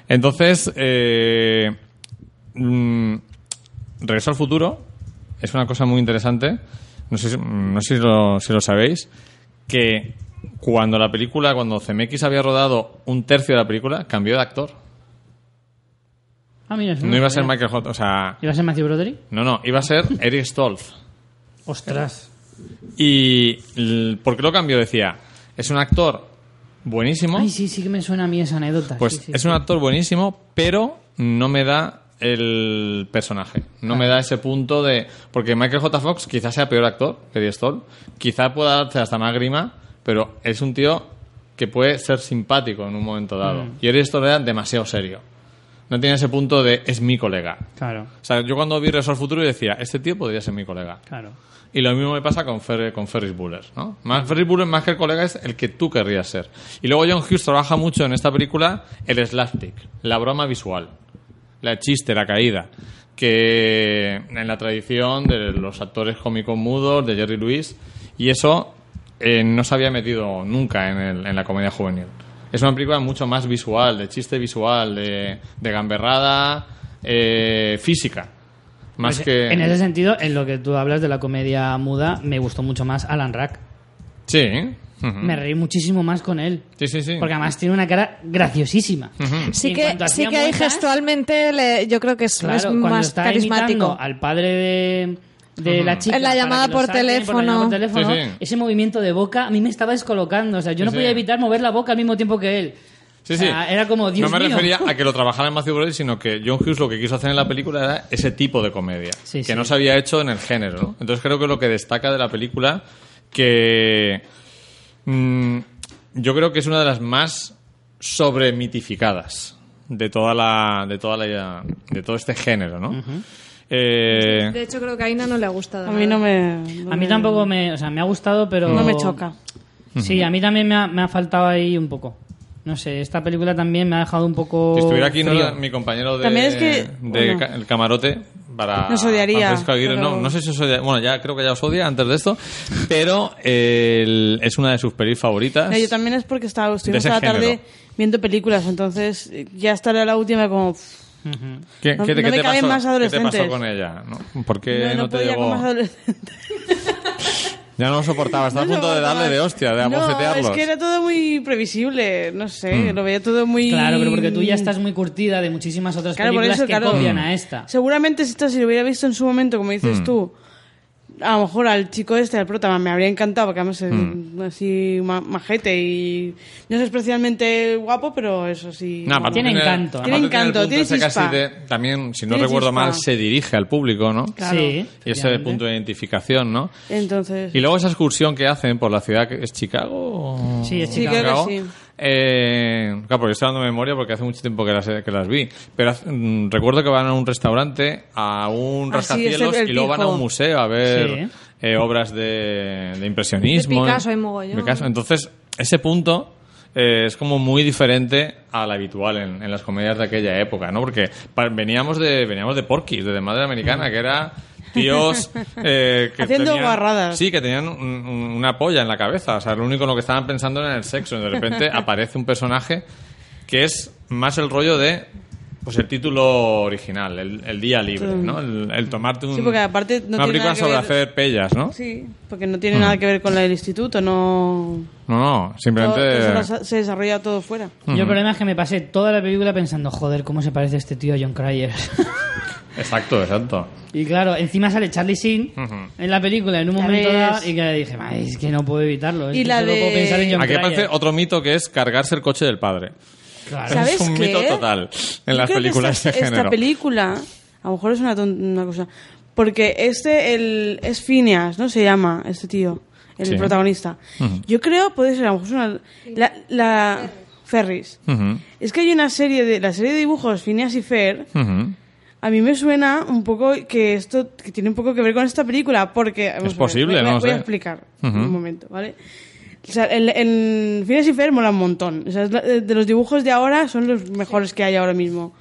Speaker 3: Entonces, eh, mm, Regreso al futuro es una cosa muy interesante. No sé, si- no sé si, lo, si lo sabéis. Que cuando la película, cuando CMX había rodado un tercio de la película, cambió de actor.
Speaker 1: Ah, mira,
Speaker 3: No iba a ser. Michael Hot, o sea,
Speaker 1: ¿Iba a ser Matthew Broderick?
Speaker 3: no, no, iba a ser Eric Stoltz.
Speaker 1: Ostras.
Speaker 3: Y ¿por qué lo cambió? Decía, es un actor buenísimo,
Speaker 1: Ay, sí, sí que me suena a mí esa anécdota.
Speaker 3: pues
Speaker 1: sí, sí,
Speaker 3: es
Speaker 1: sí.
Speaker 3: un actor buenísimo, pero no me da el personaje, no me da ese punto de porque Michael J. Fox quizás sea peor actor que Eric Stoltz, quizá pueda darse hasta más grima, pero es un tío que puede ser simpático en un momento dado. Y esto era demasiado serio. No tenía ese punto de es mi colega.
Speaker 1: Claro,
Speaker 3: O sea, yo cuando vi Resort Futuro decía, este tío podría ser mi colega.
Speaker 1: claro.
Speaker 3: Y lo mismo me pasa con, Fer- con Ferris Bueller, ¿no? Más, Ferris Bueller más que el colega es el que tú querrías ser. Y luego John Hughes trabaja mucho en esta película el slapstick, la broma visual, la chiste, la caída, que en la tradición de los actores cómicos mudos, de Jerry Lewis, y eso eh, no se había metido nunca en, el- en la comedia juvenil. Es una película mucho más visual, de chiste visual, de, de gamberrada eh, física. Más
Speaker 1: Pues,
Speaker 3: que...
Speaker 1: En ese sentido, en lo que tú hablas de la comedia muda, me gustó mucho más Alan Rack.
Speaker 3: Sí.
Speaker 1: Me reí muchísimo más con él.
Speaker 3: Sí, sí, sí.
Speaker 1: Porque además tiene una cara graciosísima. Y
Speaker 2: Sí que, sí que ahí
Speaker 1: muecas,
Speaker 2: gestualmente le- yo creo que es,
Speaker 1: Claro,
Speaker 2: es
Speaker 1: cuando
Speaker 2: más
Speaker 1: está
Speaker 2: carismático.
Speaker 1: al padre de, de la chica
Speaker 2: En la llamada por teléfono.
Speaker 1: llamada por teléfono,
Speaker 3: Sí, sí.
Speaker 1: ese movimiento de boca a mí me estaba descolocando. O sea, yo no
Speaker 3: Sí,
Speaker 1: podía
Speaker 3: sí.
Speaker 1: evitar mover la boca al mismo tiempo que él.
Speaker 3: Sí,
Speaker 1: O sea,
Speaker 3: sí.
Speaker 1: Era como, Dios
Speaker 3: no me
Speaker 1: mío.
Speaker 3: refería a que lo trabajara en Matthew Broderick, sino que John Hughes lo que quiso hacer en la película era ese tipo de comedia,
Speaker 1: Sí,
Speaker 3: que
Speaker 1: sí.
Speaker 3: no se había hecho en el género. ¿no? Entonces creo que lo que destaca de la película, que mm, yo creo que es una de las más sobremitificadas de toda la, de toda la, de todo este género, ¿no? Eh,
Speaker 2: De hecho, creo que a Aina no le ha gustado.
Speaker 4: A mí no me... no
Speaker 1: A mí
Speaker 4: me-
Speaker 1: tampoco me... O sea, me ha gustado, pero...
Speaker 4: No me choca.
Speaker 1: Sí, a mí también me ha, me ha faltado ahí un poco. No sé, esta película también me ha dejado un poco
Speaker 3: si estuviera aquí no mi compañero de,
Speaker 4: También es que,
Speaker 3: de
Speaker 4: bueno.
Speaker 3: ca- el camarote para
Speaker 4: Nos odiaría,
Speaker 3: Francisco Aguirre.
Speaker 4: pero-
Speaker 3: No, no sé si os odia. Bueno, ya creo que ya os odia antes de esto, pero eh, el- es una de sus pelis favoritas.
Speaker 4: No, yo también es porque estaba, estuvimos
Speaker 3: ese
Speaker 4: a la tarde
Speaker 3: género.
Speaker 4: viendo películas, entonces ya estará la última como...
Speaker 3: ¿Qué,
Speaker 4: No-
Speaker 3: qué te-
Speaker 4: no
Speaker 3: qué te pasó?
Speaker 4: más
Speaker 3: ¿Qué te
Speaker 4: adolescentes.
Speaker 3: pasó con ella? ¿No? ¿Por qué
Speaker 4: no,
Speaker 3: no, te
Speaker 4: podía
Speaker 3: llegó?
Speaker 4: con más adolescentes.
Speaker 3: Ya no lo soportaba, estaba a
Speaker 4: No
Speaker 3: punto de darle de hostia, de
Speaker 4: No,
Speaker 3: abofetearlos.
Speaker 4: es que era todo muy previsible, no sé,
Speaker 3: Mm.
Speaker 4: lo veía todo muy...
Speaker 1: Claro, pero porque tú ya estás muy curtida de muchísimas otras
Speaker 4: Claro, por
Speaker 1: películas
Speaker 4: eso,
Speaker 1: que
Speaker 4: claro.
Speaker 1: copian a esta.
Speaker 4: Seguramente si esto si lo hubiera visto en su momento, como
Speaker 3: Mm.
Speaker 4: dices tú, a lo mejor al chico este, al prota, me habría encantado, porque además es
Speaker 3: Mm.
Speaker 4: así ma- majete y no es especialmente guapo, pero eso sí...
Speaker 3: No,
Speaker 1: Tiene
Speaker 3: tiene-
Speaker 1: encanto.
Speaker 4: Tiene encanto, tiene chispa.
Speaker 3: de- también, si no recuerdo
Speaker 4: chispa.
Speaker 3: mal, se dirige al público, ¿no?
Speaker 4: Claro.
Speaker 1: Sí,
Speaker 3: Y ese punto de identificación, ¿no?
Speaker 4: Entonces...
Speaker 3: Y luego esa excursión que hacen por la ciudad, que ¿es Chicago? o-
Speaker 1: Sí, es
Speaker 4: Sí,
Speaker 1: Chicago.
Speaker 4: creo que sí.
Speaker 3: Eh, claro, porque estoy dando memoria porque hace mucho tiempo que las, que las vi. Pero mm, recuerdo que van a un restaurante, a un
Speaker 4: Ah,
Speaker 3: rascacielos y luego van a un museo a ver
Speaker 1: Sí.
Speaker 3: eh, obras de, de impresionismo.
Speaker 2: De Picasso hay mogollón.
Speaker 3: Picasso. Entonces, ese punto eh, es como muy diferente a la habitual en, en las comedias de aquella época, ¿no? Porque veníamos de veníamos de Porky's, de The Madre Americana, que era tíos eh, que
Speaker 4: Haciendo
Speaker 3: tenían-
Speaker 4: guarradas.
Speaker 3: Sí, que tenían un- un- una polla en la cabeza. O sea, lo único en lo que estaban pensando era en el sexo. Y de repente aparece un personaje que es más el rollo de pues el título original, el, el día libre, ¿no? El, el tomarte un,
Speaker 4: Sí, porque aparte no
Speaker 3: una
Speaker 4: tiene
Speaker 3: película
Speaker 4: nada que
Speaker 3: sobre
Speaker 4: ver-
Speaker 3: hacer pellas, ¿no?
Speaker 4: Sí, porque no tiene nada que ver con la del instituto, no...
Speaker 3: No, simplemente...
Speaker 4: todo se, se desarrolla todo fuera.
Speaker 1: Yo el problema es que me pasé toda la película pensando, joder, ¿cómo se parece este tío a John Cryer?
Speaker 3: Exacto, exacto.
Speaker 1: y claro, encima sale Charlie Sheen
Speaker 3: Ujú.
Speaker 1: en la película en un momento dado y que dije, "Ay, es que no puedo evitarlo. Es
Speaker 4: Y
Speaker 1: que
Speaker 4: la
Speaker 1: solo
Speaker 4: de-
Speaker 1: puedo pensar en John
Speaker 3: Aquí
Speaker 1: Cryer".
Speaker 3: aparece otro mito que es cargarse el coche del padre.
Speaker 1: Claro.
Speaker 4: ¿Sabes
Speaker 3: es un
Speaker 4: qué?
Speaker 3: mito total en
Speaker 4: Yo
Speaker 3: las
Speaker 4: creo que
Speaker 3: películas
Speaker 4: esta,
Speaker 3: de género.
Speaker 4: Esta película, a lo mejor es una, una cosa, porque este el, es Phineas, ¿no? Se llama este tío, el
Speaker 3: Sí.
Speaker 4: protagonista. Yo creo, puede ser, a lo mejor es una... La, la Ferris. Es que hay una serie de... La serie de dibujos Phineas y Fer... A mí me suena un poco que esto que tiene un poco que ver con esta película, porque... vamos a ver,
Speaker 3: posible,
Speaker 4: voy,
Speaker 3: no
Speaker 4: Voy a explicar
Speaker 3: Ujú.
Speaker 4: un momento, ¿vale? O sea, el, el Phineas y Fer mola un montón. O sea, es de los dibujos de ahora son los mejores que hay ahora mismo.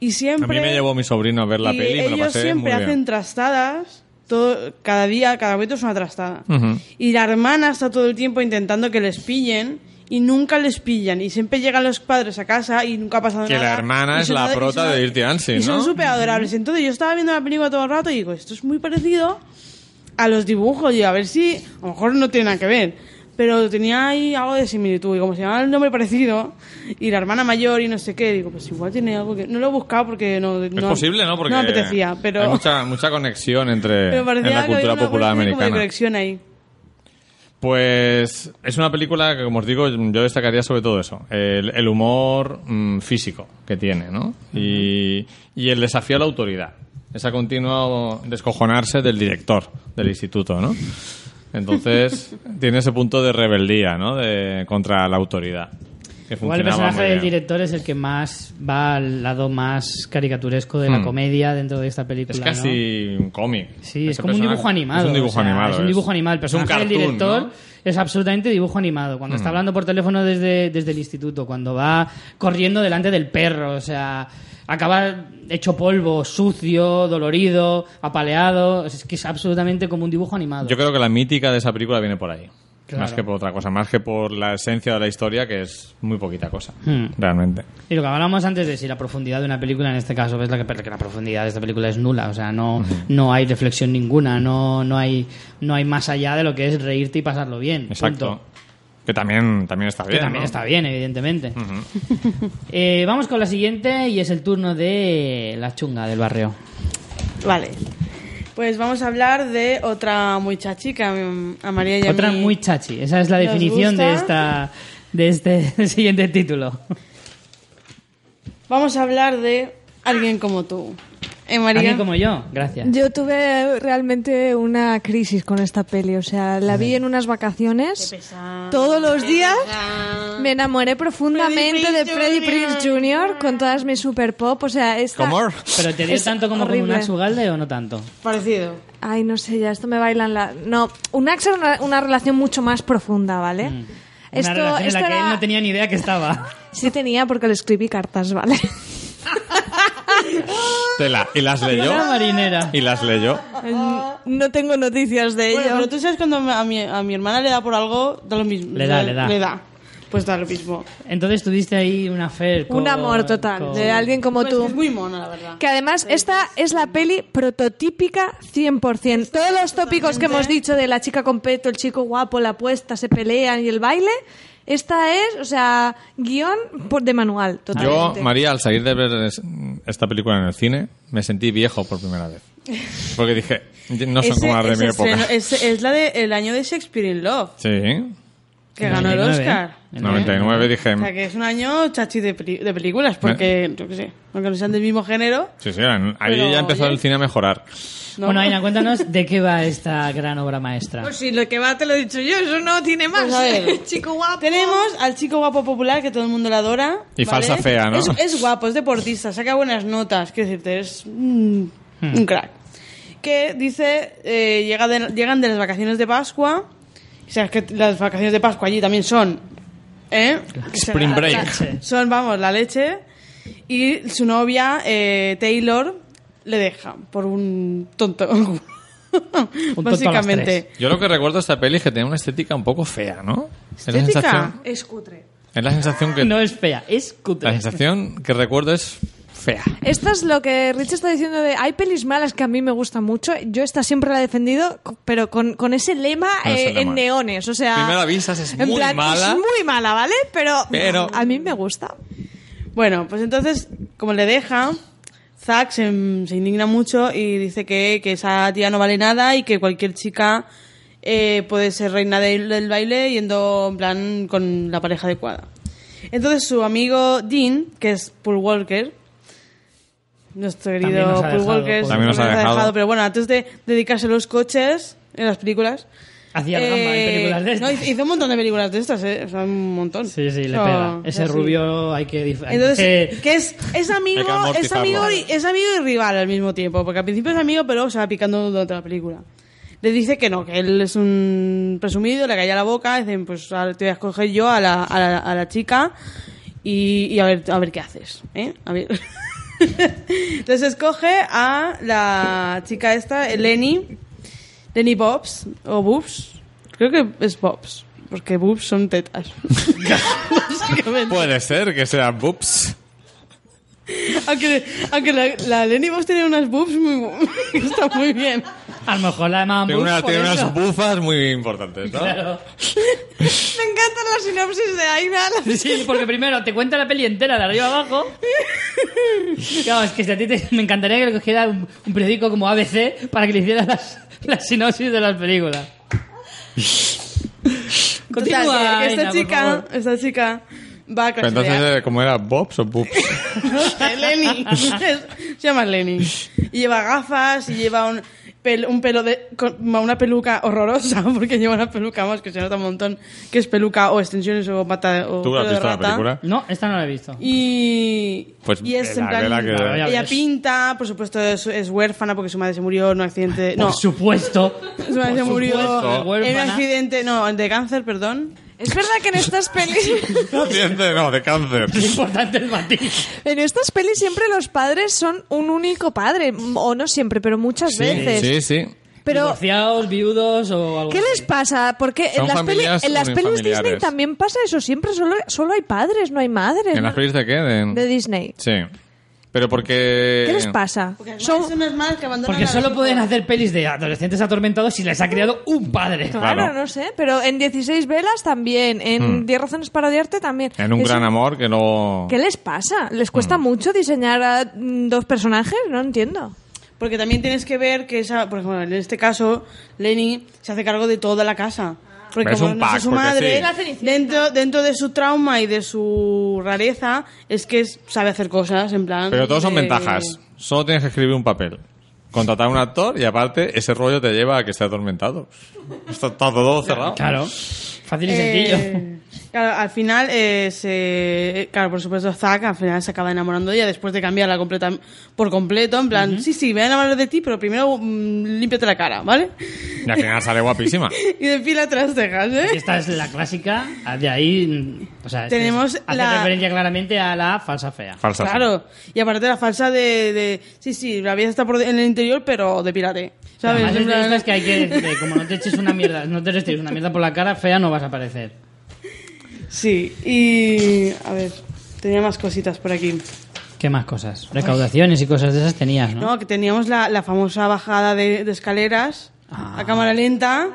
Speaker 4: Y
Speaker 3: A
Speaker 4: siempre...
Speaker 3: mí me llevó mi sobrino a ver la
Speaker 4: y
Speaker 3: peli y me lo
Speaker 4: ellos
Speaker 3: pasé
Speaker 4: siempre
Speaker 3: muy bien.
Speaker 4: hacen trastadas, todo, cada día, cada momento es una trastada. Y la hermana está todo el tiempo intentando que les pillen y nunca les pillan. Y siempre llegan los padres a casa y nunca ha pasado
Speaker 3: Que
Speaker 4: nada.
Speaker 3: la hermana es la prota de Dirty Dancing,
Speaker 4: Y son
Speaker 3: ¿no?
Speaker 4: súper adorables. Entonces yo estaba viendo la película todo el rato y digo, esto es muy parecido a los dibujos. Y a ver si, a lo mejor no tiene nada que ver. Pero tenía ahí algo de similitud. Y como se llama el nombre parecido, y la hermana mayor y no sé qué, digo, pues igual tiene algo que... No lo he buscado porque no...
Speaker 3: Es posible, ¿no? Porque
Speaker 4: no me apetecía, pero...
Speaker 3: hay mucha, mucha conexión entre en la
Speaker 4: que
Speaker 3: cultura popular americana.
Speaker 4: conexión ahí.
Speaker 3: Pues es una película que, como os digo, yo destacaría sobre todo eso. El, humor mm, físico que tiene, ¿no? Y, y el desafío a la autoridad. Esa continuo descojonarse del director del instituto, ¿no? Entonces, tiene ese punto de rebeldía, ¿no? De, contra la autoridad. Que
Speaker 1: Igual el personaje del director es el que más va al lado más caricaturesco de la
Speaker 3: Hmm.
Speaker 1: comedia dentro de esta película.
Speaker 3: Es
Speaker 1: ¿no?
Speaker 3: casi un cómic.
Speaker 1: Sí, es como un dibujo animado.
Speaker 3: Es un dibujo
Speaker 1: o sea,
Speaker 3: animado.
Speaker 1: Es un dibujo animado. El
Speaker 3: es un
Speaker 1: personaje del
Speaker 3: cartoon,
Speaker 1: director
Speaker 3: ¿no? Hmm.
Speaker 1: es absolutamente dibujo animado. Cuando está hablando por teléfono desde, desde el instituto, cuando va corriendo delante del perro, o sea, acaba hecho polvo, sucio, dolorido, apaleado. Es que es absolutamente como un dibujo animado.
Speaker 3: Yo creo que la mítica de esa película viene por ahí.
Speaker 1: Claro.
Speaker 3: Más que por otra cosa. Más que por la esencia de la historia, que es muy poquita cosa.
Speaker 1: Hmm.
Speaker 3: Realmente.
Speaker 1: Y lo que hablábamos antes de si la profundidad de una película, en este caso, ves la que, que la profundidad de esta película es nula. O sea, no, no hay reflexión ninguna, no, no, hay, no hay más allá de lo que es reírte y pasarlo bien.
Speaker 3: Exacto.
Speaker 1: punto.
Speaker 3: Que también, también está
Speaker 1: Que
Speaker 3: bien.
Speaker 1: también
Speaker 3: ¿no?
Speaker 1: está bien, evidentemente. Eh, vamos con la siguiente y es el turno de la chunga del barrio.
Speaker 4: Vale. Pues vamos a hablar de otra muy chachi que a, María y a
Speaker 1: Otra
Speaker 4: mí
Speaker 1: muy chachi. Esa es la
Speaker 4: ¿Nos
Speaker 1: definición de esta de este siguiente título.
Speaker 4: Vamos a hablar de alguien como tú. ¿Eh, María?
Speaker 1: Alguien como yo, gracias.
Speaker 2: Yo tuve realmente una crisis con esta peli, o sea, la vi en unas vacaciones todos los días. Me enamoré profundamente de
Speaker 4: Prinze
Speaker 2: Freddie
Speaker 4: Jr.
Speaker 2: Prince Jr. con todas mis super pop, o sea, esta...
Speaker 3: ¿Cómo?
Speaker 1: ¿Pero te dio tanto como con un
Speaker 2: horrible.
Speaker 1: Ugalde o no tanto?
Speaker 4: Parecido.
Speaker 2: Ay, no sé, ya esto me bailan la... No, un Axe era una, una relación mucho más profunda, ¿vale?
Speaker 1: Mm. Una
Speaker 2: Esto,
Speaker 1: relación en
Speaker 2: esto
Speaker 1: la que
Speaker 2: era-
Speaker 1: él no tenía ni idea que estaba.
Speaker 2: Sí tenía porque le escribí cartas, ¿vale?
Speaker 3: Tela. ¿Y las leyó?
Speaker 1: Era marinera.
Speaker 3: ¿Y las leyó?
Speaker 2: No tengo noticias de
Speaker 4: Bueno,
Speaker 2: ello.
Speaker 4: pero tú sabes cuando a mi, a mi hermana le da por algo, da lo mismo.
Speaker 1: Le da, le da.
Speaker 4: Le da. Pues da lo mismo.
Speaker 1: Entonces tuviste ahí una fe.
Speaker 2: Un amor total de alguien como
Speaker 4: Pues
Speaker 2: tú.
Speaker 4: es muy mona, la verdad.
Speaker 2: Que además esta es la peli prototípica 100%. Todos los tópicos que hemos dicho de la chica con peto, el chico guapo, la apuesta, se pelean y el baile, esta es, o sea, guion por- de manual,
Speaker 3: Yo,
Speaker 2: totalmente.
Speaker 3: María, al salir de ver es- esta película en el cine, me sentí viejo por primera vez. Porque dije, no son
Speaker 4: Ese-
Speaker 3: como las de mi época.
Speaker 4: estreno- es, es la del año de Shakespeare in Love,
Speaker 3: Sí.
Speaker 4: Que ganó el
Speaker 1: 99,
Speaker 4: Oscar.
Speaker 1: ¿eh?
Speaker 3: 99 dije...
Speaker 4: O sea, que es un año chachi de, peli- de películas, porque, yo qué sé, aunque no sean del mismo género,
Speaker 3: Sí, sí, ahí
Speaker 4: Pero,
Speaker 3: ya empezó
Speaker 4: oye.
Speaker 3: el cine a mejorar.
Speaker 4: ¿no?
Speaker 1: Bueno, Aina, cuéntanos de qué va esta gran obra maestra.
Speaker 2: Pues sí, lo que va te lo he dicho yo, eso no tiene más.
Speaker 4: Pues a ver.
Speaker 2: chico guapo.
Speaker 4: Tenemos al chico guapo popular que todo el mundo le adora.
Speaker 3: Y
Speaker 4: ¿vale?
Speaker 3: falsa fea, ¿no?
Speaker 4: Es, es guapo, es deportista, saca buenas notas, quiero decirte, es un,
Speaker 3: Hmm.
Speaker 4: un crack. Que dice, eh, llega de- llegan de las vacaciones de Pascua, y sabes que las vacaciones de Pascua allí también son... ¿eh?
Speaker 3: Spring break.
Speaker 1: leche.
Speaker 4: Son, vamos, la leche. Y su novia, eh, Taylor, le deja por un tonto.
Speaker 1: a las
Speaker 4: Básicamente.
Speaker 3: Yo lo que recuerdo de esta peli es que tenía una estética un poco fea, ¿no? Es la
Speaker 4: ¿Estética?
Speaker 3: sensación,
Speaker 2: Es cutre.
Speaker 3: es la sensación que...
Speaker 1: No es fea, es cutre.
Speaker 3: La sensación que recuerdo es fea.
Speaker 2: Esto es lo que Rich está diciendo de hay pelis malas que a mí me gustan mucho. Yo esta siempre la he defendido, pero con, con ese lema,
Speaker 3: Con ese
Speaker 2: eh,
Speaker 3: lema.
Speaker 2: en neones. O sea,
Speaker 3: Primero avisas, es
Speaker 2: en
Speaker 3: muy
Speaker 2: plan,
Speaker 3: mala.
Speaker 2: Es muy mala, ¿vale? Pero,
Speaker 3: Pero-
Speaker 2: a mí me gusta.
Speaker 4: Bueno, pues entonces, como le deja, Zack se, se indigna mucho y dice que, que esa tía no vale nada y que cualquier chica eh, puede ser reina del, del baile yendo en plan con la pareja adecuada. Entonces su amigo Dean, que es Paul Walker, nuestro querido Paul
Speaker 1: dejado
Speaker 4: Walker,
Speaker 3: También nos ha dejado.
Speaker 4: pero bueno, antes de dedicarse a los coches en las películas,
Speaker 1: Hacía gamba en
Speaker 4: eh,
Speaker 1: películas de
Speaker 4: no,
Speaker 1: estas.
Speaker 4: hizo un montón de películas de estas, ¿eh? O sea, un montón.
Speaker 1: Sí, sí, le
Speaker 4: O sea,
Speaker 1: pega. Ese
Speaker 4: así.
Speaker 1: rubio hay que... hay
Speaker 4: Entonces,
Speaker 1: que-
Speaker 4: que es, es amigo,
Speaker 3: que
Speaker 4: es amigo, y, es amigo y rival al mismo tiempo, porque al principio es amigo, pero se va picando durante la película. Le dice que no, que él es un presumido, le calla la boca, dicen, pues ahora te voy a escoger yo a la, a la, a la chica y, y a ver a ver qué haces, ¿eh? A ver. Entonces escoge a la chica esta, Lenny, Lenny Bobs, o Boobs, creo que es Bobs, porque Boobs son tetas.
Speaker 3: Puede ser que sea boobs.
Speaker 4: Aunque, aunque la, la Lenny Boss tiene unas boobs muy, que está muy bien.
Speaker 1: A lo mejor la llamaban
Speaker 3: Tiene, una-
Speaker 1: por
Speaker 3: tiene
Speaker 1: eso.
Speaker 3: unas bufas muy importantes, ¿no?
Speaker 1: Claro.
Speaker 2: Me encantan las sinopsis de Aina.
Speaker 1: Sí, porque primero te cuenta la peli entera de arriba abajo. Claro, es que si a ti te- me encantaría que le cogiera un, un periódico como ABC para que le hiciera las, las sinopsis de las películas. Continúa,
Speaker 4: Total, que esta
Speaker 1: Aina,
Speaker 4: chica,
Speaker 1: favor.
Speaker 4: esta chica va a
Speaker 3: Pero entonces, eh, ¿cómo era? ¿Bobs o boobs?
Speaker 4: Lenny. Se llama Lenny. Y lleva gafas y lleva un... pel- un pelo de con una peluca horrorosa porque lleva una peluca más que se nota un montón que es peluca o extensiones o pata o
Speaker 3: ¿Tú
Speaker 4: pelo
Speaker 3: has visto la película?
Speaker 1: No, esta no la he visto.
Speaker 4: Y,
Speaker 3: Pues,
Speaker 4: y es
Speaker 3: eh,
Speaker 4: en
Speaker 3: la
Speaker 4: plan
Speaker 3: que-
Speaker 4: ella
Speaker 1: ves.
Speaker 4: pinta por supuesto es, es huérfana porque su madre se murió en un accidente no
Speaker 1: Por supuesto.
Speaker 4: su madre se murió en un accidente no de cáncer perdón
Speaker 2: Es verdad que en estas pelis,
Speaker 3: Paciente, no, de cáncer.
Speaker 1: Lo importante es matiz.
Speaker 2: en estas pelis siempre los padres son un único padre, o no siempre, pero muchas
Speaker 3: Sí,
Speaker 2: veces.
Speaker 3: sí, sí.
Speaker 2: Pero
Speaker 1: Divorciados, viudos o algo
Speaker 2: ¿Qué
Speaker 1: así.
Speaker 2: les pasa? Porque en las, peli- en las pelis Disney también pasa eso, siempre solo, solo hay padres, no hay madres.
Speaker 3: ¿En
Speaker 2: ¿no?
Speaker 3: las pelis de qué? De,
Speaker 2: de Disney.
Speaker 3: Sí. Pero porque...
Speaker 2: ¿Qué les pasa?
Speaker 4: son
Speaker 2: Son,
Speaker 4: unas madres que abandonan
Speaker 1: Porque
Speaker 4: a los
Speaker 1: solo
Speaker 4: hijos.
Speaker 1: pueden hacer pelis de adolescentes atormentados si les ha criado un padre.
Speaker 2: claro,
Speaker 3: Claro.
Speaker 2: no sé, pero en 16 velas también, en 10 razones para odiarte también.
Speaker 3: En un
Speaker 2: Es-
Speaker 3: gran amor que no...
Speaker 2: ¿Qué les pasa? ¿Les cuesta mucho diseñar a mm, dos personajes? No entiendo.
Speaker 4: Porque también tienes que ver que esa, por ejemplo, en este caso, Lenny se hace cargo de toda la casa. Porque
Speaker 3: Es
Speaker 4: como
Speaker 3: un
Speaker 4: no es
Speaker 3: pack,
Speaker 4: su
Speaker 3: porque
Speaker 4: madre,
Speaker 3: sí.
Speaker 2: La Cenicienta.
Speaker 4: dentro, dentro de su trauma y de su rareza, es que sabe hacer cosas, en plan...
Speaker 3: Pero todos son
Speaker 4: de-
Speaker 3: ventajas. Solo tienes que escribir un papel. Contratar a un actor y aparte ese rollo te lleva a que esté atormentado. Está, está todo cerrado.
Speaker 1: Claro. Fácil y sencillo.
Speaker 4: Eh, claro, al final, eh, se, claro, por supuesto, Zack al final se acaba enamorando de ella después de cambiarla completa, por completo. En plan, sí, sí, me voy a enamorar de ti, pero primero mm, límpiate la cara, ¿vale?
Speaker 3: Y al final sale guapísima.
Speaker 4: y depila las cejas, ¿eh?
Speaker 1: Esta es la clásica. De ahí. mm, O sea, es-
Speaker 4: Tenemos
Speaker 1: hace
Speaker 4: la-
Speaker 1: referencia claramente a la falsa fea.
Speaker 3: Falsa.
Speaker 4: Claro, y aparte la falsa de, de sí, sí, la vida está por de- en el interior, pero depilate. ¿Sabes?
Speaker 1: Además,
Speaker 4: En
Speaker 1: es de
Speaker 4: plan-
Speaker 1: estas que hay que. de como no te eches una mierda, no te eches una mierda por la cara, fea no vas a parecer.
Speaker 4: Sí, y a ver, tenía más cositas por aquí.
Speaker 1: ¿Qué más cosas? Recaudaciones y cosas de esas tenías, ¿no?
Speaker 4: ¿no? Que teníamos la, la famosa bajada de, de escaleras
Speaker 1: Ah.
Speaker 4: a cámara lenta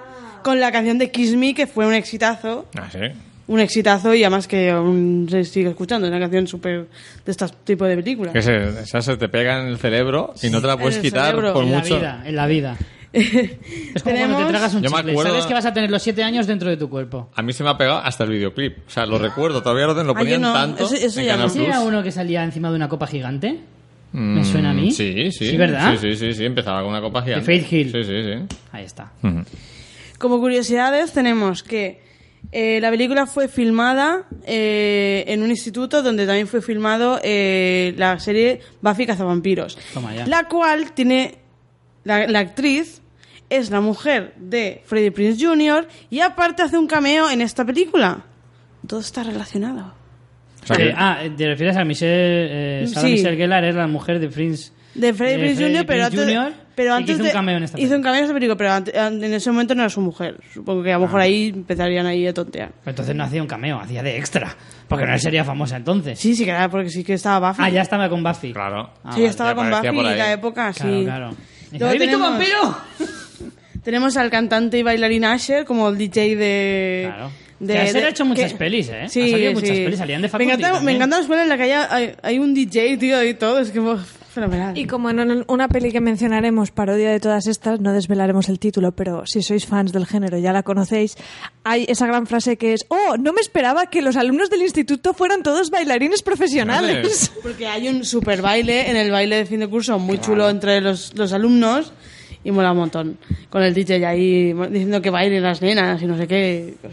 Speaker 4: con la canción de Kiss Me, que fue un exitazo.
Speaker 3: Ah, sí.
Speaker 4: Un exitazo y además que aún se sigue escuchando. Es una canción súper de este tipo de películas.
Speaker 3: Que se, esa se te pega en el cerebro y no te la puedes quitar
Speaker 4: cerebro.
Speaker 3: por
Speaker 1: en
Speaker 3: mucho.
Speaker 1: la vida, en la vida. Es como cuando te tragas un
Speaker 3: Yo me
Speaker 1: chicle.
Speaker 3: acuerdo-
Speaker 1: Sabes que vas a tener los siete años dentro de tu cuerpo.
Speaker 3: A mí se me ha pegado hasta el videoclip. O sea, lo recuerdo, todavía lo, lo
Speaker 4: Ah,
Speaker 3: ponían
Speaker 4: yo no.
Speaker 3: tanto
Speaker 4: Eso- eso
Speaker 3: en
Speaker 4: ya
Speaker 3: Canal
Speaker 4: no.
Speaker 1: ¿Sí era
Speaker 3: Plus.
Speaker 1: uno que salía encima de una copa gigante?
Speaker 3: Mm,
Speaker 1: ¿Me suena a mí?
Speaker 3: Sí, sí.
Speaker 1: ¿Sí, verdad?
Speaker 3: Sí, sí, sí, sí. Empezaba con una copa gigante.
Speaker 1: Faith Hill.
Speaker 3: Sí, sí, sí.
Speaker 1: Ahí está.
Speaker 4: Como curiosidades tenemos que eh, la película fue filmada eh, en un instituto donde también fue filmado eh, la serie Buffy Cazavampiros.
Speaker 1: Toma ya.
Speaker 4: La cual tiene... La, la actriz es la mujer de Freddie Prince Jr. y aparte hace un cameo en esta película. Todo está relacionado.
Speaker 3: O sea
Speaker 1: Eh,
Speaker 3: que-
Speaker 1: ah, ¿te refieres a Michelle, eh, Sarah
Speaker 4: Sí.
Speaker 1: Michelle Gellar? Es la mujer de Prince.
Speaker 4: De Freddie
Speaker 1: de
Speaker 4: Prince Jr., pero
Speaker 1: Prinze
Speaker 4: antes,
Speaker 1: Jr.,
Speaker 4: pero antes
Speaker 1: hizo
Speaker 4: de-
Speaker 1: un cameo en esta
Speaker 4: hizo un
Speaker 1: película.
Speaker 4: cameo en esta película, pero ante- en ese momento no era su mujer. Supongo que a lo
Speaker 1: Ah.
Speaker 4: mejor ahí empezarían ahí a tontear.
Speaker 1: Entonces no hacía un cameo, hacía de extra. Porque no sería famosa entonces.
Speaker 4: Sí, sí que era porque sí que estaba Buffy.
Speaker 1: Ah, ya estaba con Buffy.
Speaker 3: Claro.
Speaker 1: Ah,
Speaker 4: sí,
Speaker 1: vale.
Speaker 4: estaba
Speaker 3: ya
Speaker 4: con Buffy en la época, sí.
Speaker 1: Claro, claro. ¿Y
Speaker 4: Luego
Speaker 1: ¿Habéis visto
Speaker 4: tenemos-
Speaker 1: vampiro?
Speaker 4: Tenemos al cantante y bailarín Asher como el DJ de...
Speaker 1: Claro.
Speaker 4: de
Speaker 1: Que Asher
Speaker 4: de-
Speaker 1: ha hecho muchas
Speaker 4: que-
Speaker 1: pelis, ¿eh? Ha
Speaker 4: Sí,
Speaker 1: salido muchas
Speaker 4: sí.
Speaker 1: pelis, salían de
Speaker 4: me
Speaker 1: Faculty
Speaker 4: encanta, me
Speaker 1: también.
Speaker 4: encanta las pelis en la que haya- hay, hay un DJ, tío, y todo. Es que uf, fenomenal.
Speaker 2: Y como en una peli que mencionaremos, parodia de todas estas, no desvelaremos el título, pero si sois fans del género ya la conocéis, hay esa gran frase que es, oh, no me esperaba que los alumnos del instituto fueran todos bailarines profesionales.
Speaker 4: Porque hay un super baile en el baile de fin de curso muy chulo entre los, los alumnos y mola un montón. Con el DJ ahí diciendo que bailen las nenas y no sé qué.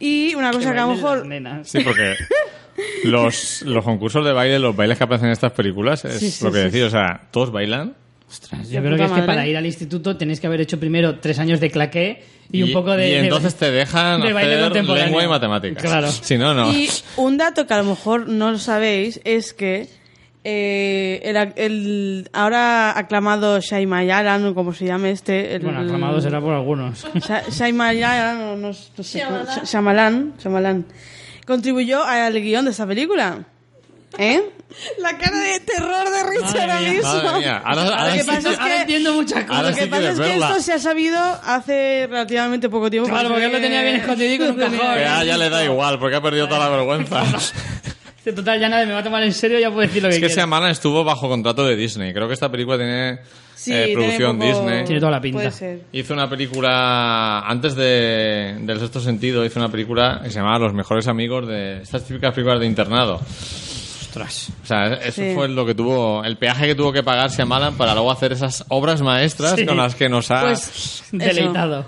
Speaker 4: Y una cosa que, a lo
Speaker 1: bailen las
Speaker 4: mejor...
Speaker 1: nenas.
Speaker 3: Sí, porque los, los concursos de baile, los bailes que aparecen en estas películas, es
Speaker 4: Sí, sí,
Speaker 3: lo que
Speaker 4: sí,
Speaker 3: decís. O sea, todos bailan.
Speaker 1: Ostras,
Speaker 4: De
Speaker 1: yo creo que es que
Speaker 4: madre.
Speaker 1: para ir al instituto tenéis que haber hecho primero tres años de claqué y, un poco de.
Speaker 3: y
Speaker 1: de-
Speaker 3: entonces te dejan
Speaker 1: de baile
Speaker 3: hacer lengua y matemáticas.
Speaker 1: Claro.
Speaker 3: Si no, no.
Speaker 4: Y un dato que a lo mejor no lo sabéis es que eh, el, el ahora aclamado Shyamalan, o como se llame este... El,
Speaker 1: Bueno, aclamado será por algunos.
Speaker 4: Shyamalan, no, no- no sé Shyamalan, Shyamalan, contribuyó al guion de esta película. ¿Eh?
Speaker 2: La cara de terror de Richard
Speaker 1: Madre
Speaker 2: ahora
Speaker 4: Lo que
Speaker 3: sí
Speaker 4: pasa es que-
Speaker 1: Ahora entiendo muchas cosas.
Speaker 4: Lo que
Speaker 3: sí
Speaker 4: pasa es que esto se ha sabido hace relativamente poco tiempo.
Speaker 1: Claro, porque él lo tenía bien escondidico en un cajón.
Speaker 3: que ya, ya le da igual, porque ha perdido toda la vergüenza.
Speaker 1: Total, ya nadie me va a tomar en serio, ya puedo decir lo que
Speaker 3: Es que
Speaker 1: quiera.
Speaker 3: Shyamalan estuvo bajo contrato de Disney. Creo que esta película tiene
Speaker 4: Sí,
Speaker 3: eh, producción
Speaker 4: poco-
Speaker 3: Disney.
Speaker 1: Tiene toda la pinta.
Speaker 4: Puede ser.
Speaker 3: Hizo una película, antes de, del sexto sentido, hizo una película que se llamaba Los mejores amigos de estas típicas películas de internado.
Speaker 1: Ostras.
Speaker 3: O sea, eso
Speaker 4: Sí.
Speaker 3: fue lo que tuvo, el peaje que tuvo que pagar Shyamalan para luego hacer esas obras maestras
Speaker 1: Sí.
Speaker 3: con las que nos ha...
Speaker 4: Pues
Speaker 1: Deleitado.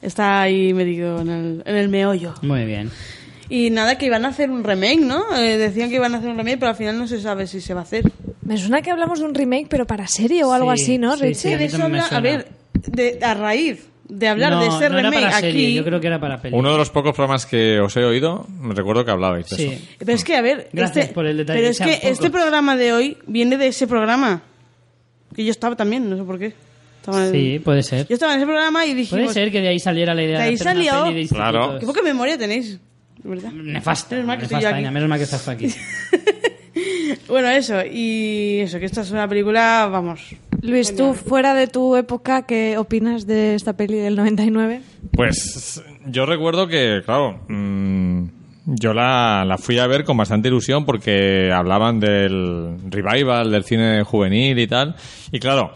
Speaker 4: está ahí metido en el, en el meollo.
Speaker 1: Muy bien.
Speaker 4: Y nada, que iban a hacer un remake, ¿no? Eh, decían que iban a hacer un remake, pero al final no se sabe si se va a hacer.
Speaker 2: Me suena que hablamos de un remake, pero para serie o algo
Speaker 1: Sí,
Speaker 2: así, ¿no,
Speaker 1: sí,
Speaker 2: Richie?
Speaker 1: sí, a mí
Speaker 4: de eso
Speaker 1: también me
Speaker 4: habla- a ver, de, a raíz de hablar
Speaker 1: no,
Speaker 4: de ese
Speaker 1: no era
Speaker 4: remake
Speaker 1: para serie,
Speaker 4: aquí.
Speaker 1: yo creo que era para peli.
Speaker 3: Uno de los pocos programas que os he oído, me recuerdo que hablabais de
Speaker 1: Sí.
Speaker 3: eso.
Speaker 4: Pero es que, a ver,
Speaker 1: Gracias
Speaker 4: este,
Speaker 1: por el detalle,
Speaker 4: pero es que este programa de hoy viene de ese programa. Que yo estaba también, no sé por qué. Estaba en-
Speaker 1: Sí, puede ser.
Speaker 4: Yo estaba en ese programa y dijimos...
Speaker 1: Puede ser que de ahí saliera la idea
Speaker 4: De
Speaker 1: de,
Speaker 4: ahí
Speaker 1: hacer una
Speaker 4: salió-
Speaker 1: peli de institutos.
Speaker 3: Claro.
Speaker 4: Qué poca memoria tenéis, ¿verdad?
Speaker 1: Nefasta,
Speaker 4: Menos mal que estoy
Speaker 1: nefasta,
Speaker 4: yo aquí.
Speaker 1: Aina, menos mal que estás tú aquí.
Speaker 4: Bueno, eso, y eso, que esta es una película, vamos...
Speaker 2: Luis, tú, fuera de tu época, ¿qué opinas de esta peli del 99?
Speaker 3: Pues yo recuerdo que, claro, mm, yo la, la fui a ver con bastante ilusión porque hablaban del revival, del cine juvenil y tal. Y claro,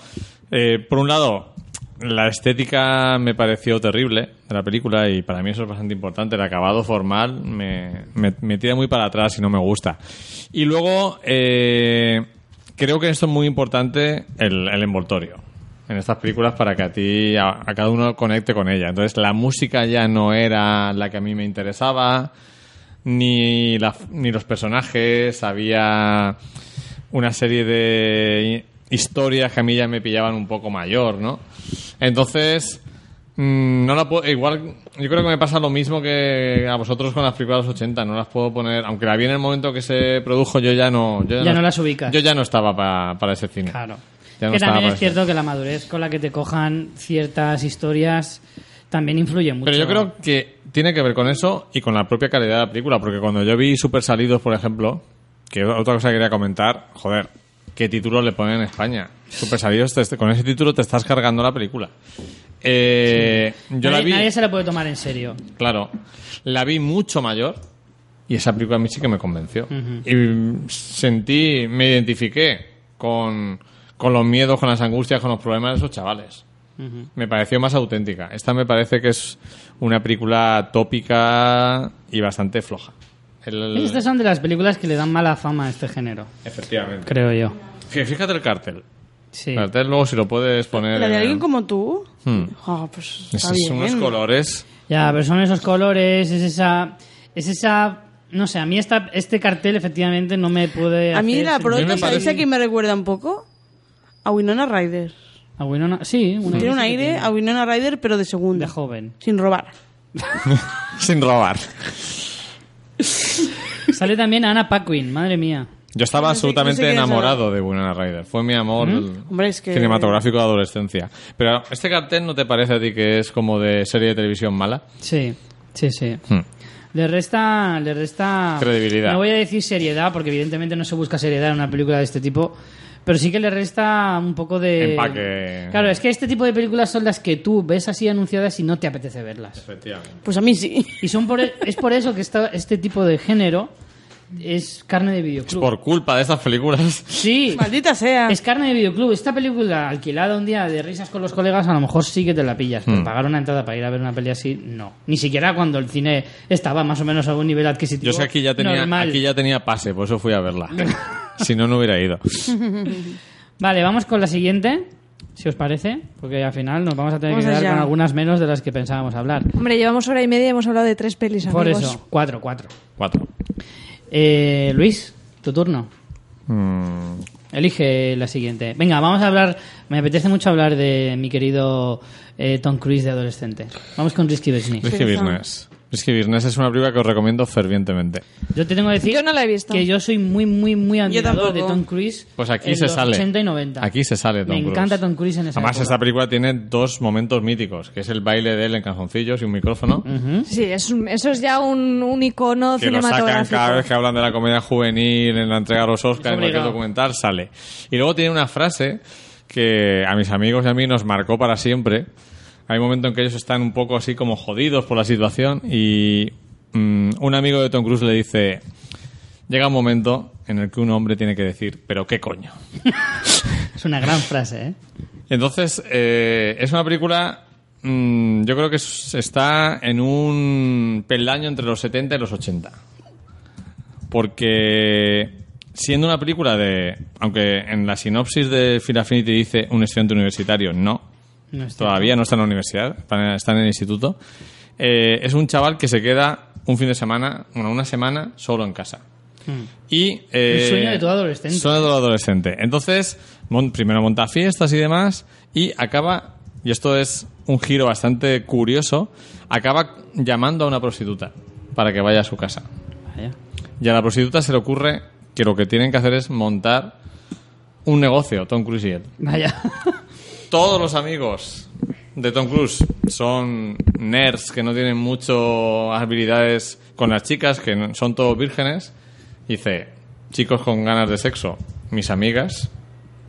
Speaker 3: eh, por un lado, la estética me pareció terrible de la película y para mí eso es bastante importante. El acabado formal me, me, tira muy para atrás y no me gusta. Y luego, eh, creo que esto es muy importante el, envoltorio en estas películas para que a ti, a, a cada uno conecte con ella. Entonces, la música ya no era la que a mí me interesaba, ni, la- ni los personajes, había una serie de historias que a mí ya me pillaban un poco mayor, ¿no? Entonces, mm, no la puedo, igual, yo creo que me pasa lo mismo que a vosotros con las películas de los 80, no las puedo poner, aunque la vi en el momento que se produjo, yo ya no... Yo
Speaker 1: Ya no las ubicas.
Speaker 3: Yo ya no estaba pa- para ese cine.
Speaker 1: Claro.
Speaker 3: Ya no
Speaker 1: que también es cierto que la madurez con la que te cojan ciertas historias también influye mucho.
Speaker 3: Pero yo creo que tiene que ver con eso y con la propia calidad de la película, porque cuando yo vi Super Salidos, por ejemplo, que otra cosa que quería comentar, joder, ¿qué título le ponen en España? Super Salidos, te- con ese título te estás cargando la película. Eh, yo la
Speaker 1: nadie,
Speaker 3: vi,
Speaker 1: nadie se la puede tomar en serio.
Speaker 3: claro, la vi mucho mayor y esa película a mí sí que me convenció. Y sentí, me identifiqué con, con los miedos, con las angustias, con los problemas de esos chavales. Me pareció más auténtica. Esta me parece que es una película tópica y bastante floja. El-
Speaker 1: Estas son de las películas que le dan mala fama a este género,
Speaker 3: Efectivamente.
Speaker 1: creo yo.
Speaker 3: Fí- Fíjate el cartel.
Speaker 1: Sí.
Speaker 3: El cartel luego si lo puedes poner...
Speaker 4: ¿La de
Speaker 3: en-
Speaker 4: alguien como tú?
Speaker 3: Hmm.
Speaker 4: Ah, pues está
Speaker 3: Esos
Speaker 4: bien.
Speaker 3: son unos colores...
Speaker 1: Ya, pero son esos colores, es esa... Es esa... No sé, a mí esta, este cartel efectivamente no me puede
Speaker 4: A mí la prota,
Speaker 3: me
Speaker 4: ¿sabéis
Speaker 3: parece-
Speaker 4: a quién me recuerda un poco? A Winona Ryder.
Speaker 1: A Winona- sí, una
Speaker 4: Tiene un aire
Speaker 1: tiene.
Speaker 4: a Winona Ryder, pero de segunda.
Speaker 1: de joven.
Speaker 4: Sin robar.
Speaker 3: sin robar.
Speaker 1: Sale también Anna Paquin, madre mía.
Speaker 3: Yo estaba
Speaker 4: No sé-
Speaker 3: absolutamente
Speaker 4: no sé
Speaker 3: enamorado de Winona Ryder. Fue mi amor
Speaker 4: Hombre, es que-
Speaker 3: cinematográfico de adolescencia. Pero este cartel no te parece a ti que es como de serie de televisión mala?
Speaker 1: Sí, sí, sí.
Speaker 3: Hmm.
Speaker 1: Le resta, le resta
Speaker 3: Credibilidad.
Speaker 1: No voy a decir seriedad, porque evidentemente no se busca seriedad en una película de este tipo, pero sí que le resta un poco de
Speaker 3: Empaque.
Speaker 1: Claro, es que este tipo de películas son las que tú ves así anunciadas y no te apetece verlas.
Speaker 3: Efectivamente.
Speaker 4: Pues a mí sí.
Speaker 1: Y son por, e- es por eso que esta- este tipo de género es carne de videoclub.
Speaker 3: Por culpa de estas películas.
Speaker 1: Sí.
Speaker 4: Maldita sea.
Speaker 1: Es carne de videoclub. Esta película alquilada un día de risas con los colegas, a lo mejor sí que te la pillas. Pero pagar una entrada para ir a ver una peli así, no. Ni siquiera cuando el cine estaba más o menos a un nivel adquisitivo.
Speaker 3: Yo sé que aquí ya tenía,
Speaker 1: normal.
Speaker 3: aquí ya tenía pase, por eso fui a verla. si no, no hubiera ido.
Speaker 1: Vale, vamos con la siguiente, si os parece, porque al final nos vamos a tener
Speaker 4: Vamos
Speaker 1: que quedar
Speaker 4: allá.
Speaker 1: con algunas menos de las que pensábamos hablar.
Speaker 2: Hombre, llevamos hora y media y hemos hablado de tres pelis,
Speaker 1: Por
Speaker 2: amigos.
Speaker 1: eso, cuatro, cuatro.
Speaker 3: Cuatro.
Speaker 1: Eh, Luis, tu turno.
Speaker 3: Mm,
Speaker 1: Elige la siguiente. Venga, vamos a hablar. Me apetece mucho hablar de mi querido eh, Tom Cruise de adolescente. Vamos con Risky Business.
Speaker 3: Risky
Speaker 4: Pereza.
Speaker 3: Business. Risky Business es una película que os recomiendo fervientemente.
Speaker 1: Yo te tengo que decir
Speaker 2: Yo no la he visto.
Speaker 1: que yo soy muy, muy, muy admirador de. Tom Cruise.
Speaker 3: Pues aquí
Speaker 1: en
Speaker 3: se
Speaker 1: los
Speaker 3: sale.
Speaker 1: 80 y 90.
Speaker 3: Aquí se sale Tom
Speaker 1: Me
Speaker 3: Cruise.
Speaker 1: encanta Tom Cruise en esa
Speaker 3: Además,
Speaker 1: época.
Speaker 3: esta película tiene dos momentos míticos, que es el baile de él en calzoncillos y un micrófono.
Speaker 2: Sí, es un- eso es ya un, un icono
Speaker 3: que lo sacan
Speaker 2: cinematográfico.
Speaker 3: cada vez que hablan de la comedia juvenil en la entrega de los Oscars, en cualquier
Speaker 1: obligado.
Speaker 3: documental, sale. Y luego tiene una frase que a mis amigos y a mí nos marcó para siempre. Hay un momento en que ellos están un poco así como jodidos por la situación y mm, un amigo de Tom Cruise le dice, llega un momento en el que un hombre tiene que decir, pero qué coño.
Speaker 1: Es una gran frase, ¿eh?
Speaker 3: Entonces, eh, es una película, mm, yo creo que es- está en un peldaño entre los 70 y los 80. Porque siendo una película de. Aunque en la sinopsis de Phil Affinity dice un estudiante universitario, no.
Speaker 1: No
Speaker 3: Todavía no está en la universidad, está en el instituto. Eh, es un chaval que se queda un fin de semana, bueno, una semana solo en casa. Y, eh,
Speaker 1: Hmm. El sueño de todo adolescente.
Speaker 3: Sueño de todo adolescente. Entonces, mon- primero monta fiestas y demás, y acaba, y esto es un giro bastante curioso, acaba llamando a una prostituta para que vaya a su casa.
Speaker 1: Vaya.
Speaker 3: Y a la prostituta se le ocurre que lo que tienen que hacer es montar un negocio, Tom Cruise y él.
Speaker 1: Vaya.
Speaker 3: Todos los amigos de Tom Cruise son nerds que no tienen mucho habilidades con las chicas, que son todos vírgenes. Dice, chicos con ganas de sexo, mis amigas,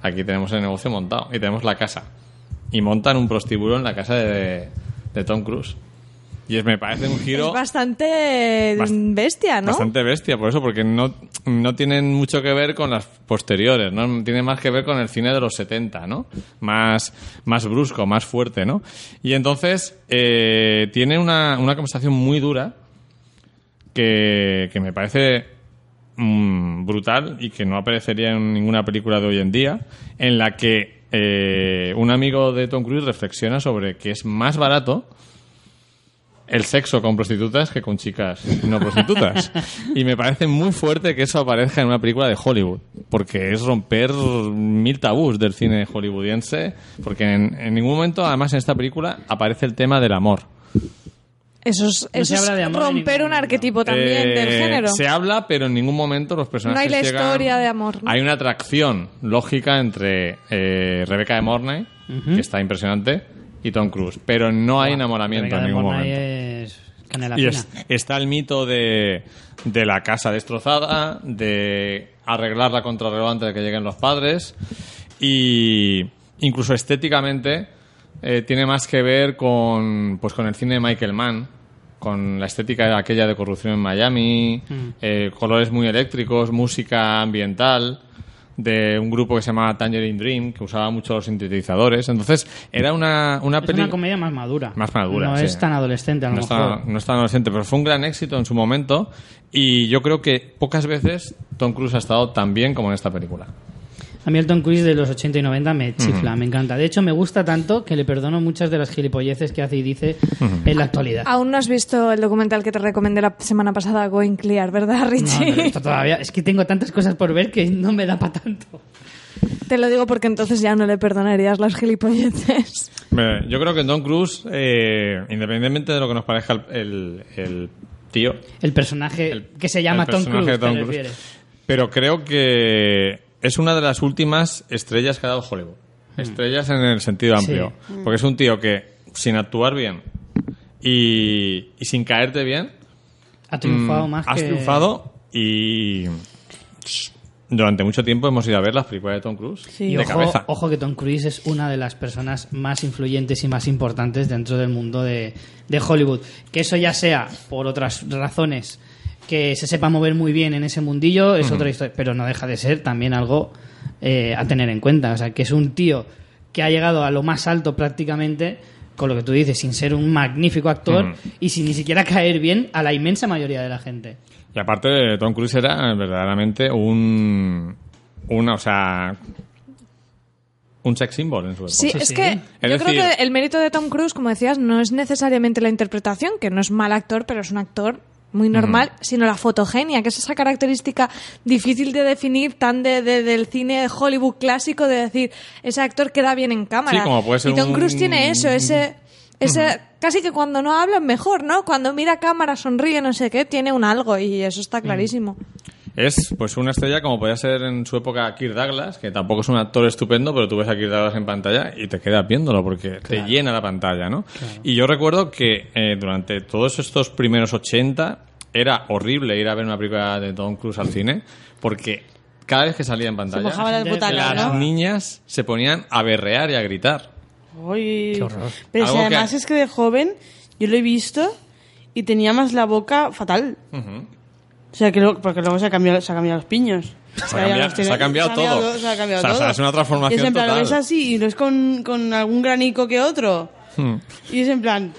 Speaker 3: aquí tenemos el negocio montado y tenemos la casa. Y montan un prostíbulo en la casa de, de Tom Cruise. Y es, me parece un giro...
Speaker 2: Es bastante
Speaker 3: Bast-
Speaker 2: bestia, ¿no?
Speaker 3: Bastante bestia, por eso, porque no, no tienen mucho que ver con las posteriores, ¿no? Tiene más que ver con el cine de los 70, ¿no? Más, más brusco, más fuerte, ¿no? Y entonces eh, tiene una, una conversación muy dura que, que me parece mm, brutal y que no aparecería en ninguna película de hoy en día, en la que eh, un amigo de Tom Cruise reflexiona sobre que es más barato el sexo con prostitutas que con chicas no prostitutas. y me parece muy fuerte que eso aparezca en una película de Hollywood, porque es romper mil tabús del cine hollywoodiense, porque en, en ningún momento, además en esta película, aparece el tema del amor.
Speaker 2: Eso es,
Speaker 1: No
Speaker 2: eso
Speaker 1: se habla
Speaker 2: es
Speaker 1: de amor en
Speaker 2: romper
Speaker 1: ningún
Speaker 2: un arquetipo también
Speaker 3: Eh,
Speaker 2: del género.
Speaker 3: Se habla, pero en ningún momento los personajes
Speaker 2: No hay la
Speaker 3: llegan-
Speaker 2: historia de amor, ¿no?
Speaker 3: Hay una atracción lógica entre eh, Rebeca de Mornay, que está impresionante, y Tom Cruise, pero no hay enamoramiento en ningún momento.
Speaker 1: es
Speaker 3: Y es- está el mito de, de la casa destrozada, de arreglar la contrarreloj antes de que lleguen los padres y incluso estéticamente eh, tiene más que ver con, pues, con el cine de Michael Mann, con la estética aquella de corrupción en Miami, eh, colores muy eléctricos, música ambiental de un grupo que se llamaba Tangerine Dream, que usaba mucho los sintetizadores. Entonces, era una, una peli...
Speaker 1: una comedia más madura.
Speaker 3: Más madura,
Speaker 1: No
Speaker 3: sí.
Speaker 1: es tan adolescente, a lo
Speaker 3: no
Speaker 1: mejor.
Speaker 3: está, no es tan adolescente, pero fue un gran éxito en su momento y yo creo que pocas veces Tom Cruise ha estado tan bien como en esta película.
Speaker 1: A mí el Tom Cruise de los 80 y 90 me chifla, me encanta. De hecho, me gusta tanto que le perdono muchas de las gilipolleces que hace y dice en la actualidad.
Speaker 2: Aún no has visto el documental que te recomendé la semana pasada, Going Clear, ¿verdad, Richie?
Speaker 1: no he visto todavía. Es que tengo tantas cosas por ver que no me da para tanto.
Speaker 2: Te lo digo porque entonces ya no le perdonarías las gilipolleces.
Speaker 3: Yo creo que Tom Cruise, eh, independientemente de lo que nos parezca el, el- el tío,
Speaker 1: El personaje
Speaker 3: El-
Speaker 1: que se llama Tom Cruise,
Speaker 3: Tom pero creo que es una de las últimas estrellas que ha dado Hollywood. Estrellas en el sentido amplio. Porque es un tío que, sin actuar bien y, y sin caerte bien,
Speaker 1: Ha triunfado
Speaker 3: Mm,
Speaker 1: más
Speaker 3: has
Speaker 1: que...
Speaker 3: triunfado y durante mucho tiempo hemos ido a ver las películas de Tom Cruise
Speaker 1: Y
Speaker 3: de
Speaker 1: ojo,
Speaker 3: cabeza.
Speaker 1: ojo que Tom Cruise es una de las personas más influyentes y más importantes dentro del mundo de, de Hollywood. Que eso ya sea por otras razones que se sepa mover muy bien en ese mundillo es otra historia, pero no deja de ser también algo eh, a tener en cuenta. O sea, que es un tío que ha llegado a lo más alto prácticamente con lo que tú dices, sin ser un magnífico actor y sin ni siquiera caer bien a la inmensa mayoría de la gente.
Speaker 3: Y aparte, Tom Cruise era verdaderamente un. Una, o sea. Un sex symbol en su época.
Speaker 2: Sí, es
Speaker 1: sí.
Speaker 2: que
Speaker 3: Es
Speaker 2: yo
Speaker 3: decir-
Speaker 2: creo que el mérito de Tom Cruise, como decías, no es necesariamente la interpretación, que no es mal actor, pero es un actor muy normal, sino la fotogenia, que es esa característica difícil de definir tan de, de- del cine de Hollywood clásico de decir, ese actor queda bien en cámara.
Speaker 3: Sí, como puede ser
Speaker 2: y Tom
Speaker 3: un-
Speaker 2: Cruise tiene eso, ese... Ese, Casi que cuando no habla mejor, ¿no? Cuando mira a cámara, sonríe, no sé qué, tiene un algo y eso está clarísimo.
Speaker 3: Es pues una estrella como podía ser en su época Kirk Douglas, que tampoco es un actor estupendo, pero tú ves a Kirk Douglas en pantalla y te quedas viéndolo porque te llena la pantalla, ¿no? Y yo recuerdo que eh, durante todos estos primeros 80 era horrible ir a ver una película de Tom Cruise al cine porque cada vez que salía en pantalla
Speaker 4: las butacas,
Speaker 3: las
Speaker 4: ¿no?
Speaker 3: niñas se ponían a berrear y a gritar.
Speaker 4: Uy.
Speaker 1: Qué horror.
Speaker 4: Pero si
Speaker 3: Algo que-
Speaker 4: además es que de joven yo lo he visto y tenía más la boca fatal. O sea, que lo- porque luego se ha cambiado, se ha cambiado los piños.
Speaker 3: Se ha cambiado-
Speaker 4: los tiene-
Speaker 3: se ha cambiado todo.
Speaker 4: Se ha cambiado
Speaker 3: O sea,
Speaker 4: todo.
Speaker 3: es una transformación
Speaker 4: Y es en plan,
Speaker 3: total.
Speaker 4: ves así y lo es con, con algún granico que otro.
Speaker 3: Hmm.
Speaker 4: Y es en plan...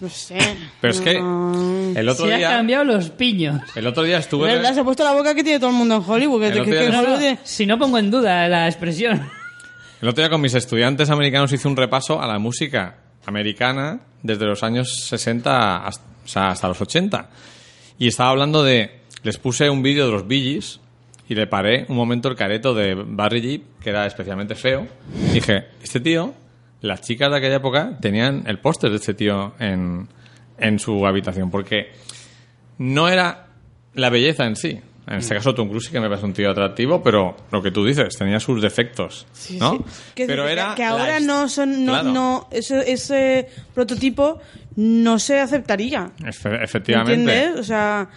Speaker 4: No sé.
Speaker 3: Pero es que
Speaker 4: No.
Speaker 3: el otro
Speaker 1: Se ha
Speaker 3: día,
Speaker 1: cambiado los piños.
Speaker 3: el otro día estuve...
Speaker 4: ¿Verdad? Se ha puesto la boca que tiene todo el mundo en Hollywood. Que,
Speaker 3: El
Speaker 4: que-
Speaker 3: otro día
Speaker 4: que
Speaker 3: no,
Speaker 1: No,
Speaker 4: tiene-
Speaker 1: si no pongo en duda la expresión.
Speaker 3: El otro día con mis estudiantes americanos hice un repaso a la música americana desde los años 60 hasta, o sea, hasta los 80. Y estaba hablando de... Les puse un vídeo de los Gees y le paré un momento el careto de Barry Jeep, que era especialmente feo. Dije, este tío, las chicas de aquella época tenían el póster de este tío en, en su habitación, porque no era la belleza en sí. En este caso, Tom Cruise sí que me parece un tío atractivo, pero lo que tú dices, tenía sus defectos,
Speaker 4: Sí,
Speaker 3: ¿no?
Speaker 4: sí. Que,
Speaker 3: pero
Speaker 4: que-
Speaker 3: era
Speaker 4: que ahora no son no,
Speaker 3: Claro,
Speaker 4: no ese, ese prototipo no se aceptaría
Speaker 3: efe- efectivamente.
Speaker 4: ¿entiendes? o sea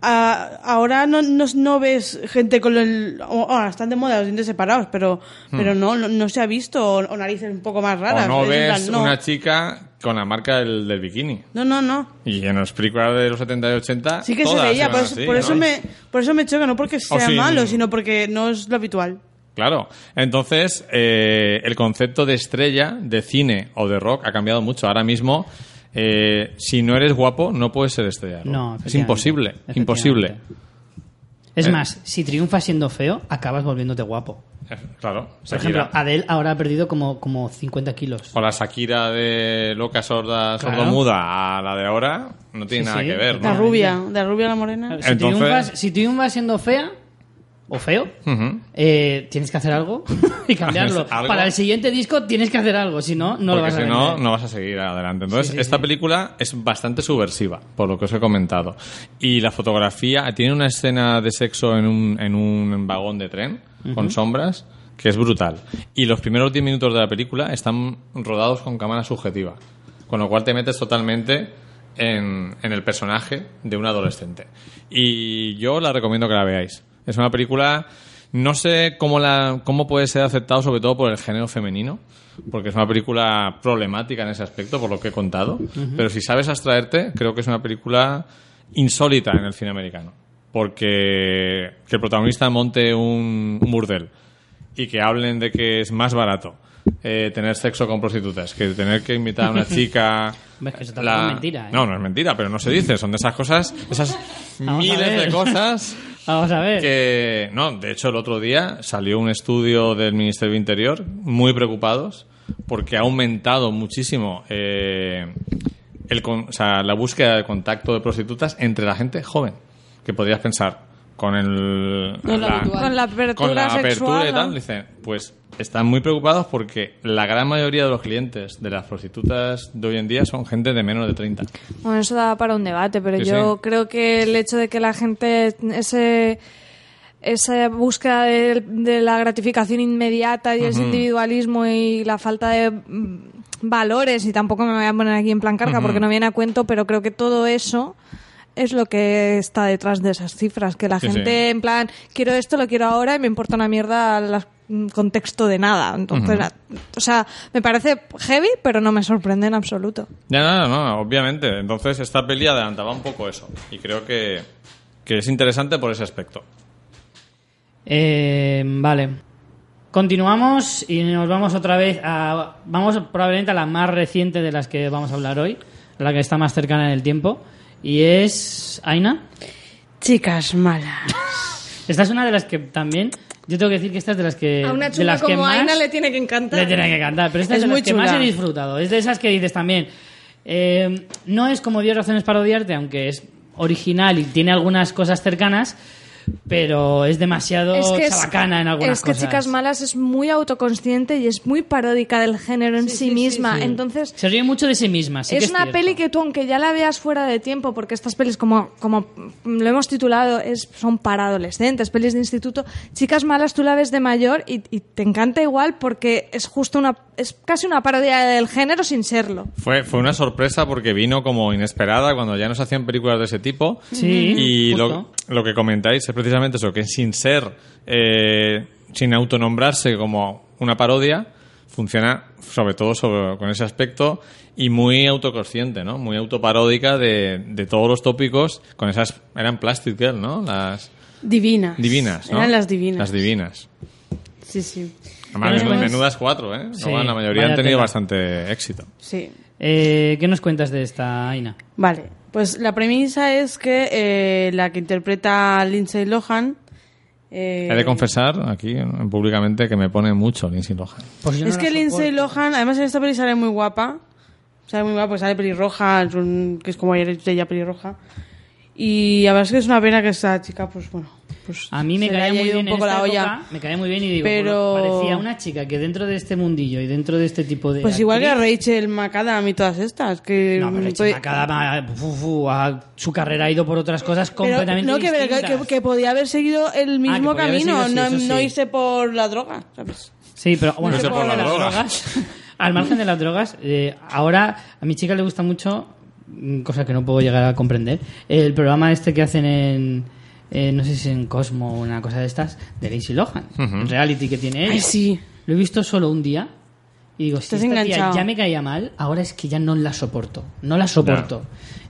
Speaker 4: a- ahora no, no, no ves gente con el ahora están de moda los dientes separados pero pero no, no no se ha visto o, o narices un poco más raras
Speaker 3: Hmm. O no ves
Speaker 4: plan,
Speaker 3: una chica con la marca del, del bikini.
Speaker 4: no no no
Speaker 3: Y en las películas de los 70 y 80
Speaker 4: sí que se veía por eso,
Speaker 3: así,
Speaker 4: por, eso me por eso me choca no porque sea malo sino porque no es lo habitual
Speaker 3: Claro. Entonces, eh, el concepto de estrella, de cine o de rock ha cambiado mucho. Ahora mismo, eh, si no eres guapo, no puedes ser estrella.
Speaker 1: No,
Speaker 3: es imposible. Imposible.
Speaker 1: Es
Speaker 3: Eh.
Speaker 1: más, si triunfas siendo feo, acabas volviéndote guapo.
Speaker 3: Eh, Claro.
Speaker 1: Por
Speaker 3: Shakira.
Speaker 1: ejemplo, Adele ahora ha perdido como, como 50 kilos.
Speaker 3: O la Shakira de loca sorda,
Speaker 1: Claro.
Speaker 3: sordomuda a la de ahora, no tiene
Speaker 1: Sí,
Speaker 3: nada
Speaker 1: sí.
Speaker 3: que ver,
Speaker 4: la
Speaker 3: ¿no?
Speaker 4: rubia de la rubia a la morena
Speaker 1: Si,
Speaker 3: Entonces-
Speaker 1: triunfas, si triunfas siendo fea o feo,
Speaker 3: Ujú.
Speaker 1: eh, tienes que hacer algo y cambiarlo.
Speaker 3: ¿Algo?
Speaker 1: Para el siguiente disco tienes que hacer algo, si no, no lo
Speaker 3: Porque
Speaker 1: vas a
Speaker 3: si no,
Speaker 1: vender.
Speaker 3: no vas a seguir adelante. Entonces,
Speaker 1: Sí, sí,
Speaker 3: esta
Speaker 1: sí.
Speaker 3: película es bastante subversiva, por lo que os he comentado. Y la fotografía, tiene una escena de sexo en un, en un vagón de tren, con sombras, que es brutal. Y los primeros 10 minutos de la película están rodados con cámara subjetiva. Con lo cual te metes totalmente en, en el personaje de un adolescente. Y yo la recomiendo que la veáis. Es una película, no sé cómo, la, cómo puede ser aceptado, sobre todo por el género femenino, porque es una película problemática en ese aspecto, por lo que he contado. Pero si sabes abstraerte, creo que es una película insólita en el cine americano. Porque que el protagonista monte un, un burdel y que hablen de que es más barato eh, tener sexo con prostitutas que tener que invitar a una chica.
Speaker 1: Ves que eso tampoco es mentira, ¿eh?
Speaker 3: No, no es mentira, pero no se dice. Son de esas cosas, esas
Speaker 1: Vamos
Speaker 3: miles de cosas
Speaker 1: Vamos a ver.
Speaker 3: que. No, de hecho, el otro día salió un estudio del Ministerio del Interior muy preocupados porque ha aumentado muchísimo eh, el, o la búsqueda de contacto de prostitutas entre la gente joven. Que podrías pensar con el.
Speaker 4: No habitual.
Speaker 2: Con la apertura
Speaker 3: con la apertura
Speaker 2: sexual,
Speaker 3: y tal,
Speaker 2: ¿no?
Speaker 3: dicen, pues están muy preocupados porque la gran mayoría de los clientes de las prostitutas de hoy en día son gente de menos de 30.
Speaker 2: Bueno, eso da para un debate, pero
Speaker 3: Sí,
Speaker 2: yo
Speaker 3: sí.
Speaker 2: creo que el hecho de que la gente ese esa búsqueda de, de la gratificación inmediata y ese individualismo y la falta de valores y tampoco me voy a poner aquí en plan carga porque no viene a cuento, pero creo que todo eso es lo que está detrás de esas cifras, que la
Speaker 3: Sí,
Speaker 2: gente
Speaker 3: sí.
Speaker 2: en plan quiero esto, lo quiero ahora y me importa una mierda el contexto de nada. Entonces, o sea, me parece heavy, pero no me sorprende en absoluto.
Speaker 3: Ya, no, no, no, obviamente. Entonces esta peli adelantaba un poco eso. Y creo que, que es interesante por ese aspecto.
Speaker 1: Eh, vale. Continuamos y nos vamos otra vez a. Vamos probablemente a la más reciente de las que vamos a hablar hoy, la que está más cercana en el tiempo. Y es. Aina.
Speaker 4: chicas malas
Speaker 1: Esta es una de las que también. Yo tengo que decir que esta es de las que.
Speaker 2: A una
Speaker 1: de las que
Speaker 2: como
Speaker 1: más
Speaker 2: Aina le tiene que encantar.
Speaker 1: Le tiene que cantar. Pero esta es,
Speaker 4: Es
Speaker 1: de
Speaker 4: muy
Speaker 1: las que más he disfrutado. Es de esas que dices también. eh, no es como 10 razones para odiarte, aunque es original y tiene algunas cosas cercanas. Pero es demasiado
Speaker 2: es,
Speaker 1: chabacana en algunas
Speaker 2: es que
Speaker 1: cosas.
Speaker 2: Chicas Malas es muy autoconsciente y es muy paródica del género en sí, misma. Entonces,
Speaker 1: Se ríe mucho de sí misma. sí que
Speaker 2: es una
Speaker 1: cierto.
Speaker 2: peli que tú, aunque ya la veas fuera de tiempo, porque estas pelis, como, como lo hemos titulado, es, son para adolescentes, pelis de instituto, Chicas Malas tú la ves de mayor y, y te encanta igual porque es justo una, es casi una parodia del género sin serlo.
Speaker 3: Fue, fue una sorpresa porque vino como inesperada cuando ya no se hacían películas de ese tipo.
Speaker 1: Sí,
Speaker 3: Y lo, lo que comentáis es precisamente eso, que sin ser, eh, sin autonombrarse como una parodia, funciona sobre todo sobre- con ese aspecto y muy autoconsciente, ¿no? Muy autoparódica de, de todos los tópicos con esas... Eran Plastic Girl, ¿no? Las
Speaker 4: divinas
Speaker 3: divinas, ¿no?
Speaker 4: eran las divinas
Speaker 3: Las divinas.
Speaker 4: sí sí
Speaker 3: Además,
Speaker 1: Tenemos-
Speaker 3: menudas cuatro, ¿eh?
Speaker 1: Sí,
Speaker 3: la mayoría han tenido
Speaker 1: tela.
Speaker 3: bastante éxito.
Speaker 4: sí
Speaker 1: Eh, ¿Qué nos cuentas de esta, Aina?
Speaker 4: Vale, pues la premisa es que eh, la que interpreta a Lindsay Lohan... eh,
Speaker 3: He de confesar aquí públicamente que me pone mucho Lindsay Lohan.
Speaker 1: Pues no
Speaker 4: es que Lindsay. Lohan, además en esta peli sale muy guapa. Sale muy guapa, porque sale pelirroja, que es como ella pelirroja. Y la verdad es que es una pena que esta chica, pues bueno, pues
Speaker 1: A mí me caía muy bien
Speaker 4: un poco
Speaker 1: en esta
Speaker 4: la olla.
Speaker 1: época, me caía muy bien y digo,
Speaker 4: Pero-
Speaker 1: bueno, parecía una chica que dentro de este mundillo y dentro de este tipo de
Speaker 4: Pues igual que a Rachel McAdam y todas estas, que
Speaker 1: No, pero
Speaker 4: puede-
Speaker 1: Rachel McAdam, fu, fu, a- su carrera ha ido por otras cosas
Speaker 4: pero
Speaker 1: completamente
Speaker 4: no, que, que,
Speaker 1: distintas.
Speaker 4: que- que podía haber seguido el mismo
Speaker 1: podía haber
Speaker 4: camino,
Speaker 1: seguido, sí,
Speaker 4: no, no irse por la droga, ¿sabes?
Speaker 1: Sí, pero bueno,
Speaker 3: No sé
Speaker 1: al
Speaker 3: por
Speaker 1: margen de
Speaker 3: las
Speaker 1: las
Speaker 3: drogas.
Speaker 1: drogas, al margen de las drogas, eh, ahora a mi chica le gusta mucho, mm, cosa que no puedo llegar a comprender, el programa este que hacen en, eh, no sé si en Cosmo o una cosa de estas, de Lindsay Lohan, el reality que tiene ella.
Speaker 4: Ay, sí.
Speaker 1: Lo he visto solo un día y digo, si
Speaker 4: Estás
Speaker 1: esta tía
Speaker 4: enganchado.
Speaker 1: ya me caía mal, ahora es que ya no la soporto. No la soporto.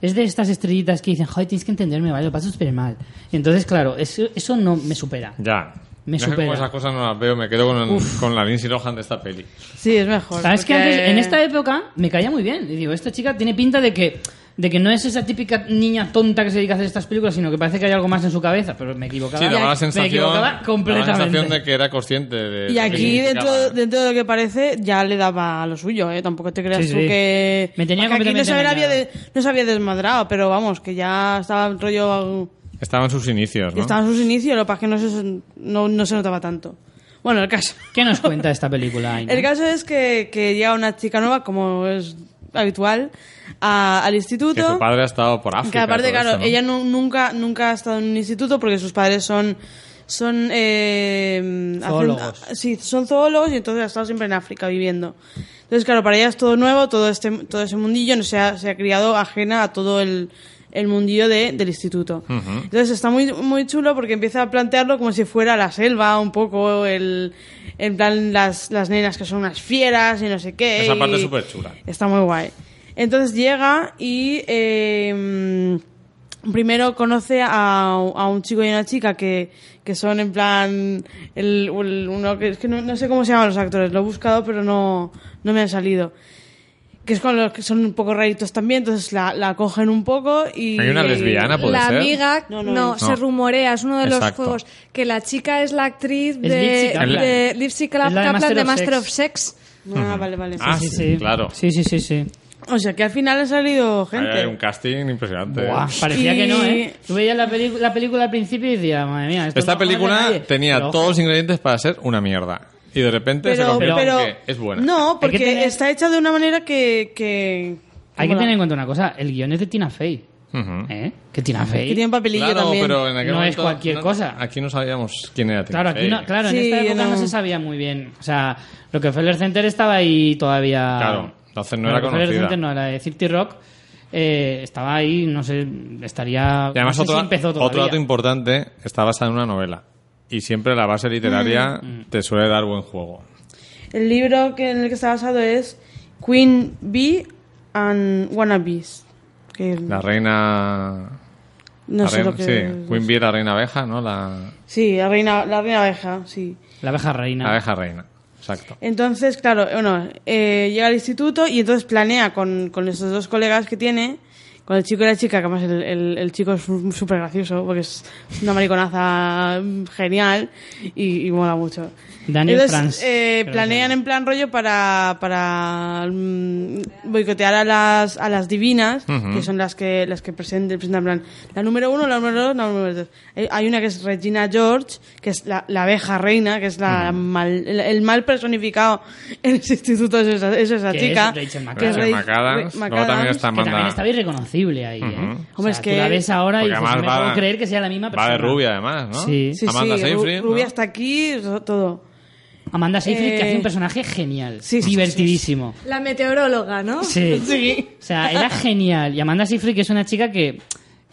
Speaker 1: Es de estas estrellitas que dicen, joder, tienes que entenderme, vale, lo paso súper mal. Y entonces, claro, eso, eso no me supera.
Speaker 3: Ya.
Speaker 1: Me
Speaker 3: es que
Speaker 1: supera.
Speaker 3: como esas cosas no las veo, me quedo con, el- con la Lindsay Lohan de esta peli.
Speaker 4: Sí, es mejor.
Speaker 1: ¿Sabes que
Speaker 4: porque-
Speaker 1: antes, en esta época, me caía muy bien? Y digo, esta chica tiene pinta de que, de que no es esa típica niña tonta que se dedica a hacer estas películas, sino que parece que hay algo más en su cabeza, pero me equivocaba.
Speaker 3: Sí, daba la
Speaker 1: me
Speaker 3: sensación,
Speaker 1: equivocaba
Speaker 3: daba la
Speaker 1: completamente.
Speaker 3: sensación de que era consciente de
Speaker 4: Y aquí, dentro, dentro de lo que parece, ya le daba lo suyo, ¿eh? Tampoco te creas
Speaker 1: Sí,
Speaker 4: tú
Speaker 1: sí.
Speaker 4: que...
Speaker 1: Me tenía
Speaker 4: Porque aquí no
Speaker 1: completamente
Speaker 4: se, había
Speaker 1: engañado.
Speaker 4: de- no se había desmadrado, pero vamos, que ya estaba el rollo...
Speaker 3: Estaba en sus inicios, ¿no?
Speaker 4: Estaba en sus inicios, lo que pasa es que no se, no, no se notaba tanto. Bueno, el caso...
Speaker 1: ¿Qué nos cuenta esta película, Aina?
Speaker 4: El caso es que, que llega una chica nueva, como es habitual, a- al
Speaker 3: Que
Speaker 4: instituto.
Speaker 3: su padre ha estado por África.
Speaker 4: Que aparte, claro,
Speaker 3: eso, ¿no?
Speaker 4: ella nu- nunca, nunca ha estado en un instituto porque sus padres son son eh, hacen-
Speaker 1: Zoólogos.
Speaker 4: sí, son zoólogos y entonces ha estado siempre en África viviendo. Entonces, claro, para ella es todo nuevo, todo este todo ese mundillo, no se ha, se ha criado ajena a todo el, el mundillo de, del instituto. Entonces está muy, muy chulo porque empieza a plantearlo como si fuera la selva, un poco el, en plan las, las nenas que son unas fieras y no sé qué.
Speaker 3: Esa parte es súper chula.
Speaker 4: Está muy guay. Entonces llega y eh, primero conoce a, a un chico y una chica que, que son en plan el, el- uno que es que no, no sé cómo se llaman los actores, lo he buscado pero no, no me han salido. Que es con los que son un poco raritos también, entonces la, la cogen un poco y...
Speaker 3: Hay una lesbiana, puede
Speaker 2: la
Speaker 3: ser.
Speaker 2: amiga,
Speaker 4: No,
Speaker 2: no,
Speaker 4: no es.
Speaker 2: se
Speaker 3: No.
Speaker 2: rumorea, es uno de los
Speaker 3: Exacto.
Speaker 2: juegos que la chica es la actriz
Speaker 1: Es
Speaker 2: de,
Speaker 1: Lizzie Kaplan.
Speaker 2: de
Speaker 1: la de Master
Speaker 2: de
Speaker 1: of
Speaker 2: Master
Speaker 1: Sex.
Speaker 2: of Sex.
Speaker 4: Ah, vale, vale.
Speaker 3: Ah,
Speaker 1: sí,
Speaker 3: sí,
Speaker 1: sí.
Speaker 3: claro.
Speaker 1: Sí, sí, sí, sí.
Speaker 4: O sea que al final ha salido gente.
Speaker 3: Hay un casting impresionante.
Speaker 1: Buah, parecía
Speaker 4: Y-
Speaker 1: que no, ¿eh? Tú veías la, la película al principio y decías, madre mía, esto
Speaker 3: Esta
Speaker 1: no
Speaker 3: película tenía
Speaker 1: Pero,
Speaker 3: todos los ingredientes para ser una mierda. Y de repente se
Speaker 4: Pero,
Speaker 3: convierte
Speaker 4: pero
Speaker 3: en que es buena.
Speaker 4: no, porque
Speaker 1: tener-
Speaker 4: está hecha de una manera que... que
Speaker 1: Hay que
Speaker 4: ¿cómo la-
Speaker 1: tener en cuenta una cosa, el guion es de Tina Fey.
Speaker 3: Ujú.
Speaker 1: ¿eh? Que Tina Fey...
Speaker 4: que tiene papelillo
Speaker 3: Claro,
Speaker 4: también.
Speaker 3: pero en aquel
Speaker 1: No es
Speaker 3: momento
Speaker 1: cualquier
Speaker 3: no-
Speaker 1: cosa.
Speaker 3: Aquí no sabíamos quién era Tina
Speaker 1: Claro, aquí
Speaker 3: Fey.
Speaker 1: no, claro, en
Speaker 4: Sí,
Speaker 1: esta época no.
Speaker 4: no.
Speaker 1: se sabía muy bien. O sea, Rockefeller Center estaba ahí todavía...
Speaker 3: Claro, entonces no era
Speaker 1: Rockefeller
Speaker 3: conocida.
Speaker 1: Center no, era de City Rock. eh, estaba ahí, no sé, estaría...
Speaker 3: Y además
Speaker 1: no sé
Speaker 3: otro,
Speaker 1: si empezó
Speaker 3: otro dato importante, está basada en una novela. Y siempre la base literaria
Speaker 1: Mm,
Speaker 3: te suele dar buen juego.
Speaker 4: El libro que, en el que está basado es Queen Bee and Wannabes. Que
Speaker 3: La reina...
Speaker 4: no
Speaker 3: la
Speaker 4: sé
Speaker 3: reina-
Speaker 4: lo que
Speaker 3: Sí,
Speaker 4: es.
Speaker 3: Queen Bee, la reina abeja, ¿no? La,
Speaker 4: Sí, la reina, la reina abeja, sí.
Speaker 1: La abeja reina.
Speaker 3: la abeja reina. Exacto.
Speaker 4: Entonces, claro, bueno, eh, llega al instituto y entonces planea con, con esos dos colegas que tiene, con el chico y la chica, que además el, el, el chico es súper gracioso, porque es una mariconaza genial y, y mola mucho.
Speaker 1: Daniel
Speaker 4: entonces,
Speaker 1: Franz,
Speaker 4: eh, planean en plan rollo para, para mm, boicotear a las, a las divinas, que son las que, las que presentan, presentan en plan, la número uno, la número dos, la número dos. Hay- una que es Regina George, que es la, la abeja reina, que es la mal, el, el mal personificado en ese instituto, es esa, es esa
Speaker 1: Que
Speaker 4: chica.
Speaker 1: es Rachel
Speaker 4: que es
Speaker 3: Rachel
Speaker 4: Ra-
Speaker 3: McAdams. Luego también está
Speaker 1: Que también
Speaker 3: Amanda...
Speaker 1: estaba irreconocible ahí, ¿eh?
Speaker 3: Ujú.
Speaker 1: O sea,
Speaker 4: es
Speaker 1: tú
Speaker 4: que-
Speaker 1: la ves ahora y dices, no me puedo creer que sea la misma persona.
Speaker 3: Va de rubia, además, ¿no?
Speaker 1: Sí.
Speaker 4: Sí,
Speaker 3: Amanda
Speaker 4: sí, Ru-
Speaker 3: Seyfried, ¿no?
Speaker 4: rubia hasta aquí, todo.
Speaker 1: Amanda Seyfried, que
Speaker 4: Eh,
Speaker 1: hace un personaje genial.
Speaker 4: sí, sí,
Speaker 1: divertidísimo.
Speaker 2: La meteoróloga, ¿no?
Speaker 1: Sí.
Speaker 4: Sí.
Speaker 1: O sea, era genial. Y Amanda Seyfried, que es una chica que,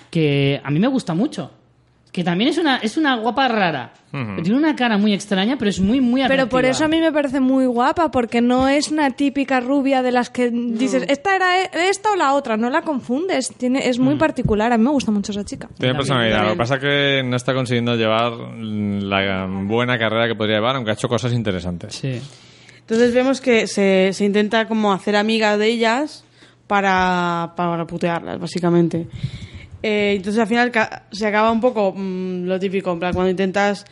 Speaker 1: que a mí me gusta mucho. Que también es una, es una guapa rara.
Speaker 3: Ujú.
Speaker 1: Tiene una cara muy extraña, pero es muy, muy atractiva.
Speaker 2: Pero por eso a mí me parece muy guapa, porque no es una típica rubia de las que dices, esta era esta o la otra, no la confundes. Tiene, es
Speaker 1: Mm.
Speaker 2: muy particular, a mí me gusta mucho esa chica.
Speaker 3: Tiene personalidad. Lo que pasa es que no está consiguiendo llevar la buena carrera que podría llevar, aunque ha hecho cosas interesantes.
Speaker 1: Sí.
Speaker 4: Entonces vemos que se, se intenta como hacer amiga de ellas, para, para putearlas, básicamente. Eh, entonces al final se acaba un poco mm, lo típico, en plan, cuando intentas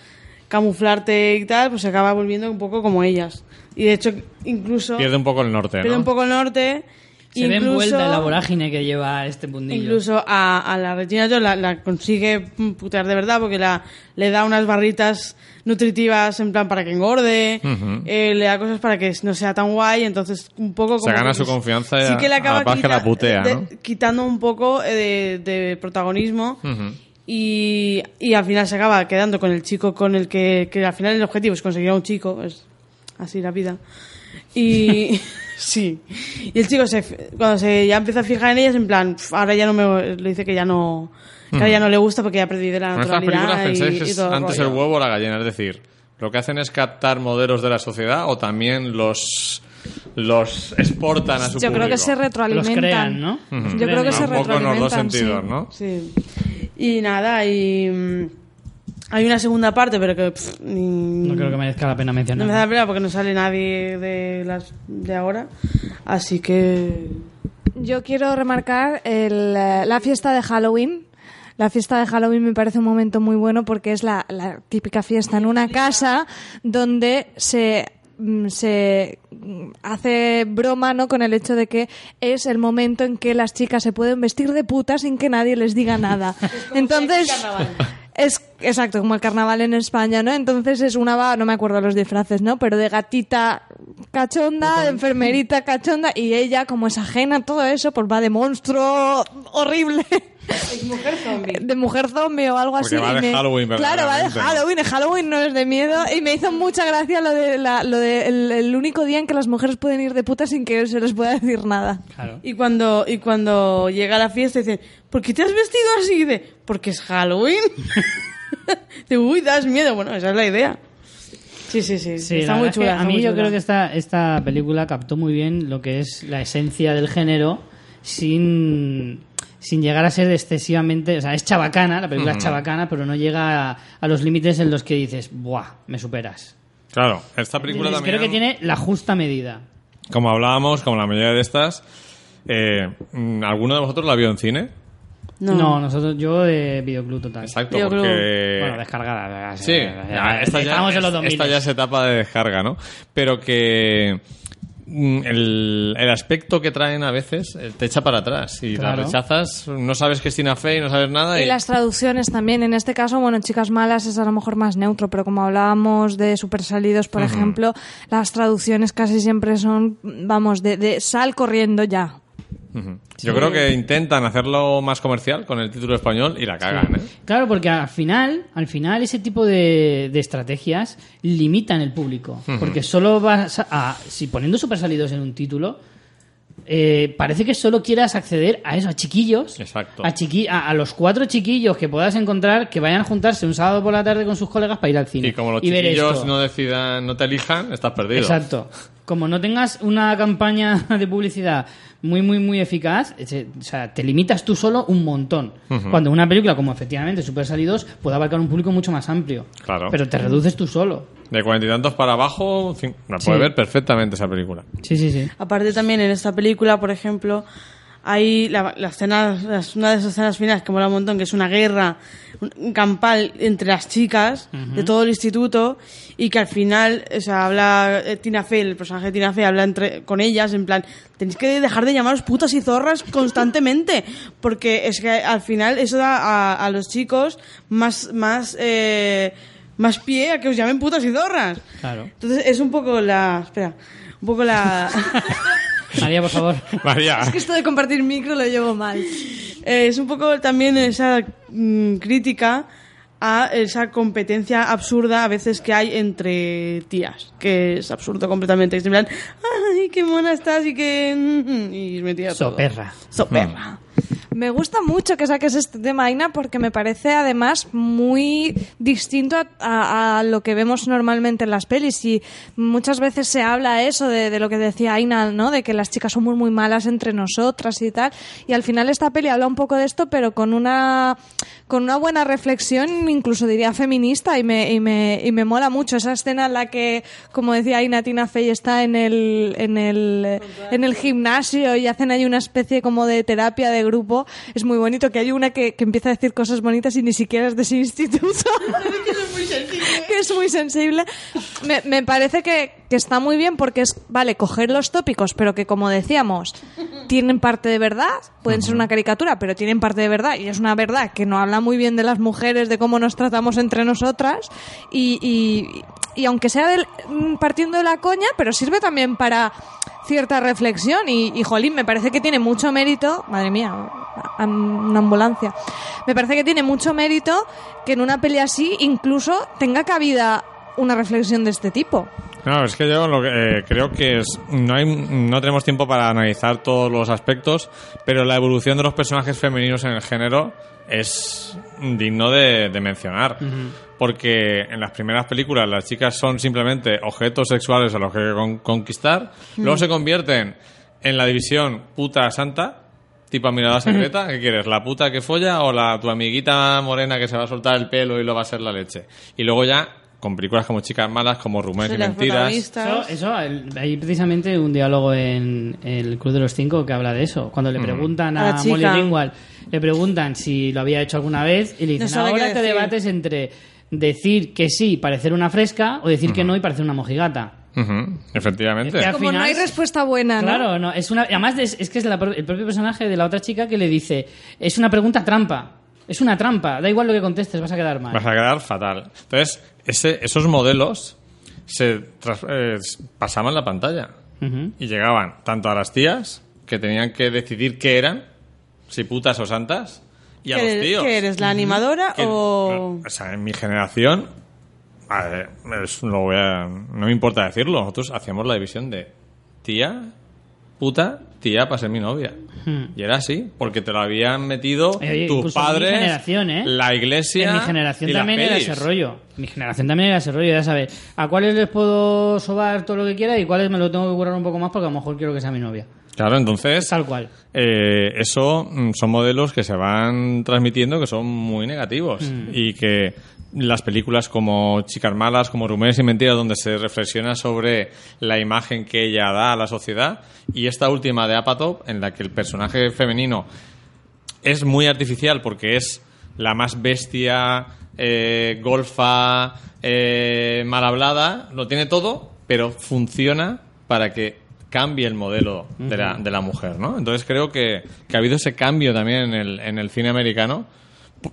Speaker 4: camuflarte y tal, pues se acaba volviendo un poco como ellas. Y de hecho, incluso
Speaker 3: Pierde un poco el norte,
Speaker 4: pierde
Speaker 3: ¿no?
Speaker 4: un poco el norte.
Speaker 1: Se ve
Speaker 4: incluso-
Speaker 1: envuelta en la vorágine que lleva este mundillo.
Speaker 4: Incluso a, a la Regina George la, la consigue putear de verdad porque la, le da unas barritas nutritivas en plan para que engorde, eh, le da cosas para que no sea tan guay, entonces un poco
Speaker 3: Se
Speaker 4: como
Speaker 3: gana
Speaker 4: que
Speaker 3: su confianza y
Speaker 4: sí que le
Speaker 3: a
Speaker 4: acaba
Speaker 3: la paz que la putea,
Speaker 4: de-
Speaker 3: ¿no?
Speaker 4: quitando un poco eh, de, de protagonismo y, y al final se acaba quedando con el chico con el que, que al final el objetivo es conseguir a un chico, es así la vida. Y sí, y el chico se, cuando se ya empieza a fijar en ellas, en plan, "Pf, ahora ya no me, le dice que ya no, que ahora ya no le gusta porque ya ha perdido la
Speaker 3: Con estas películas
Speaker 4: naturalidad y,
Speaker 3: pensáis que
Speaker 4: y
Speaker 3: es
Speaker 4: todo el
Speaker 3: antes
Speaker 4: rollo.
Speaker 3: el huevo o la gallina, es decir, lo que hacen es captar modelos de la sociedad o también los los exportan a su
Speaker 2: Yo creo que
Speaker 3: público?
Speaker 2: se retroalimentan.
Speaker 1: Los crean, ¿no?
Speaker 3: Ujú.
Speaker 2: Yo creo que
Speaker 3: Un
Speaker 2: se
Speaker 3: poco en los dos
Speaker 2: retroalimentan.
Speaker 3: sentidos,
Speaker 2: sí.
Speaker 3: ¿no?
Speaker 4: Sí. Y nada, y mm, hay una segunda parte, pero que pff, ni-
Speaker 1: No creo que merezca la pena
Speaker 4: no
Speaker 1: mencionar.
Speaker 4: me da pena porque no sale nadie de las de ahora, así que
Speaker 2: Yo quiero remarcar el, eh, la fiesta de Halloween. La fiesta de Halloween me parece un momento muy bueno porque es la, la típica fiesta en una casa donde se mm, se hace broma no con el hecho de que es el momento en que las chicas se pueden vestir de puta sin que nadie les diga nada. Entonces es exacto como el carnaval en España, ¿no? Entonces es una va, no me acuerdo los disfraces, ¿no? Pero de gatita cachonda, de enfermerita cachonda y ella como es ajena a todo eso, pues va de monstruo horrible.
Speaker 4: Es mujer zombie.
Speaker 2: de mujer zombie o algo
Speaker 3: Porque
Speaker 2: así.
Speaker 3: va
Speaker 2: y
Speaker 3: de
Speaker 2: me-
Speaker 3: Halloween,
Speaker 2: Claro, va de. Halloween. Halloween no es de miedo. Y me hizo mucha gracia lo de, la, lo de el, el único día en que las mujeres pueden ir de puta sin que se les pueda decir nada.
Speaker 1: Claro.
Speaker 4: Y cuando y cuando llega la fiesta dicen, ¿por qué te has vestido así? De, porque es Halloween. de, uy, das miedo. Bueno, esa es la idea. Sí, sí, sí.
Speaker 1: Sí,
Speaker 4: está muy
Speaker 1: verdad es que
Speaker 4: chula.
Speaker 1: a mí yo
Speaker 4: chula.
Speaker 1: creo que esta, esta película captó muy bien lo que es la esencia del género sin, sin llegar a ser excesivamente... O sea, es chabacana, la película es chabacana, pero no llega a, a los límites en los que dices, ¡buah! Me superas.
Speaker 3: Claro, esta película también...
Speaker 1: Creo que tiene la justa medida.
Speaker 3: Como hablábamos, como la mayoría de estas, eh, mm, ¿alguno de vosotros la vio en cine?
Speaker 1: No, nosotros, yo de videoclub total.
Speaker 3: Exacto,
Speaker 4: Videoclub.
Speaker 3: porque...
Speaker 1: Bueno, descargada.
Speaker 3: Sí, ya, esta, ya,
Speaker 1: Estamos en los 2000.
Speaker 3: esta ya es etapa de descarga, ¿no? Pero que el, el aspecto que traen a veces eh, te echa para atrás y
Speaker 1: Claro.
Speaker 3: la rechazas, no sabes que es Tina Fey, no sabes nada y,
Speaker 2: Y las traducciones también. En este caso, bueno, Chicas Malas es a lo mejor más neutro, pero como hablábamos de Super Salidos, por ejemplo, las traducciones casi siempre son, vamos, de, de sal corriendo ya.
Speaker 3: Yo creo que intentan hacerlo más comercial con el título español y la cagan, ¿eh?
Speaker 1: Claro, porque al final, al final ese tipo de, de estrategias limitan el público. Porque solo vas a, si poniendo super salidos en un título, eh, parece que solo quieras acceder a eso, a chiquillos.
Speaker 3: Exacto.
Speaker 1: A, chiqui- a, a los cuatro chiquillos que puedas encontrar que vayan a juntarse un sábado por la tarde con sus colegas para ir al cine.
Speaker 3: Y como los chiquillos no decidan, no te elijan, estás perdido.
Speaker 1: Exacto. Como no tengas una campaña de publicidad muy, muy, muy eficaz, ese- o sea, te limitas tú solo un montón. Cuando una película, como efectivamente Super Salidos, puede abarcar un público mucho más amplio.
Speaker 3: Claro.
Speaker 1: Pero te reduces tú solo.
Speaker 3: De cuarenta y tantos para abajo, la puede
Speaker 1: Sí.
Speaker 3: ver perfectamente esa película.
Speaker 1: Sí, sí, sí.
Speaker 4: Aparte también en esta película, por ejemplo, hay la, la escena, las- una de esas escenas finales que mola un montón, que es una guerra, un, campal entre las chicas de todo el instituto y que al final, o sea, habla eh, Tina Fey, el personaje de Tina Fey habla entre, con ellas en plan, tenéis que dejar de llamaros putas y zorras constantemente, porque es que al final eso da a, a los chicos más, más, eh, más pie a que os llamen putas y zorras.
Speaker 1: Claro.
Speaker 4: Entonces es un poco la, espera, un poco la...
Speaker 1: María, por favor.
Speaker 3: María,
Speaker 2: Es que esto de compartir micro lo llevo mal.
Speaker 4: Eh, es un poco también esa mm, crítica a esa competencia absurda a veces que hay entre tías, que es absurdo completamente. Y es en plan, ay, qué mona estás y que... mm, Y es mentira todo.
Speaker 1: Soperra.
Speaker 4: Soperra.
Speaker 2: Me gusta mucho que saques este tema, Aina, porque me parece además muy distinto a, a- a lo que vemos normalmente en las pelis. Y muchas veces se habla eso de, de lo que decía Aina, ¿no? De que las chicas somos muy malas entre nosotras y tal. Y al final esta peli habla un poco de esto, pero con una con una buena reflexión, incluso diría feminista, y me, y me, y me mola mucho esa escena en la que, como decía Aina, Tina Fey está en el, en el, en el gimnasio y hacen ahí una especie como de terapia de grupo. Es muy bonito que hay una que, que empieza a decir cosas bonitas y ni siquiera es de ese instituto. que es muy sensible. Me, me parece que, que está muy bien porque es, vale, coger los tópicos, pero que como decíamos, tienen parte de verdad, pueden ser una caricatura, pero tienen parte de verdad y es una verdad que no habla muy bien de las mujeres, de cómo nos tratamos entre nosotras y, y, y aunque sea del- mm, partiendo de la coña, pero sirve también para cierta reflexión y, y jolín, me parece que tiene mucho mérito, madre mía, una ambulancia, me parece que tiene mucho mérito que en una peli así incluso tenga cabida una reflexión de este tipo.
Speaker 3: No, es que yo lo que, eh, creo que es, no, hay, no tenemos tiempo para analizar todos los aspectos, pero la evolución de los personajes femeninos en el género es digno de, de mencionar. Porque en las primeras películas las chicas son simplemente objetos sexuales a los que con- conquistar, luego se convierten en la división puta santa, tipo mirada secreta, ¿qué quieres? ¿La puta que folla o la tu amiguita morena que se va a soltar el pelo y lo va a ser la leche? Y luego ya, con películas como Chicas Malas, como Rumores y Mentiras.
Speaker 1: Eso, eso, el- hay precisamente un diálogo en el Club de los Cinco que habla de eso. Cuando le preguntan
Speaker 4: A.
Speaker 1: Molly Ringwald, le preguntan si lo había hecho alguna vez y le dicen, ahora te
Speaker 4: decir".
Speaker 1: debates entre decir que sí y parecer una fresca o decir que no y parecer una mojigata.
Speaker 3: Efectivamente.
Speaker 1: Es que al
Speaker 2: Como no hay respuesta buena, ¿no?
Speaker 1: Claro, no, es una, además es, es que es la pro- el propio personaje de la otra chica que le dice, es una pregunta trampa, es una trampa, da igual lo que contestes, vas a quedar mal.
Speaker 3: Vas a quedar fatal. Entonces, ese, esos modelos se tras- eh, pasaban la pantalla y llegaban tanto a las tías, que tenían que decidir qué eran, si putas o santas, y a
Speaker 4: ¿Qué
Speaker 3: los tíos.
Speaker 4: qué eres, la animadora
Speaker 3: Que-
Speaker 4: o...?
Speaker 3: o sea, en mi generación, a ver, es- lo voy a- no me importa decirlo, nosotros hacíamos la división de tía, puta, tía para ser mi novia. Y era así, porque te lo habían metido
Speaker 1: Hmm. Eh, oye,
Speaker 3: tus
Speaker 1: en mi
Speaker 3: padres,
Speaker 1: generación, ¿eh?
Speaker 3: la iglesia.
Speaker 1: En mi generación
Speaker 3: y
Speaker 1: también era ese rollo. Mi generación también era ese rollo, ya sabes. A cuáles les puedo sobar todo lo que quiera y cuáles me lo tengo que curar un poco más porque a lo mejor quiero que sea mi novia.
Speaker 3: Claro, entonces,
Speaker 1: Tal cual.
Speaker 3: eh, eso mm, son modelos que se van transmitiendo que son muy negativos
Speaker 1: Mm.
Speaker 3: y que las películas como Chicas Malas, como Rumores y Mentiras, donde se reflexiona sobre la imagen que ella da a la sociedad, y esta última de Apatow, en la que el personaje femenino es muy artificial porque es la más bestia, eh, golfa, eh, mal hablada, lo tiene todo, pero funciona para que cambie el modelo de, la, de la mujer, ¿no? Entonces creo que, que ha habido ese cambio también en el, en el cine americano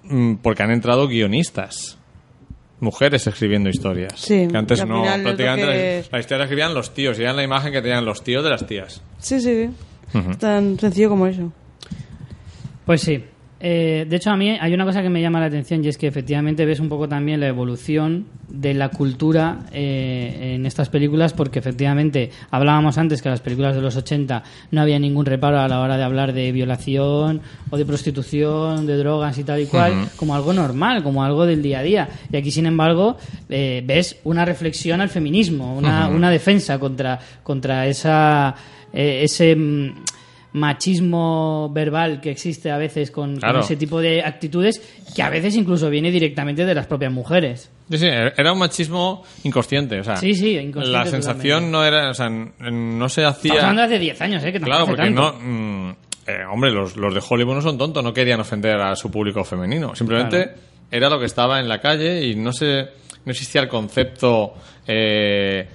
Speaker 3: mm, porque han entrado guionistas. Mujeres escribiendo historias.
Speaker 4: Sí,
Speaker 3: que antes
Speaker 4: que
Speaker 3: no, prácticamente
Speaker 4: que-
Speaker 3: la, la historia la escribían los tíos, y eran la imagen que tenían los tíos de las tías.
Speaker 4: Sí, sí, sí. Tan sencillo como eso.
Speaker 1: Pues sí. Eh, de hecho, a mí hay una cosa que me llama la atención y es que efectivamente ves un poco también la evolución de la cultura eh, en estas películas porque efectivamente hablábamos antes que en las películas de los 80 no había ningún reparo a la hora de hablar de violación o de prostitución, de drogas y tal y cual, como algo normal, como algo del día a día. Y aquí, sin embargo, eh, ves una reflexión al feminismo, una, una defensa contra, contra esa, eh, ese... machismo verbal que existe a veces con, ese tipo de actitudes que a veces incluso viene directamente de las propias mujeres.
Speaker 3: Sí, sí, era un machismo inconsciente. O sea,
Speaker 1: Sí, sí, inconsciente
Speaker 3: La sensación no era, o sea, no se hacía.
Speaker 1: Estamos hablando hace 10 años, ¿eh? Que
Speaker 3: Claro, porque
Speaker 1: tanto.
Speaker 3: no. mm, eh, hombre, los, los de Hollywood no son tontos, no querían ofender a su público femenino. Simplemente
Speaker 1: Claro.
Speaker 3: era lo que estaba en la calle y no se no existía el concepto eh,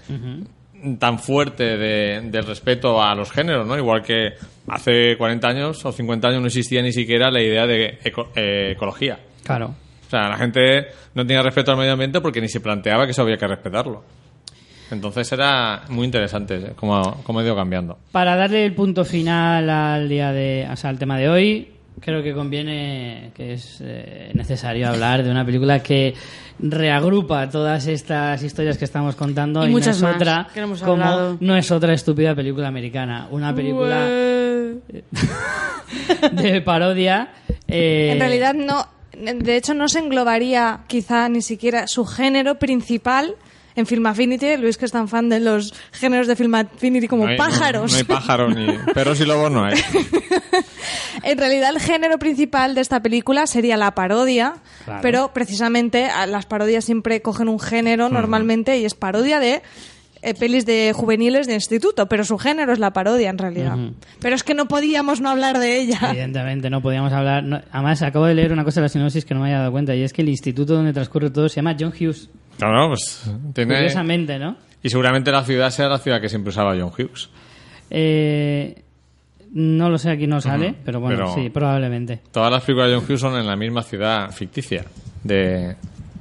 Speaker 3: tan fuerte de, del respeto a los géneros, ¿no? Igual que hace 40 años o 50 años no existía ni siquiera la idea de eco- eh, ecología.
Speaker 1: Claro.
Speaker 3: O sea, la gente no tenía respeto al medio ambiente porque ni se planteaba que eso había que respetarlo. Entonces era muy interesante ¿eh? cómo, cómo ha ido cambiando.
Speaker 1: Para darle el punto final al día de, o sea, al tema de hoy, creo que conviene, que es eh, necesario hablar de una película que reagrupa todas estas historias que estamos contando
Speaker 4: Y
Speaker 1: y,
Speaker 4: muchas
Speaker 1: no es
Speaker 4: más
Speaker 1: otra
Speaker 4: que no hemos
Speaker 1: como
Speaker 4: hablado.
Speaker 1: no es otra estúpida película americana, una película de parodia. eh,
Speaker 2: En realidad no, de hecho no se englobaría quizá ni siquiera su género principal en Film Affinity, Luis que es tan fan de los géneros de Film Affinity como
Speaker 3: No hay-
Speaker 2: pájaros.
Speaker 3: No, hay pájaros ni perros y lobos no hay.
Speaker 2: En realidad el género principal de esta película sería la parodia,
Speaker 1: Claro.
Speaker 2: pero precisamente las parodias siempre cogen un género normalmente y es parodia de eh, pelis de juveniles de instituto, pero su género es la parodia en realidad. Pero es que no podíamos no hablar de ella.
Speaker 1: Evidentemente, no podíamos hablar. no- además, acabo de leer una cosa de la sinopsis que no me había dado cuenta, y es que el instituto donde transcurre todo se llama John Hughes.
Speaker 3: No, no, pues tiene...
Speaker 1: Curiosamente, ¿no?
Speaker 3: Y seguramente la ciudad sea la ciudad que siempre usaba John Hughes.
Speaker 1: Eh, no lo sé, aquí no sale, pero bueno,
Speaker 3: Pero-
Speaker 1: sí, probablemente.
Speaker 3: Todas las películas de John Hughes son en la misma ciudad ficticia de,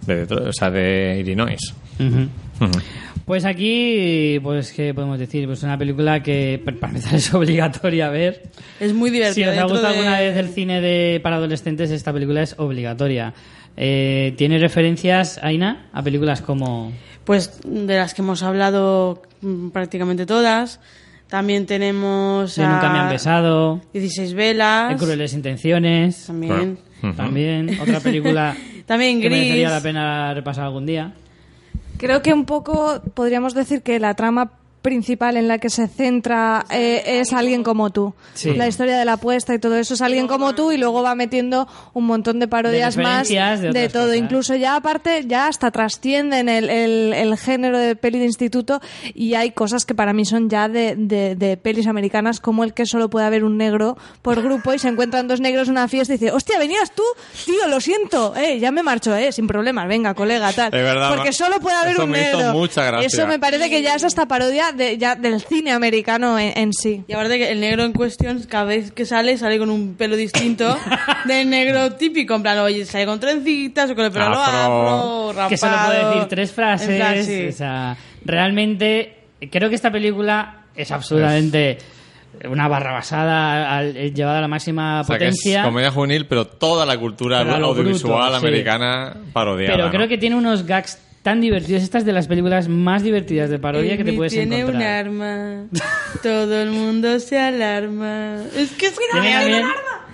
Speaker 3: de Detroit, o sea, de Illinois.
Speaker 1: Pues aquí, pues, ¿qué podemos decir? Pues una película que, para empezar, es obligatoria ver.
Speaker 4: Es muy
Speaker 1: Si
Speaker 4: divertido.
Speaker 1: os ha gustado
Speaker 4: de-
Speaker 1: alguna vez el cine de para adolescentes, esta película es obligatoria. Eh, ¿Tiene referencias, Aina, a películas como...
Speaker 4: Pues de las que hemos hablado mm, prácticamente todas. También tenemos.
Speaker 1: Si nunca me han besado,
Speaker 4: 16 velas.
Speaker 1: En crueles intenciones,
Speaker 4: También.
Speaker 1: También. Otra película
Speaker 4: También
Speaker 1: que
Speaker 4: Gris.
Speaker 1: merecería la pena repasar algún día.
Speaker 2: Creo que un poco podríamos decir que la trama principal en la que se centra eh, es alguien como tú.
Speaker 1: Sí.
Speaker 2: La historia de la apuesta y todo eso es alguien como tú y luego va metiendo un montón de parodias
Speaker 1: De
Speaker 2: más
Speaker 1: de
Speaker 2: todo.
Speaker 1: cosas.
Speaker 2: Incluso ya aparte, ya hasta trascienden el, el- el género de peli de instituto y hay cosas que para mí son ya de, de- de pelis americanas como el que solo puede haber un negro por grupo y se encuentran dos negros en una fiesta y dice, hostia, venías tú, tío, lo siento, eh, ya me marcho, eh, sin problemas, venga, colega, tal.
Speaker 3: Es verdad,
Speaker 2: Porque solo puede haber un negro. Eso me parece que ya es hasta parodia de, ya del cine americano en, en sí.
Speaker 4: Y aparte que el negro en cuestión, cada vez que sale, sale con un pelo distinto del negro típico. En plan, oye, sale con trencitas o con el pelo
Speaker 3: Afro.
Speaker 4: afro, rapado.
Speaker 1: que solo puede decir tres frases.
Speaker 4: Plan, sí.
Speaker 1: O sea, realmente creo que esta película es absolutamente una barra basada al- eh, llevada a la máxima
Speaker 3: O sea, que es
Speaker 1: potencia.
Speaker 3: comedia juvenil, pero toda la cultura audiovisual
Speaker 1: bruto, sí.
Speaker 3: americana parodiada.
Speaker 1: Pero
Speaker 3: ¿no?
Speaker 1: creo que tiene unos gags tan divertidos. Estas de las películas más divertidas de parodia que te puedes
Speaker 4: tiene un
Speaker 1: encontrar.
Speaker 4: arma. Todo el mundo se alarma. Es que es que
Speaker 1: Tiene también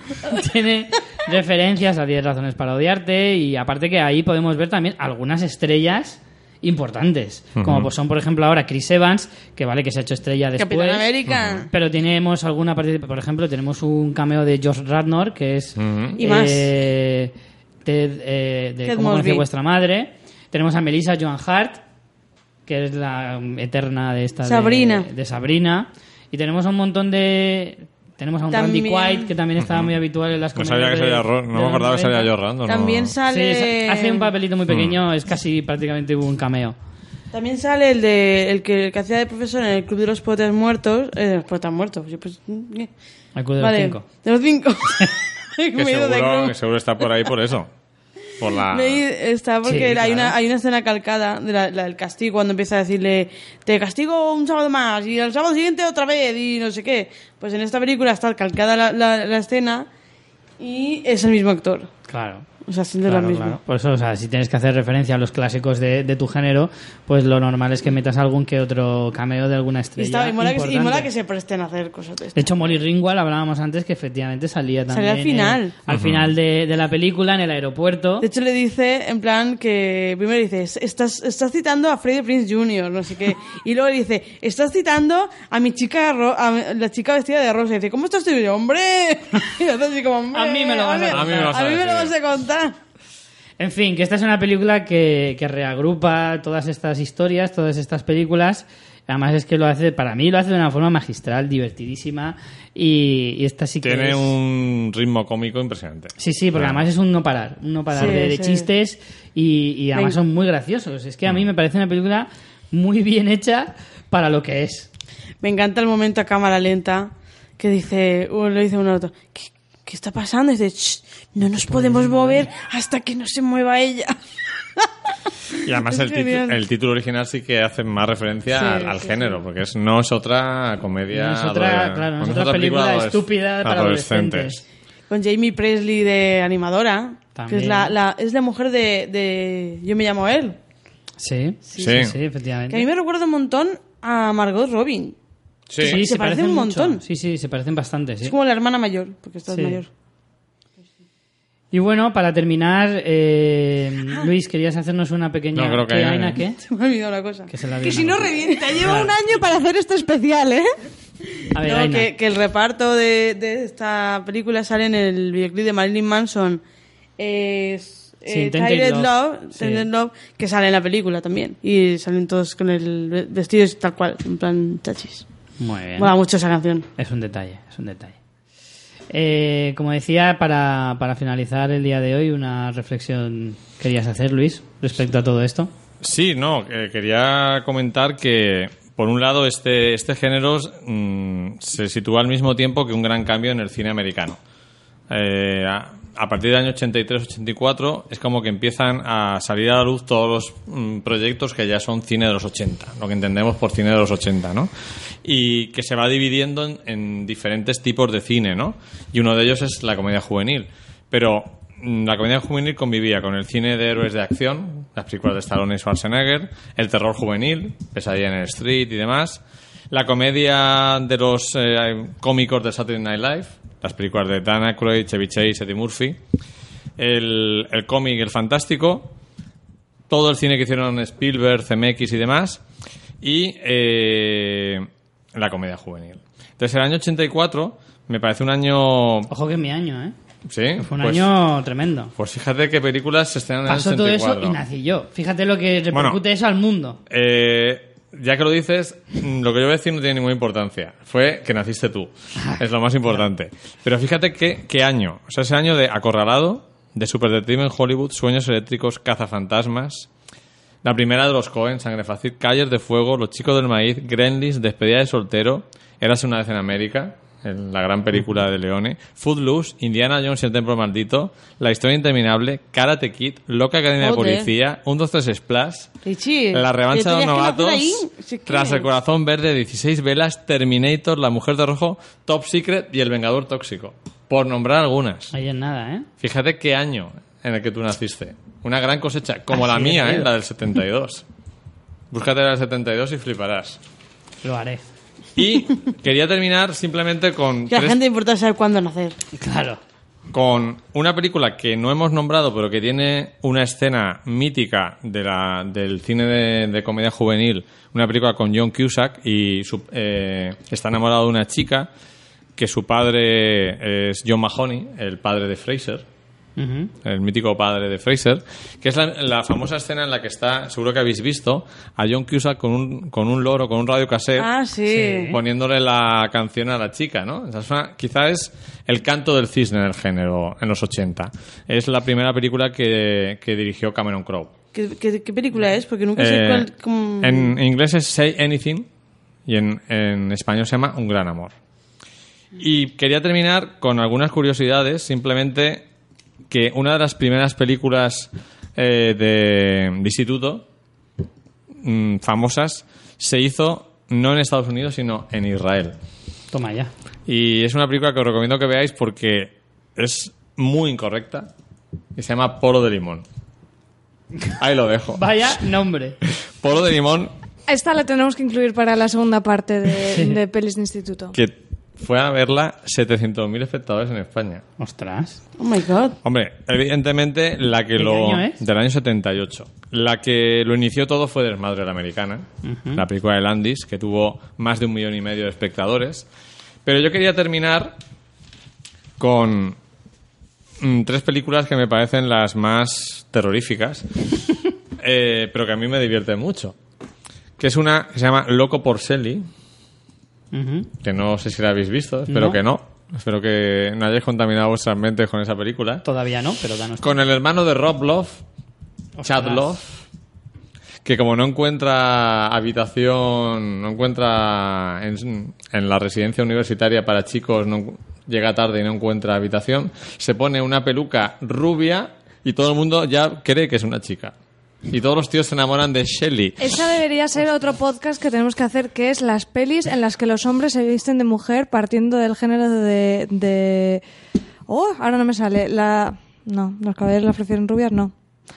Speaker 1: tiene referencias a 10 razones para odiarte y aparte que ahí podemos ver también algunas estrellas importantes, como pues son por ejemplo ahora Chris Evans, que vale que se ha hecho estrella después.
Speaker 4: Capitán América.
Speaker 1: Pero tenemos alguna parte, por ejemplo, tenemos un cameo de Josh Radnor, que es
Speaker 3: Ujú.
Speaker 4: Y más.
Speaker 1: eh, Ted, eh, de
Speaker 4: Ted
Speaker 1: Cómo conocí vuestra madre. Tenemos a Melissa Joan Hart, que es la eterna de esta de-
Speaker 4: Sabrina.
Speaker 1: De, Sabrina. Y tenemos a un montón de tenemos a un Randy
Speaker 4: También-
Speaker 1: Quaid que también estaba muy habitual en las
Speaker 3: No
Speaker 1: comedias
Speaker 3: sabía que
Speaker 1: de-
Speaker 3: salía
Speaker 1: de
Speaker 3: no me acordaba que salía
Speaker 1: 90.
Speaker 3: George Randall.
Speaker 4: También
Speaker 3: no.
Speaker 1: Sí,
Speaker 4: sale.
Speaker 1: hace un papelito muy
Speaker 3: Mm.
Speaker 1: pequeño, es casi prácticamente un cameo.
Speaker 4: También sale el de el que, el que hacía de profesor en el Club de los Poetas Muertos. Eh, de los Poetas Muertos. Sí, pues.
Speaker 1: El club de
Speaker 4: vale,
Speaker 1: los cinco.
Speaker 4: De los cinco.
Speaker 3: Que
Speaker 4: de
Speaker 3: seguro, que seguro está por ahí por eso. Por la...
Speaker 4: Me Está porque
Speaker 1: Sí,
Speaker 4: hay, una, hay una escena calcada de la, la del castigo cuando empieza a decirle te castigo un sábado más y el sábado siguiente otra vez y no sé qué. Pues en esta película está calcada la, la, la escena y es el mismo actor.
Speaker 1: Claro.
Speaker 4: O sea, haciendo
Speaker 1: Claro,
Speaker 4: lo mismo.
Speaker 1: claro. Por eso, o sea, si tienes que hacer referencia a los clásicos de, de tu género, pues lo normal es que metas algún que otro cameo de alguna
Speaker 4: Y,
Speaker 1: estrella.
Speaker 4: está- y mola que, y mola que se presten a hacer cosas de
Speaker 1: De hecho, Molly Ringwald hablábamos antes que efectivamente salía también.
Speaker 4: Salía al final.
Speaker 1: al final de, de la película, en el aeropuerto.
Speaker 4: De hecho, le dice, en plan, que primero dice, estás, estás citando a Freddie Prince Jr., no sé qué. Y luego le dice, estás citando a mi chica, ro- a la chica vestida de rosa. Y dice, ¿cómo estás tú? Y yo, ¡hombre! Y hace así como, "Hombre,
Speaker 1: A mí me lo vas a
Speaker 3: contar.
Speaker 4: A mí me lo vas a contar.
Speaker 1: En fin, que esta es una película que, que reagrupa todas estas historias, todas estas películas. Además es que lo hace, para mí lo hace de una forma magistral, divertidísima. Y, y esta sí que
Speaker 3: Tiene
Speaker 1: es-
Speaker 3: un ritmo cómico impresionante.
Speaker 1: Sí, sí, porque además es un no parar, un no parar
Speaker 4: Sí,
Speaker 1: de, de
Speaker 4: sí.
Speaker 1: chistes y, y además son muy graciosos. Es que a mí me parece una película muy bien hecha para lo que es.
Speaker 4: Me encanta el momento a cámara lenta que dice, uno le dice uno al otro, ¿qué, qué está pasando? Y dice, "Shh, no nos podemos mover hasta que no se mueva ella.
Speaker 3: Y además el,
Speaker 4: genial.
Speaker 3: el título original sí que hace más referencia
Speaker 4: Sí,
Speaker 3: al, al
Speaker 4: sí,
Speaker 3: género, porque es, no es otra comedia.
Speaker 1: No es otra- claro, no es otra película estúpida para adolescentes.
Speaker 4: Con Jamie Presley de animadora, que es la, la- es la mujer de, de Yo me llamo él.
Speaker 1: Sí, sí,
Speaker 3: Sí.
Speaker 1: sí,
Speaker 3: Sí.
Speaker 1: efectivamente.
Speaker 4: Que a mí me recuerda un montón a Margot Robin.
Speaker 3: Sí.
Speaker 1: Sí,
Speaker 4: Se parecen un
Speaker 1: mucho.
Speaker 4: montón.
Speaker 1: Sí, sí, se parecen bastante, sí.
Speaker 4: Es como la hermana mayor, porque esta
Speaker 1: Sí.
Speaker 4: es mayor.
Speaker 1: Y bueno, para terminar, eh, Luis, querías hacernos una pequeña...
Speaker 3: No, creo que
Speaker 1: ¿Qué,
Speaker 3: hay-
Speaker 1: Aina, qué?
Speaker 4: Se me ha olvidado una cosa.
Speaker 1: Que se la
Speaker 2: Que si no
Speaker 1: cosa.
Speaker 2: revienta, lleva un año para hacer este especial, ¿eh?
Speaker 1: A ver,
Speaker 4: No,
Speaker 1: Aina.
Speaker 4: que, que el reparto de, de esta película sale en el videoclip de Marilyn Manson. Es
Speaker 1: Sí,
Speaker 4: eh,
Speaker 1: Tainted
Speaker 4: Tainted
Speaker 1: Love.
Speaker 4: Love,
Speaker 1: Sí.
Speaker 4: Tainted Love, que sale en la película también. Y salen todos con el ve- vestidos tal cual, en plan chachis.
Speaker 1: Muy bien.
Speaker 4: Mola mucho esa canción.
Speaker 1: Es un detalle, es un detalle. Eh, como decía, para, para finalizar el día de hoy, una reflexión querías hacer, Luis, respecto a todo esto.
Speaker 3: Sí, no, eh, quería comentar que, por un lado, este, este género mm, se sitúa al mismo tiempo que un gran cambio en el cine americano. Eh, a, partir del año 83-84 es como que empiezan a salir a la luz todos los mm, proyectos que ya son cine de los 80, lo que entendemos por cine de los 80, ¿no? Y que se va dividiendo en, en diferentes tipos de cine, ¿no? Y uno de ellos es la comedia juvenil. Pero mm, la comedia juvenil convivía con el cine de héroes de acción, las películas de Stallone y Schwarzenegger, el terror juvenil, Pesadilla en el Street y demás, la comedia de los eh, cómicos de Saturday Night Live, las películas de Dan Aykroyd, Chevy Chase, Eddie Murphy, el, el cómic El Fantástico, todo el cine que hicieron Spielberg, CMX y demás, y eh, la comedia juvenil. Entonces, el año 84 me parece un año...
Speaker 1: Ojo que es mi año, ¿eh?
Speaker 3: ¿Sí?
Speaker 1: Fue un
Speaker 3: pues,
Speaker 1: año tremendo.
Speaker 3: Pues fíjate qué películas se estrenan en el
Speaker 1: Pasó todo
Speaker 3: 84.
Speaker 1: eso y nací yo. Fíjate lo que repercute
Speaker 3: Bueno.
Speaker 1: eso al mundo.
Speaker 3: Eh, ya que lo dices, mm, lo que yo voy a decir no tiene ninguna importancia. Fue que naciste tú. Es lo más importante. Pero fíjate qué, qué año. O sea, ese año de Acorralado, de Superdetective en Hollywood, Sueños Eléctricos, Cazafantasmas, la primera de los Cohen, Sangre Fácil, Calles de Fuego, Los Chicos del Maíz, Gremlins, Despedida de Soltero, Érase una vez en América, en la gran película de Leone, Footloose, Indiana Jones y el Templo Maldito, La Historia Interminable, Karate Kid, Loca Academia de. Policía, Un 2 3 Splash,
Speaker 4: Richie,
Speaker 3: la revancha de
Speaker 4: ¿qué
Speaker 3: los novatos?
Speaker 4: Si es
Speaker 3: tras el corazón verde, 16 velas, Terminator, La mujer de rojo, Top Secret y El vengador tóxico. Por nombrar algunas.
Speaker 1: Ahí en nada, ¿eh?
Speaker 3: Fíjate qué año en el que tú naciste. Una gran cosecha, como
Speaker 1: Así
Speaker 3: la mía, ¿eh? la del 72. Búscate la del 72 y fliparás.
Speaker 1: Lo haré.
Speaker 3: Y quería terminar simplemente con,
Speaker 4: Que a la
Speaker 3: tres-
Speaker 4: gente le importa saber cuándo nacer.
Speaker 1: Claro.
Speaker 3: con una película que no hemos nombrado, pero que tiene una escena mítica de la, del cine de, de comedia juvenil, una película con John Cusack y su- eh, está enamorado de una chica que su padre es John Mahoney, el padre de Fraser, El mítico padre de Fraser, que es la, la famosa escena en la que está, seguro que habéis visto, a John Cusack con un, con un loro, con un radio cassette,
Speaker 4: Ah, sí.
Speaker 3: poniéndole la canción a la chica, ¿no? Esa es una- quizá es el canto del cisne del género en los 80. Es la primera película que, que dirigió Cameron Crowe.
Speaker 4: ¿Qué, qué, qué película es? Porque nunca sé
Speaker 3: Eh,
Speaker 4: cuál... cómo-
Speaker 3: En inglés es Say Anything y en, en español se llama Un gran amor. Y quería terminar con algunas curiosidades, simplemente que una de las primeras películas eh, de, de instituto mm, famosas se hizo no en Estados Unidos, sino en Israel.
Speaker 1: Toma ya.
Speaker 3: Y es una película que os recomiendo que veáis porque es muy incorrecta y se llama Polo de Limón. Ahí lo dejo.
Speaker 1: Vaya nombre.
Speaker 3: Polo de Limón
Speaker 2: Esta la tenemos que incluir para la segunda parte de, de pelis de instituto.
Speaker 3: que fue a verla 700.000 espectadores en España.
Speaker 1: Ostras.
Speaker 4: Oh my god.
Speaker 3: Hombre, evidentemente la que
Speaker 1: ¿De qué
Speaker 3: lo...
Speaker 1: año es?
Speaker 3: Del año 78. La que lo inició todo fue Desmadre la Americana, la película de Landis, que tuvo más de un millón y medio de espectadores. Pero yo quería terminar con mm, tres películas que me parecen las más terroríficas, eh, pero que a mí me divierten mucho. Que es una que se llama Loco por Selly, Que no sé si la habéis visto, espero
Speaker 1: No.
Speaker 3: que no. Espero que no hayáis contaminado vuestras mentes con esa película.
Speaker 1: Todavía no, pero danos.
Speaker 3: Con el hermano de Rob Love, Chad. Love, que como no encuentra habitación, no encuentra en, en la residencia universitaria para chicos, no, llega tarde y no encuentra habitación, se pone una peluca rubia y todo el mundo ya cree que es una chica. Y todos los tíos se enamoran de Shelly.
Speaker 2: Esa debería ser otro podcast que tenemos que hacer, que es las pelis en las que los hombres se visten de mujer partiendo del género de... de... Oh, ahora no me sale. La... No, los caballeros las prefieren rubias, no.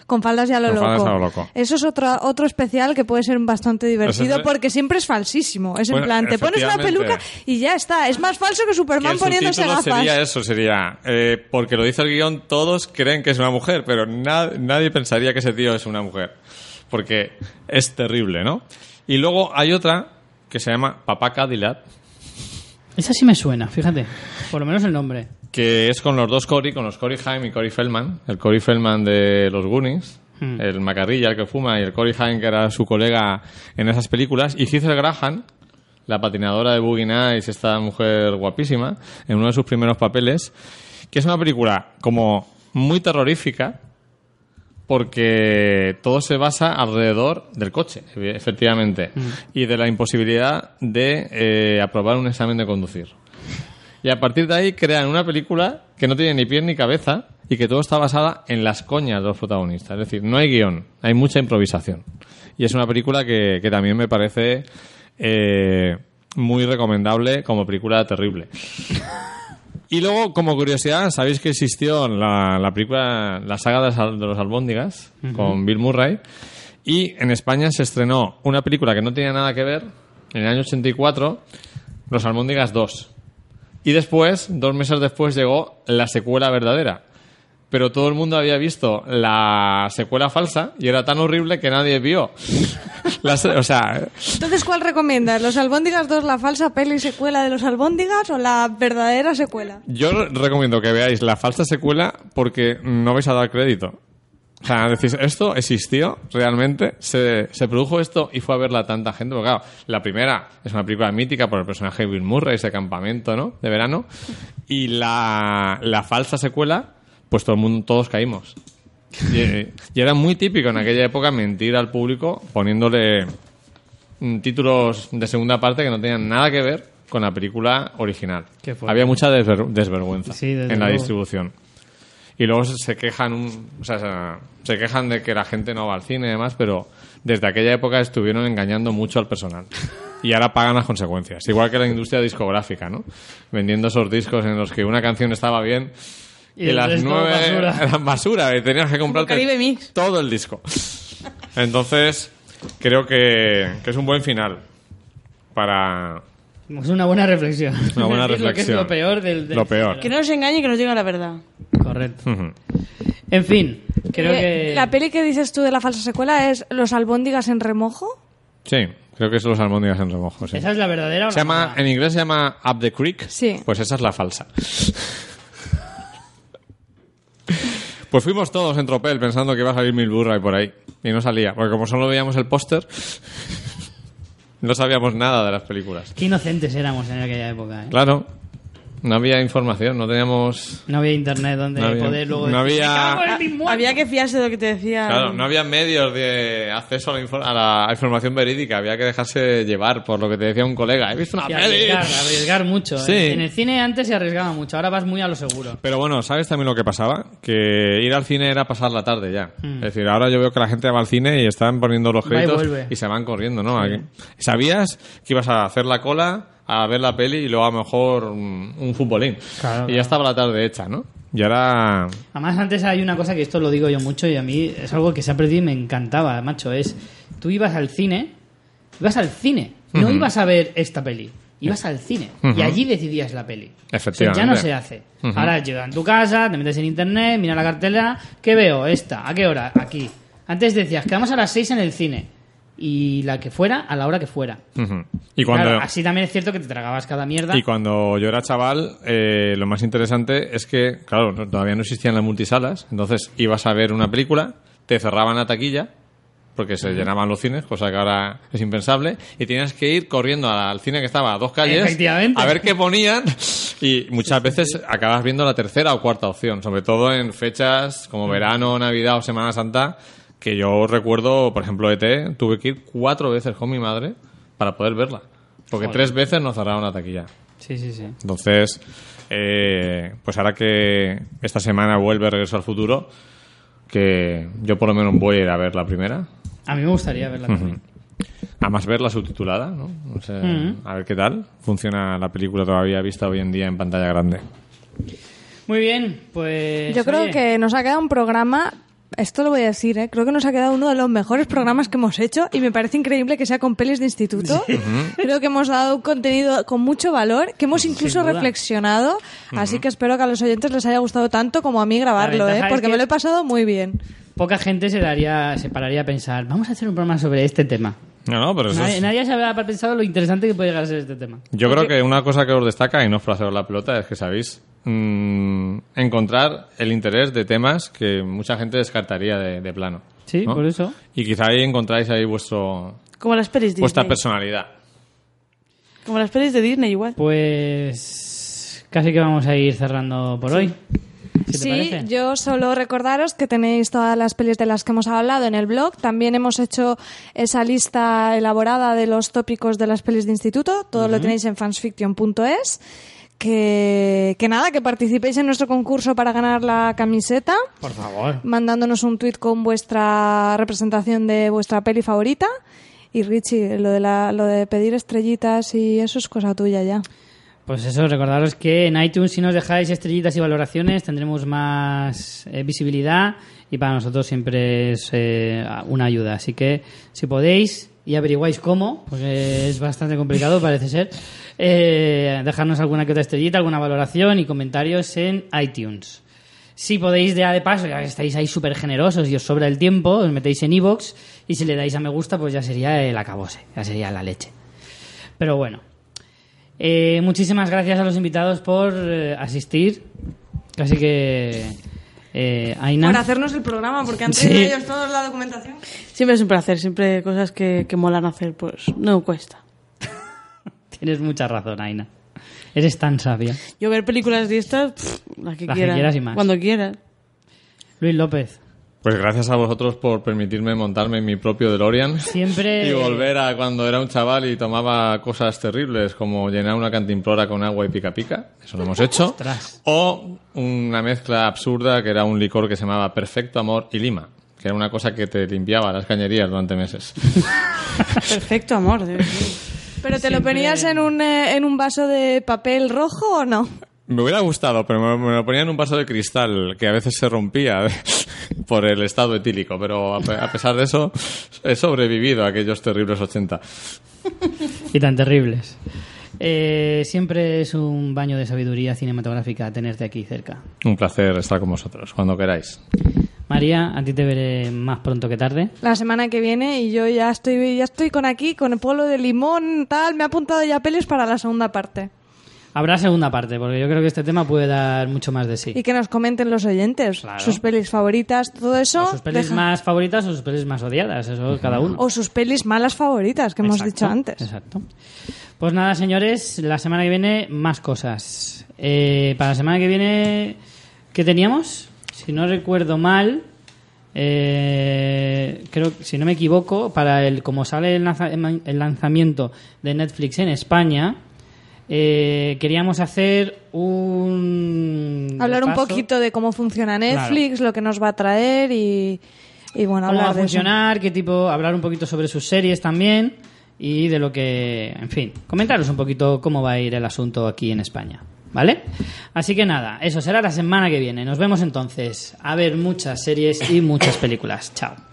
Speaker 2: Con faldas ya lo
Speaker 3: Con
Speaker 2: loco.
Speaker 3: faldas a lo loco.
Speaker 2: Eso es otro, otro especial que puede ser bastante divertido
Speaker 3: Ese es-
Speaker 2: porque siempre es falsísimo. Es en
Speaker 3: Bueno,
Speaker 2: plan, te pones una peluca y ya está. Es más falso que Superman poniéndose gafas.
Speaker 3: sería eso, sería... eh, porque lo dice el guion, todos creen que es una mujer, pero na- nadie pensaría que ese tío es una mujer. Porque es terrible, ¿no? Y luego hay otra que se llama Papá Cadillac,
Speaker 1: Esa sí me suena, fíjate. Por lo menos el nombre.
Speaker 3: Que es con los dos Cory, con los Cory Haim y Cory Feldman. El Cory Feldman de los Goonies,
Speaker 1: Hmm.
Speaker 3: el macarrilla, el que fuma, y el Cory Haim, que era su colega en esas películas. Y Heather Graham, la patinadora de Boogie Nights, esta mujer guapísima, en uno de sus primeros papeles, que es una película como muy terrorífica, porque todo se basa alrededor del coche, efectivamente, y de la imposibilidad de eh, aprobar un examen de conducir. Y a partir de ahí crean una película que no tiene ni pie ni cabeza y que todo está basada en las coñas de los protagonistas. Es decir, no hay guion, hay mucha improvisación. Y es una película que, que también me parece eh, muy recomendable como película terrible. Y luego, como curiosidad, sabéis que existió la, la película, la saga de los albóndigas con Bill Murray. Y en España se estrenó una película que no tenía nada que ver, en el año 84, Los albóndigas 2. Y después, dos meses después, llegó la secuela verdadera. Pero todo el mundo había visto la secuela falsa y era tan horrible que nadie vio. La se- o sea,
Speaker 2: Entonces, ¿cuál recomiendas? ¿Los Albóndigas 2, la falsa peli secuela de los Albóndigas o la verdadera secuela?
Speaker 3: yo recomiendo que veáis la falsa secuela porque no vais a dar crédito. O sea, decís, esto existió realmente, se, se produjo esto y fue a verla tanta gente. Porque, claro, la primera es una película mítica por el personaje de Bill Murray, ese campamento, ¿no? De verano. Y la, la falsa secuela, pues todo el mundo, todos caímos. Y, y era muy típico en aquella época mentir al público poniéndole mm, títulos de segunda parte que no tenían nada que ver con la película original. Había mucha desver- desvergüenza
Speaker 1: Sí,
Speaker 3: en la
Speaker 1: luego.
Speaker 3: distribución. Y luego se- quejan, un- o sea, se- quejan de que la gente no va al cine y demás, pero desde aquella época estuvieron engañando mucho al personal. Y ahora pagan las consecuencias. Igual que la industria discográfica, ¿no? Vendiendo esos discos en los que una canción estaba bien
Speaker 1: Y
Speaker 3: y, las nueve
Speaker 1: basura.
Speaker 3: eran basura y tenías que comprarte todo el disco. Entonces, creo que, que es un buen final para
Speaker 1: Es una buena reflexión.
Speaker 3: una buena
Speaker 1: Es lo que es
Speaker 3: reflexión.
Speaker 1: lo peor del... del-
Speaker 3: Lo peor.
Speaker 4: Que no nos engañe y que nos diga la verdad.
Speaker 1: Correcto. En fin, creo
Speaker 2: Eh,
Speaker 1: que...
Speaker 2: La peli que dices tú de la falsa secuela es Los Albóndigas en remojo.
Speaker 3: Sí, creo que son los almóndigas en remojo. sí.
Speaker 1: ¿Esa es la verdadera o
Speaker 3: Se
Speaker 1: la
Speaker 3: llama, en inglés se llama Up the Creek.
Speaker 2: Sí.
Speaker 3: Pues esa es la falsa. Pues fuimos todos en tropel pensando que iba a salir Mil Burray por ahí. Y no salía, porque como solo veíamos el póster, no sabíamos nada de las películas.
Speaker 1: Qué inocentes éramos en aquella época, ¿eh?
Speaker 3: Claro, no había información, no teníamos...
Speaker 1: No había internet donde
Speaker 3: No había-
Speaker 1: poder luego
Speaker 3: no
Speaker 1: decir,
Speaker 3: había-
Speaker 4: que fiarse de lo que te decía.
Speaker 3: Claro, no había medios de acceso a la, infor- a la información verídica, había que dejarse llevar por lo que te decía un colega. He visto una
Speaker 1: Y
Speaker 3: peli.
Speaker 1: arriesgar, arriesgar mucho. ¿eh?
Speaker 3: Sí.
Speaker 1: En el cine antes se arriesgaba mucho, ahora vas muy a lo seguro.
Speaker 3: Pero bueno, ¿sabes también lo que pasaba? Que ir al cine era pasar la tarde ya.
Speaker 1: Mm.
Speaker 3: Es decir, ahora yo veo que la gente va al cine y están poniendo los
Speaker 1: Va y
Speaker 3: créditos y, se van corriendo, ¿no? ¿Sabías que ibas a hacer la cola a ver la peli y luego a lo mejor un, un futbolín?
Speaker 1: Claro,
Speaker 3: y
Speaker 1: claro.
Speaker 3: ya estaba la tarde hecha, ¿no? Y ahora...
Speaker 1: Además, antes hay una cosa que esto lo digo yo mucho y a mí es algo que se ha perdido y me encantaba, macho. Es, tú ibas al cine, ibas al cine, no ibas a ver esta peli, ibas al cine y allí decidías la peli.
Speaker 3: Efectivamente.
Speaker 1: O sea, ya no se hace. Ahora llegas en tu casa, te metes en internet, mira la cartelera, ¿qué veo? Esta, ¿a qué hora? Aquí. Antes decías, quedamos a las 6 en el cine. Y la que fuera, a la hora que fuera.
Speaker 3: Y cuando...
Speaker 1: Claro, así también es cierto que te tragabas cada mierda.
Speaker 3: Y cuando yo era chaval, eh, lo más interesante es que, claro, no- todavía no existían las multisalas, entonces ibas a ver una película, te cerraban la taquilla, porque se llenaban los cines, cosa que ahora es impensable, y tenías que ir corriendo al cine que estaba a dos calles a ver qué ponían, y muchas veces acabas viendo la tercera o cuarta opción, sobre todo en fechas como verano, Navidad o Semana Santa, que yo recuerdo, por ejemplo, ET, tuve que ir cuatro veces con mi madre para poder verla, porque
Speaker 1: Joder.
Speaker 3: tres veces nos cerraron la taquilla.
Speaker 1: Sí, sí, sí.
Speaker 3: Entonces, eh, pues ahora que esta semana vuelve Regreso al Futuro, que yo por lo menos voy a ir a ver la primera.
Speaker 1: A mí me gustaría verla también.
Speaker 3: Además verla subtitulada, ¿no? No sé,
Speaker 1: Ujú.
Speaker 3: A ver qué tal funciona la película todavía vista hoy en día en pantalla grande.
Speaker 1: Muy bien, pues...
Speaker 2: Yo creo
Speaker 1: oye,
Speaker 2: que nos ha quedado un programa esto lo voy a decir, ¿eh? creo que nos ha quedado uno de los mejores programas que hemos hecho y me parece increíble que sea con pelis de instituto. Creo que hemos dado un contenido con mucho valor, que hemos incluso reflexionado, así que espero que a los oyentes les haya gustado tanto como a mí grabarlo, ¿eh? porque
Speaker 1: que-
Speaker 2: me lo he pasado muy bien.
Speaker 1: Poca gente se daría, se pararía a pensar, vamos a hacer un programa sobre este tema.
Speaker 3: No, no, pero eso
Speaker 1: Nadie,
Speaker 3: es-
Speaker 1: nadie se habrá pensado lo interesante que puede llegar a ser este tema.
Speaker 3: Yo creo que una cosa que os destaca, y no haceros la pelota, es que sabéis mm, encontrar el interés de temas que mucha gente descartaría de, de plano.
Speaker 1: Sí,
Speaker 3: ¿no?
Speaker 1: por eso.
Speaker 3: Y quizá ahí encontráis ahí vuestro,
Speaker 4: Como las pelis de
Speaker 3: vuestra
Speaker 4: Disney.
Speaker 3: personalidad.
Speaker 4: Como las pelis de Disney igual.
Speaker 1: Pues casi que vamos a ir cerrando por hoy. ¿Qué te
Speaker 2: Sí,
Speaker 1: parece?
Speaker 2: yo solo recordaros que tenéis todas las pelis de las que hemos hablado en el blog. También hemos hecho esa lista elaborada de los tópicos de las pelis de instituto. Todo lo tenéis en fansfiction.es. Que, que nada, que participéis en nuestro concurso para ganar la camiseta,
Speaker 1: Por favor.
Speaker 2: mandándonos un tuit con vuestra representación de vuestra peli favorita. Y Richie, lo de, la, lo de pedir estrellitas y eso es cosa tuya ya.
Speaker 1: Pues eso, recordaros que en iTunes si nos dejáis estrellitas y valoraciones tendremos más eh, visibilidad y para nosotros siempre es eh, una ayuda. Así que si podéis y averiguáis cómo, porque es bastante complicado parece ser, eh, dejarnos alguna que otra estrellita, alguna valoración y comentarios en iTunes. Si podéis ya de paso, ya que estáis ahí súper generosos y os sobra el tiempo, os metéis en iVoox y si le dais a me gusta pues ya sería el acabose, ya sería la leche. Pero bueno, eh, muchísimas gracias a los invitados por eh, asistir. Casi que. Eh, Aina,
Speaker 2: Por hacernos el programa, porque han
Speaker 1: Sí.
Speaker 2: traído ellos todos la documentación.
Speaker 4: Siempre es un placer, siempre cosas que, que molan hacer, pues no cuesta.
Speaker 1: tienes mucha razón, Aina. Eres tan sabia.
Speaker 4: Yo ver películas de estas, pff, las que
Speaker 1: Las que
Speaker 4: quieras.
Speaker 1: quieras y más.
Speaker 4: Cuando quieras.
Speaker 1: Luis López,
Speaker 3: Pues gracias a vosotros por permitirme montarme en mi propio DeLorean.
Speaker 1: siempre.
Speaker 3: Y volver a cuando era un chaval y tomaba cosas terribles como llenar una cantimplora con agua y pica pica. Eso lo hemos hecho.
Speaker 1: Ostras.
Speaker 3: O una mezcla absurda que era un licor que se llamaba Perfecto Amor y Lima. Que era una cosa que te limpiaba las cañerías durante meses.
Speaker 4: Perfecto, amor. de-
Speaker 2: ¿Pero te lo ponías en un, eh, en un vaso de papel rojo o no?
Speaker 3: Me hubiera gustado, pero me, me lo ponía en un vaso de cristal que a veces se rompía por el estado etílico. Pero a, pe- a pesar de eso, he sobrevivido a aquellos terribles 80.
Speaker 1: Y tan terribles. Eh, siempre es un baño de sabiduría cinematográfica tenerte aquí cerca.
Speaker 3: Un placer estar con vosotros, cuando queráis.
Speaker 1: María, a ti te veré más pronto que tarde.
Speaker 2: La semana que viene y yo ya estoy ya estoy con aquí, con el polo de limón, tal. Me ha apuntado ya pelis para la segunda parte.
Speaker 1: Habrá segunda parte, porque yo creo que este tema puede dar mucho más de sí.
Speaker 2: Y que nos comenten los oyentes
Speaker 1: Claro.
Speaker 2: sus pelis favoritas, todo eso.
Speaker 1: O sus pelis
Speaker 2: deja-
Speaker 1: más favoritas o sus pelis más odiadas, eso cada uno.
Speaker 2: O sus pelis malas favoritas, que hemos dicho antes.
Speaker 1: Exacto. Pues nada, señores, la semana que viene más cosas. Eh, para la semana que viene, ¿qué teníamos? Si no recuerdo mal, eh, creo, si no me equivoco, para el como sale el, lanza- el lanzamiento de Netflix en España, eh, queríamos hacer un
Speaker 2: Hablar un poquito de cómo funciona Netflix, lo que nos va a traer y, y bueno,
Speaker 1: cómo va a
Speaker 2: eso.
Speaker 1: funcionar, qué tipo, hablar un poquito sobre sus series también y de lo que, en fin, comentaros un poquito cómo va a ir el asunto aquí en España, ¿vale? Así que nada, eso será la semana que viene. Nos vemos entonces a ver muchas series y muchas películas. Chao.